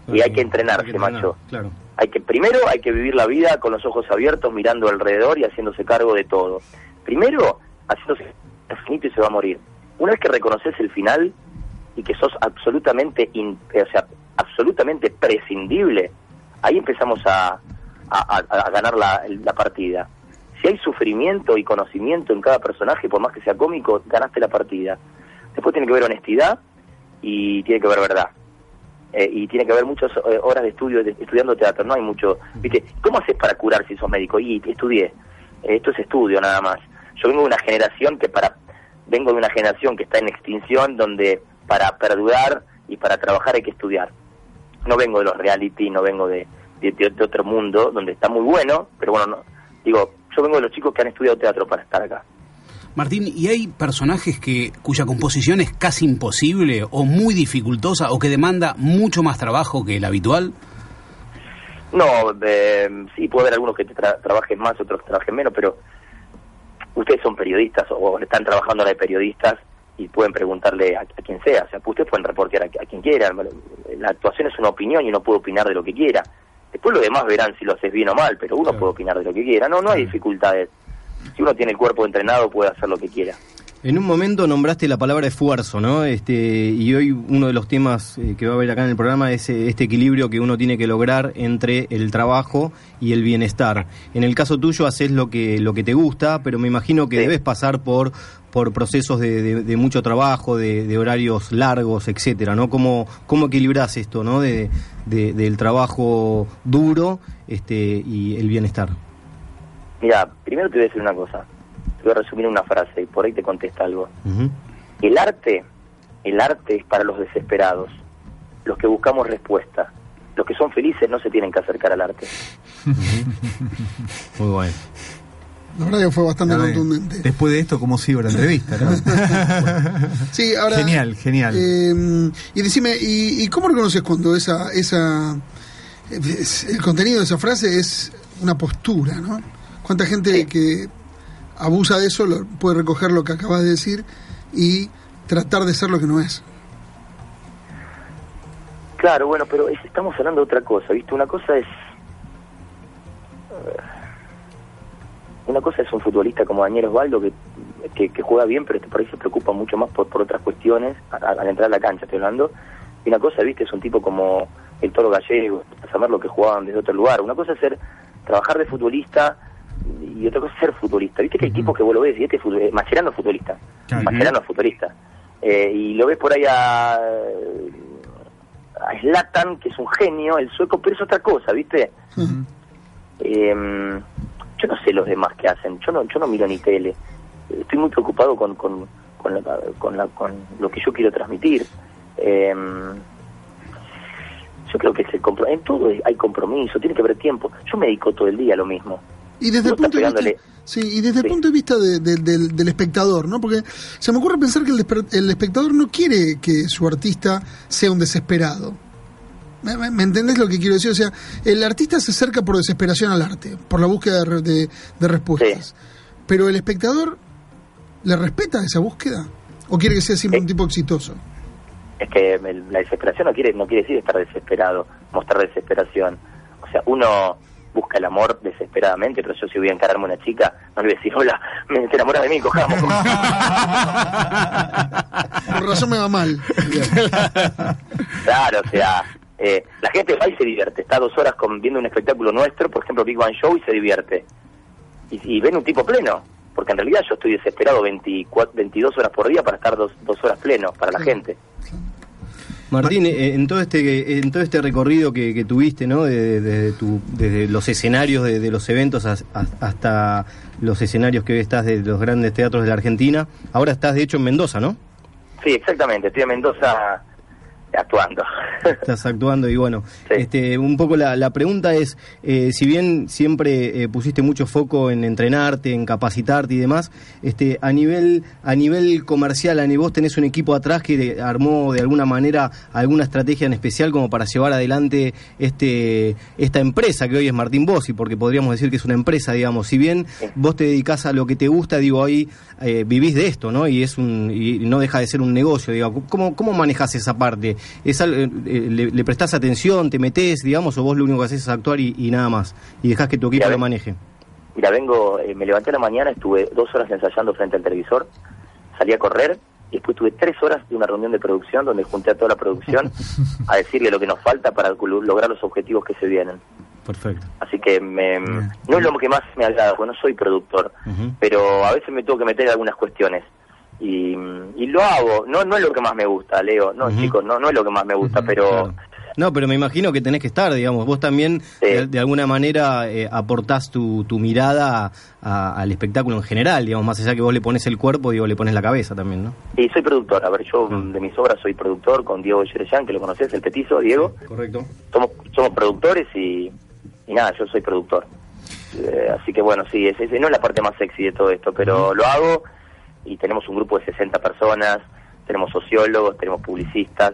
Q: Y, y hay que entrenarse, macho.
K: Claro.
Q: Hay que primero hay que vivir la vida con los ojos abiertos, mirando alrededor y haciéndose cargo de todo. Primero, haciéndose finito y se va a morir. Una vez que reconoces el final y que sos absolutamente, in- o sea, absolutamente prescindible, ahí empezamos a, a- ganar la, la partida. Si hay sufrimiento y conocimiento en cada personaje, por más que sea cómico, ganaste la partida. Después tiene que haber honestidad y tiene que haber verdad. Eh, y tiene que haber muchas eh, horas de estudio de- estudiando teatro, no hay mucho, ¿viste? ¿Cómo haces para curar si sos médico? Y estudié. Eh, esto es estudio nada más. Yo vengo de una generación que para vengo de una generación que está en extinción donde para perdurar y para trabajar hay que estudiar. No vengo de los reality, no vengo de, de, de- de otro mundo donde está muy bueno, pero bueno, no, digo, yo vengo de los chicos que han estudiado teatro para estar acá.
D: Martín, ¿y hay personajes que cuya composición es casi imposible o muy dificultosa o que demanda mucho más trabajo que el habitual?
Q: No, eh, sí, puede haber algunos que te tra- trabajen más, otros que trabajen menos, pero ustedes son periodistas o están trabajando ahora de periodistas y pueden preguntarle a, a quien sea. O sea, ustedes pueden reportear a, a quien quieran. La actuación es una opinión y uno puede opinar de lo que quiera. Después los demás verán si lo haces bien o mal, pero uno puede opinar de lo que quiera. No, no hay dificultades. Si uno tiene el cuerpo entrenado, puede hacer lo que quiera.
G: En un momento nombraste la palabra esfuerzo, ¿no? Este, y hoy uno de los temas eh, que va a haber acá en el programa es eh, este equilibrio que uno tiene que lograr entre el trabajo y el bienestar. En el caso tuyo haces lo que, lo que te gusta, pero me imagino que debes pasar por, por procesos de, de- de mucho trabajo, de, de horarios largos, etcétera, ¿no? ¿Cómo, cómo equilibras esto, ¿no? De, de- del trabajo duro este, y el bienestar.
Q: Mira, primero te voy a decir una cosa. Te voy a resumir una frase y por ahí te contesta algo. El arte, el arte es para los desesperados, los que buscamos respuesta. Los que son felices no se tienen que acercar al arte.
G: Muy bueno.
F: La verdad que fue bastante
E: ver,
F: contundente.
E: Después de esto, ¿cómo sigo la entrevista? no?
F: Sí, ahora.
E: Genial, genial.
F: eh, y decime, ¿y, y cómo reconoces cuando esa, esa, es- el contenido de esa frase es una postura, ¿no? ¿Cuánta gente que abusa de eso lo- puede recoger lo que acabas de decir y tratar de ser lo que no es.
Q: Claro, bueno, pero es- estamos hablando de otra cosa, ¿viste? Una cosa es... eh, Una cosa es un futbolista como Daniel Osvaldo que, que, juega bien, pero por ahí se preocupa mucho más por, por otras cuestiones al entrar a la cancha, estoy hablando. Y una cosa, ¿viste? Es un tipo como el Toro Gallego, saber lo que jugaban desde otro lugar. Una cosa es ser trabajar de futbolista y otra cosa es ser futbolista. ¿Viste que hay tipos que vos lo ves y este es eh, Mascherano es futbolista? Mascherano es futbolista. Eh, y lo ves por ahí a, a Zlatan, que es un genio, el sueco, pero es otra cosa, ¿viste? Eh, yo no sé los demás que hacen, yo no, yo no miro ni tele. Estoy muy preocupado con, con, con, la- con, la- con lo que yo quiero transmitir. Eh, yo creo que se compro en todo hay compromiso, tiene que haber tiempo. Yo me dedico todo el día a lo mismo.
F: Y desde el punto de vista, sí, y desde el punto de vista de- de- del, del espectador, ¿no? Porque se me ocurre pensar que el, el espectador no quiere que su artista sea un desesperado. ¿Me, me- entendés lo que quiero decir? O sea, el artista se acerca por desesperación al arte, por la búsqueda de, de- respuestas. Pero el espectador le respeta esa búsqueda o quiere que sea siempre un tipo exitoso.
Q: es que la desesperación no quiere no quiere decir estar desesperado, mostrar desesperación. O sea, uno busca el amor desesperadamente, pero yo si voy a encararme a una chica, no le voy a decir, hola, me te enamoras de mí, cojamos.
F: Por razón me va mal.
Q: claro, o sea, eh, la gente va y se divierte, está dos horas con, viendo un espectáculo nuestro, por ejemplo Big Bang Show, y se divierte. Y, y ven un tipo pleno, porque en realidad yo estoy desesperado 24, 22 horas por día para estar dos, dos horas pleno para la gente.
G: Martín, eh, en todo este en todo este recorrido que, que tuviste, ¿no? De- de- de tu- desde los escenarios de, de los eventos as- as- hasta los escenarios que estás de los grandes teatros de la Argentina, ahora estás de hecho en Mendoza, ¿no?
Q: Sí, exactamente, estoy en Mendoza actuando.
G: Estás actuando y bueno, este, un poco la, la pregunta es, eh, si bien siempre eh, pusiste mucho foco en entrenarte, en capacitarte y demás, este, a nivel a nivel comercial, a vos tenés un equipo atrás que de- armó de alguna manera alguna estrategia en especial como para llevar adelante este esta empresa que hoy es Martín Bossi, porque podríamos decir que es una empresa, digamos, si bien vos te dedicás a lo que te gusta, digo, ahí eh, vivís de esto, ¿no? Y es un y no deja de ser un negocio, digo, ¿cómo, cómo manejas esa parte? ¿Es al- eh, eh, le, le prestás atención, te metés, digamos, o vos lo único que haces es actuar y, y nada más? Y dejás que tu equipo
Q: Mira,
G: lo maneje.
Q: Mira, vengo, eh, me levanté a la mañana, estuve dos horas ensayando frente al televisor, salí a correr y después tuve tres horas de una reunión de producción donde junté a toda la producción a decirle lo que nos falta para lo- lograr los objetivos que se vienen.
G: Perfecto.
Q: Así que me, no es lo que más me agrada, porque no soy productor, pero a veces me tengo que meter en algunas cuestiones. Y, y lo hago, no no es lo que más me gusta, Leo, no chicos, no no es lo que más me gusta, pero
G: No, pero me imagino que tenés que estar, digamos, vos también de, de alguna manera eh, aportás tu, tu mirada a- al espectáculo en general, digamos, más allá que vos le pones el cuerpo, digo, le pones la cabeza también, ¿no?
Q: y soy productor, a ver, yo de mis obras soy productor con Diego Yerellán, que lo conoces, el petizo, Diego.
G: Correcto.
Q: somos somos productores y, y nada, yo soy productor. Eh, así que bueno, sí, es, es- no es la parte más sexy de todo esto, pero lo hago y tenemos un grupo de 60 personas, tenemos sociólogos, tenemos publicistas,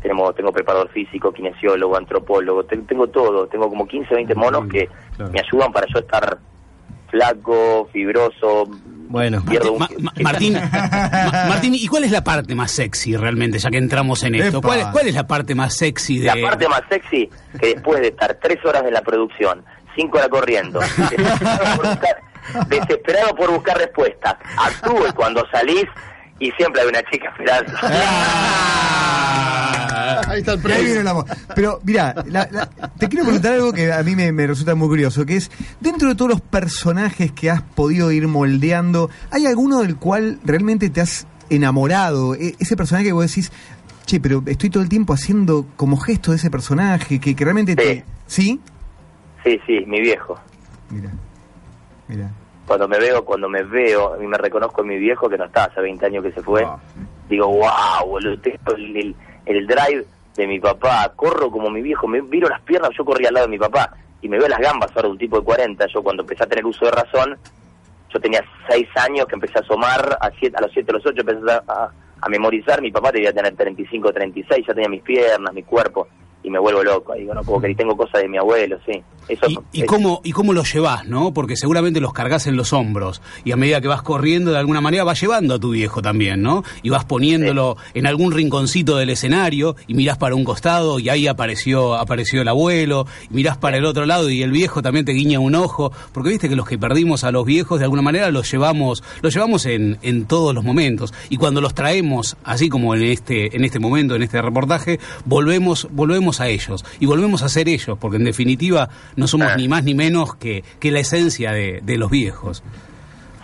Q: tenemos tengo preparador físico, kinesiólogo, antropólogo, te- tengo todo, tengo como 15, 20 monos que me ayudan para yo estar flaco, fibroso,
G: bueno,
Q: pierdo un-
D: Ma- Ma- Martín, Ma- Martín, ¿y cuál es la parte más sexy realmente, ya que entramos en esto? ¿Cuál es, cuál es la parte más sexy de...?
Q: La parte más sexy, que después de estar tres horas en la producción, cinco horas corriendo, desesperado por buscar, desesperado por buscar respuestas, actúe cuando salís y siempre hay una chica esperando.
F: Ahí está el
E: Ahí
F: premio.
E: viene el amor. Pero mira, la- la- te quiero preguntar algo que a mí me, me resulta muy curioso, que es, dentro de todos los personajes que has podido ir moldeando, ¿hay alguno del cual realmente te has enamorado? E- ese personaje que vos decís, che, pero estoy todo el tiempo haciendo como gesto de ese personaje, que, que realmente te... ¿Sí?
Q: Sí, sí, mi viejo.
E: Mira, mira.
Q: Cuando me veo, cuando me veo y me reconozco en mi viejo que no está, hace 20 años que se fue, digo, wow, boludo, el, el- el drive de mi papá, corro como mi viejo, me viro las piernas, yo corría al lado de mi papá y me veo las gambas ahora de un tipo de 40, yo cuando empecé a tener uso de razón, yo tenía 6 años que empecé a asomar, a, siete, a los 7, a los 8 empecé a, a- a memorizar, mi papá debía tener 35, 36, ya tenía mis piernas, mi cuerpo, y me vuelvo loco. Digo, no puedo creer, tengo cosas de mi abuelo, sí. Eso,
D: ¿Y
Q: es-
D: cómo, ¿Y cómo los llevas, no? Porque seguramente los cargas en los hombros y a medida que vas corriendo, de alguna manera vas llevando a tu viejo también, ¿no? Y vas poniéndolo en algún rinconcito del escenario y mirás para un costado y ahí apareció, apareció el abuelo, y mirás para el otro lado y el viejo también te guiña un ojo, porque viste que los que perdimos a los viejos de alguna manera los llevamos, los llevamos en, en todos los momentos y cuando los traemos, así como en este, en este momento, en este reportaje, volvemos, volvemos a ellos y volvemos a ser ellos, porque en definitiva no somos ni más ni menos que, que la esencia de, de los viejos.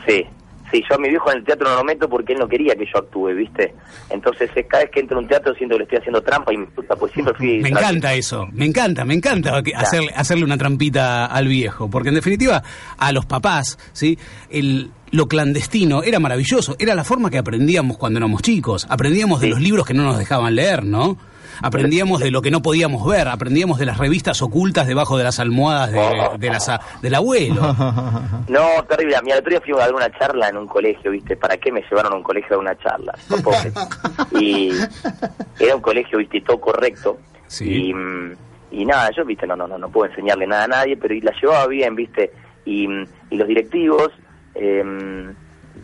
Q: Sí, sí, yo a mi viejo en el teatro no lo meto porque él no quería que yo actúe, ¿viste? Entonces eh, cada vez que entro a un teatro siento que le estoy haciendo trampa y me puta, pues siempre fui...
D: Me encanta eso, me encanta, me encanta hacerle, hacerle una trampita al viejo, porque en definitiva a los papás, ¿sí? El, lo clandestino era maravilloso, era la forma que aprendíamos cuando éramos chicos, aprendíamos de los libros que no nos dejaban leer, ¿no? Aprendíamos de lo que no podíamos ver, aprendíamos de las revistas ocultas debajo de las almohadas de, de las del abuelo.
Q: No, terrible. A el otro día fui a dar una charla en un colegio, ¿viste? ¿Para qué me llevaron a un colegio a dar una charla? No y era un colegio, ¿viste? Todo correcto. Y, mm, y nada, yo, ¿viste? No, no, no, no puedo enseñarle nada a nadie, pero y la llevaba bien, ¿viste? Y, mm, y los directivos, eh,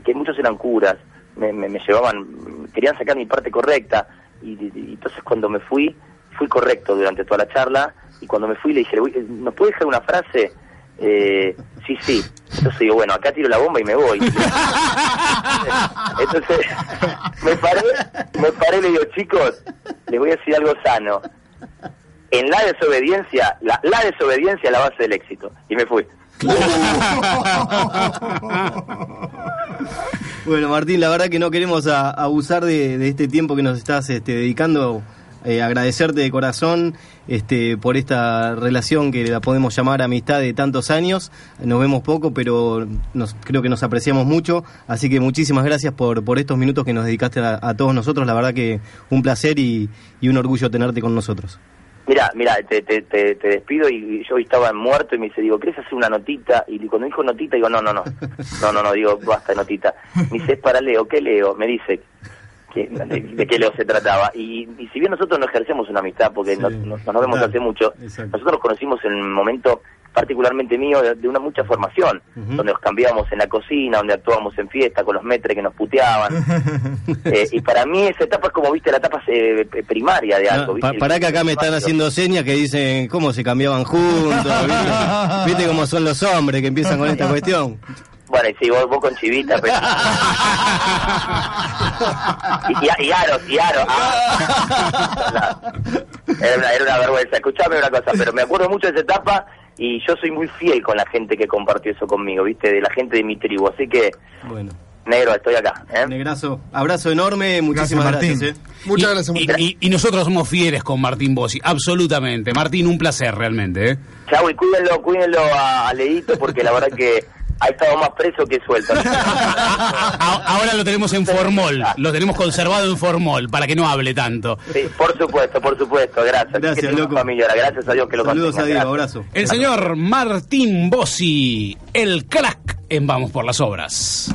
Q: que muchos eran curas, me, me, me llevaban, querían sacar mi parte correcta. Y, entonces cuando me fui, fui correcto durante toda la charla. Y cuando me fui le dije, "Uy, ¿nos puede dejar una frase? Eh, sí, sí. Entonces digo, bueno, acá tiro la bomba y me voy. Entonces me paré, me paré y le digo, chicos, les voy a decir algo sano. En la desobediencia, la, la desobediencia es la base del éxito. Y me fui.
G: Bueno, Martín, la verdad que no queremos a- abusar de, este tiempo que nos estás este, dedicando. Eh, agradecerte de corazón este, por esta relación que la podemos llamar amistad de tantos años. Nos vemos poco, pero nos, creo que nos apreciamos mucho. Así que muchísimas gracias por, estos minutos que nos dedicaste a, todos nosotros. La verdad que un placer y un orgullo tenerte con nosotros.
Q: Mira, mira, te, te, te, te despido y yo estaba muerto y me dice, digo, ¿querés hacer una notita? Y cuando dijo notita, digo, no, no, no, no, no, no, digo, basta de notita. Me dice, es para Leo, ¿qué Leo? Me dice, que, de, de qué Leo se trataba. Y, y si bien nosotros no ejercemos una amistad, porque nos, nos- nos vemos
G: claro,
Q: hace mucho, nosotros nos conocimos en un momento particularmente mío de, de una mucha formación, donde nos cambiábamos en la cocina, donde actuábamos en fiesta con los metres que nos puteaban. Eh, y para mí esa etapa es como, viste, la etapa eh, primaria de algo.
G: No,
Q: ¿viste?
G: pa- pará que acá me están haciendo señas que dicen cómo se cambiaban juntos. ¿Viste, ¿Viste cómo son los hombres que empiezan con esta cuestión?
Q: Bueno, y sí, vos, vos con chivita, pero... y, y, y aros, y aros. ah. Era, una, era una vergüenza. Escuchame una cosa, pero me acuerdo mucho de esa etapa y yo soy muy fiel con la gente que compartió eso conmigo, ¿viste? De la gente de mi tribu. Así que,
G: Bueno.
Q: negro, estoy acá. ¿eh?
G: Negrazo, abrazo enorme, muchísimas gracias.
D: Martín.
G: ¿eh?
F: Muchas gracias,
D: Y, y- y nosotros somos fieles con Martín Bossi, absolutamente. Martín, un placer realmente. ¿eh?
Q: Chau, y cuídenlo, cuídenlo a, a Leito porque la verdad que ha estado más preso que suelto.
D: A- Ahora lo tenemos en formol, lo tenemos conservado en formol para que no hable tanto.
Q: Sí, por supuesto, por supuesto, gracias.
G: Gracias, loco.
Q: familia, gracias a Dios que lo
G: Saludos a
Q: mantenga,
G: Diego, abrazo.
D: El señor Martín Bossi, el crack en Vamos por las Obras.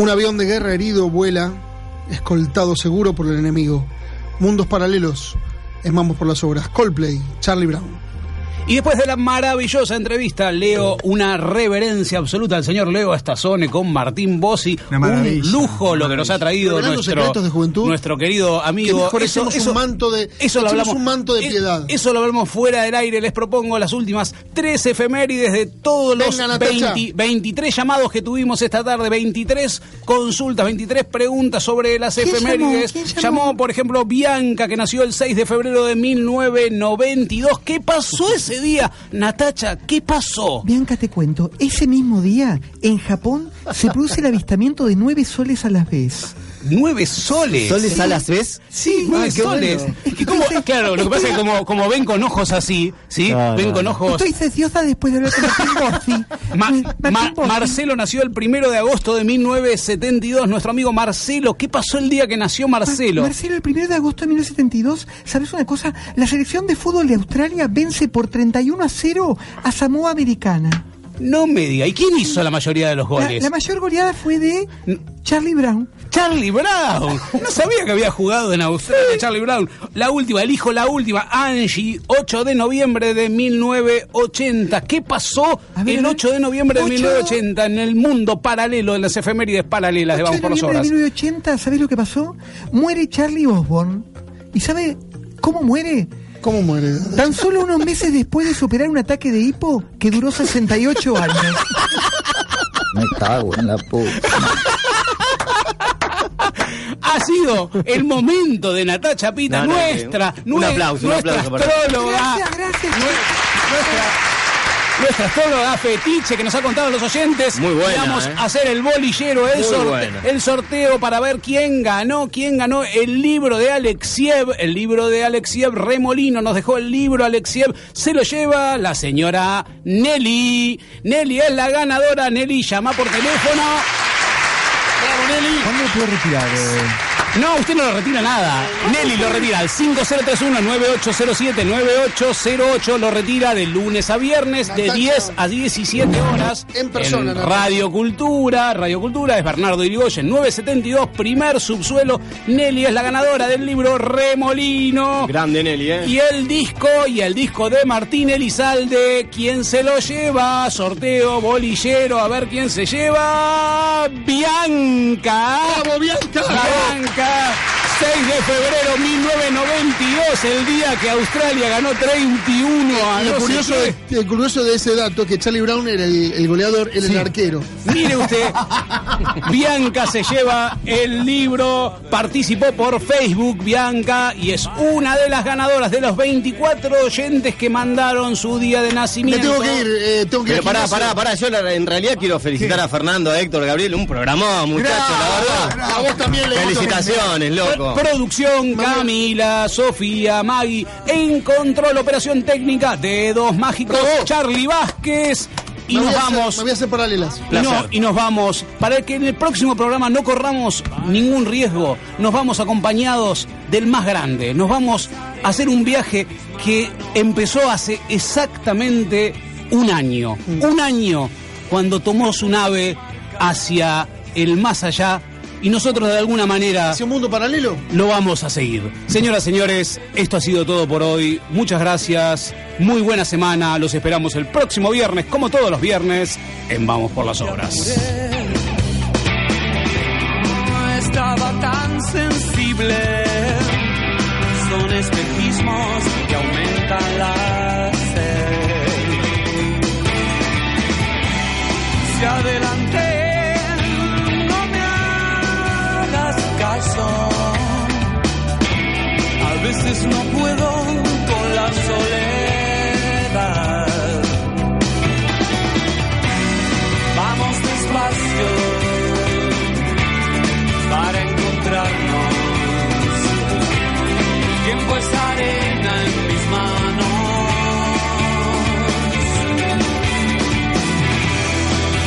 F: Un avión de guerra herido vuela, escoltado seguro por el enemigo. Mundos paralelos, en Vamos por las Obras. Coldplay, Charlie Brown.
D: Y después de la maravillosa entrevista, leo una reverencia absoluta al señor Leo Astazone con Martín Bossi.
F: Una
D: Un lujo lo que nos ha traído nuestro,
F: de juventud.
D: nuestro querido
F: Que
D: amigo.
F: mejor hacemos un manto de-
D: eso lo hablamos,
F: un manto de
D: eh,
F: piedad.
D: Eso lo hablamos fuera del aire. Les propongo las últimas tres efemérides de todos los
F: Venga, Natacha.
D: 20 23 llamados que tuvimos esta tarde. 23 consultas, 23 preguntas sobre las
E: ¿Quién
D: efemérides.
E: llamó? ¿Quién llamó?
D: por ejemplo, Bianca, que nació el 6 de febrero de 1992. ¿Qué pasó ese día? Natacha, ¿qué pasó?
E: Bianca, te cuento, ese mismo día, en Japón, se produce el avistamiento de nueve soles a la vez.
D: ¿Nueve soles?
G: ¿Soles a las vez?
D: Sí, nueve
G: Ah, qué
D: soles.
G: bueno.
D: ¿Y cómo? Claro, lo que pasa es que como, como ven con ojos así, ¿sí?
G: Claro.
D: ven con ojos...
E: Estoy ceciosa después de hablar con Martín.
D: Ma-
E: Martín
D: Ma-
E: Bossi.
D: Marcelo nació el primero de agosto de 1972. Nuestro amigo Marcelo. ¿Qué pasó el día que nació Marcelo?
E: Marcelo, el 1 de agosto de 1972, ¿sabes una cosa? La selección de fútbol de Australia vence por 31 a 0 a Samoa Americana.
D: No me diga. ¿Y quién hizo la mayoría de los goles?
E: la mayor goleada fue de Charlie Brown.
D: Charlie Brown. No sabía que había jugado en Australia Charlie Brown. La última, el hijo, la última, Angie, 8 de noviembre de 1980. ¿Qué pasó
E: ver,
D: el
E: a ver.
D: 8 de noviembre de
E: 8.
D: 1980 en el mundo paralelo de las efemérides paralelas de
E: 8
D: Vamos por las
E: de
D: Horas?
E: 1980, ¿sabes lo que pasó? Muere Charlie Osborne. ¿Y sabe cómo muere?
F: ¿Cómo muere?
E: Tan solo unos meses después de superar un ataque de hipo que duró 68 años.
R: Me cago en la puta.
D: Ha sido el momento de Natacha Pita,
G: No, no,
D: nuestra,
G: un
D: nue-
G: aplauso, un
D: nuestra
G: aplauso para-
D: astróloga.
E: Gracias, gracias.
D: nuestra, nuestra astróloga fetiche que nos ha contado los oyentes.
G: Muy buena,
D: Vamos
G: ¿eh?
D: a hacer el bolillero, el,
G: Muy
D: sorte-
G: buena.
D: el sorteo para ver quién ganó, quién ganó el libro de Alexiev. El libro de Alexiev Remolino nos dejó el libro Alexiev. Se lo lleva la señora Nelly. Nelly es la ganadora. Nelly llama por teléfono. Bravo, Nelly.
E: ¿Cuándo puedo retirar? eh?
D: No, usted no lo retira nada. Nelly lo retira al 5031-9807-9808. Lo retira de lunes a viernes, de
F: Natacha.
D: 10 a 17 horas.
F: En persona.
D: Radio Cultura. Radio Cultura es Bernardo Irigoyen, 972, primer subsuelo. Nelly es la ganadora del libro Remolino.
G: Grande Nelly, ¿eh?
D: Y el disco, y el disco de Martín Elizalde, ¿quién se lo lleva? Sorteo, bolillero, a ver quién se lleva. Bianca.
F: ¡Bravo, Bianca!
D: Bianca, Música 6 de febrero 1992, el día que Australia ganó 31 a no
F: lo curioso, de, el curioso de ese dato es que Charlie Brown era el, el goleador, él el arquero.
D: Mire usted, Bianca se lleva el libro, participó por Facebook Bianca y es una de las ganadoras de los 24 oyentes que mandaron su día de
F: Me
D: nacimiento.
F: tengo que ir, eh, tengo que ir
G: Pero
F: al
G: pará, pará, pará. Yo la- en realidad quiero felicitar a Fernando, a Héctor, a Gabriel. Un programón, muchachos, la verdad.
F: A vos también le
G: Felicitaciones, loco.
D: Producción, Camila, Sofía, Maggie, en control, operación técnica, dedos mágicos,
F: Bravo.
D: Charlie Vázquez. Y
F: Me
D: nos
F: hacer-
D: vamos.
F: me voy a hacer paralelas.
D: Y, no- y nos vamos, para que en el próximo programa no corramos ningún riesgo, nos vamos acompañados del más grande, nos vamos a hacer un viaje que empezó hace exactamente un año, un año cuando tomó su nave hacia el más allá y nosotros de alguna manera
F: ¿Hacia un mundo paralelo?
D: lo vamos a seguir. Señoras, señores, esto ha sido todo por hoy. Muchas gracias. Muy buena semana. Los esperamos el próximo viernes, como todos los viernes, en Vamos por las Obras.
H: No estaba tan sensible. Son espejismos que aumentan la sed. Adelante A veces no puedo con la soledad. Vamos despacio para encontrarnos. Tiempo es arena en mis manos.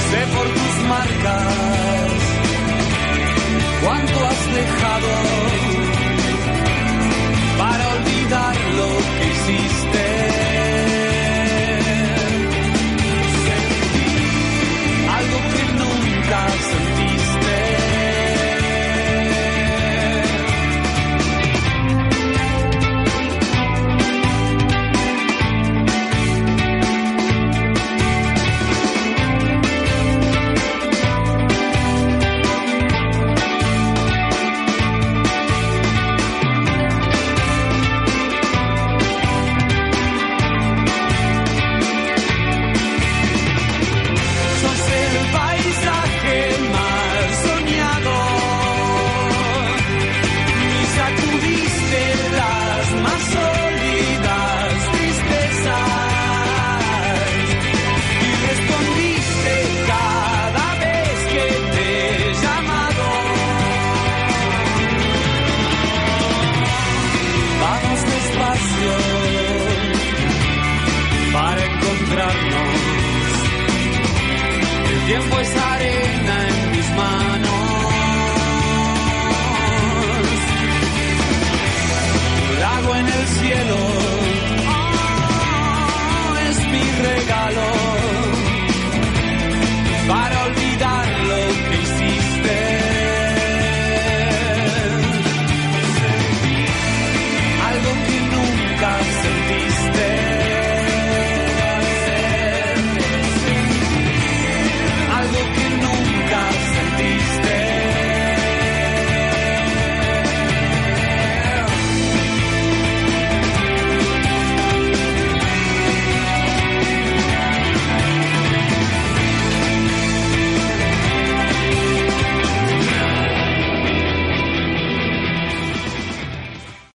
H: Sé por tus marcas cuánto dejado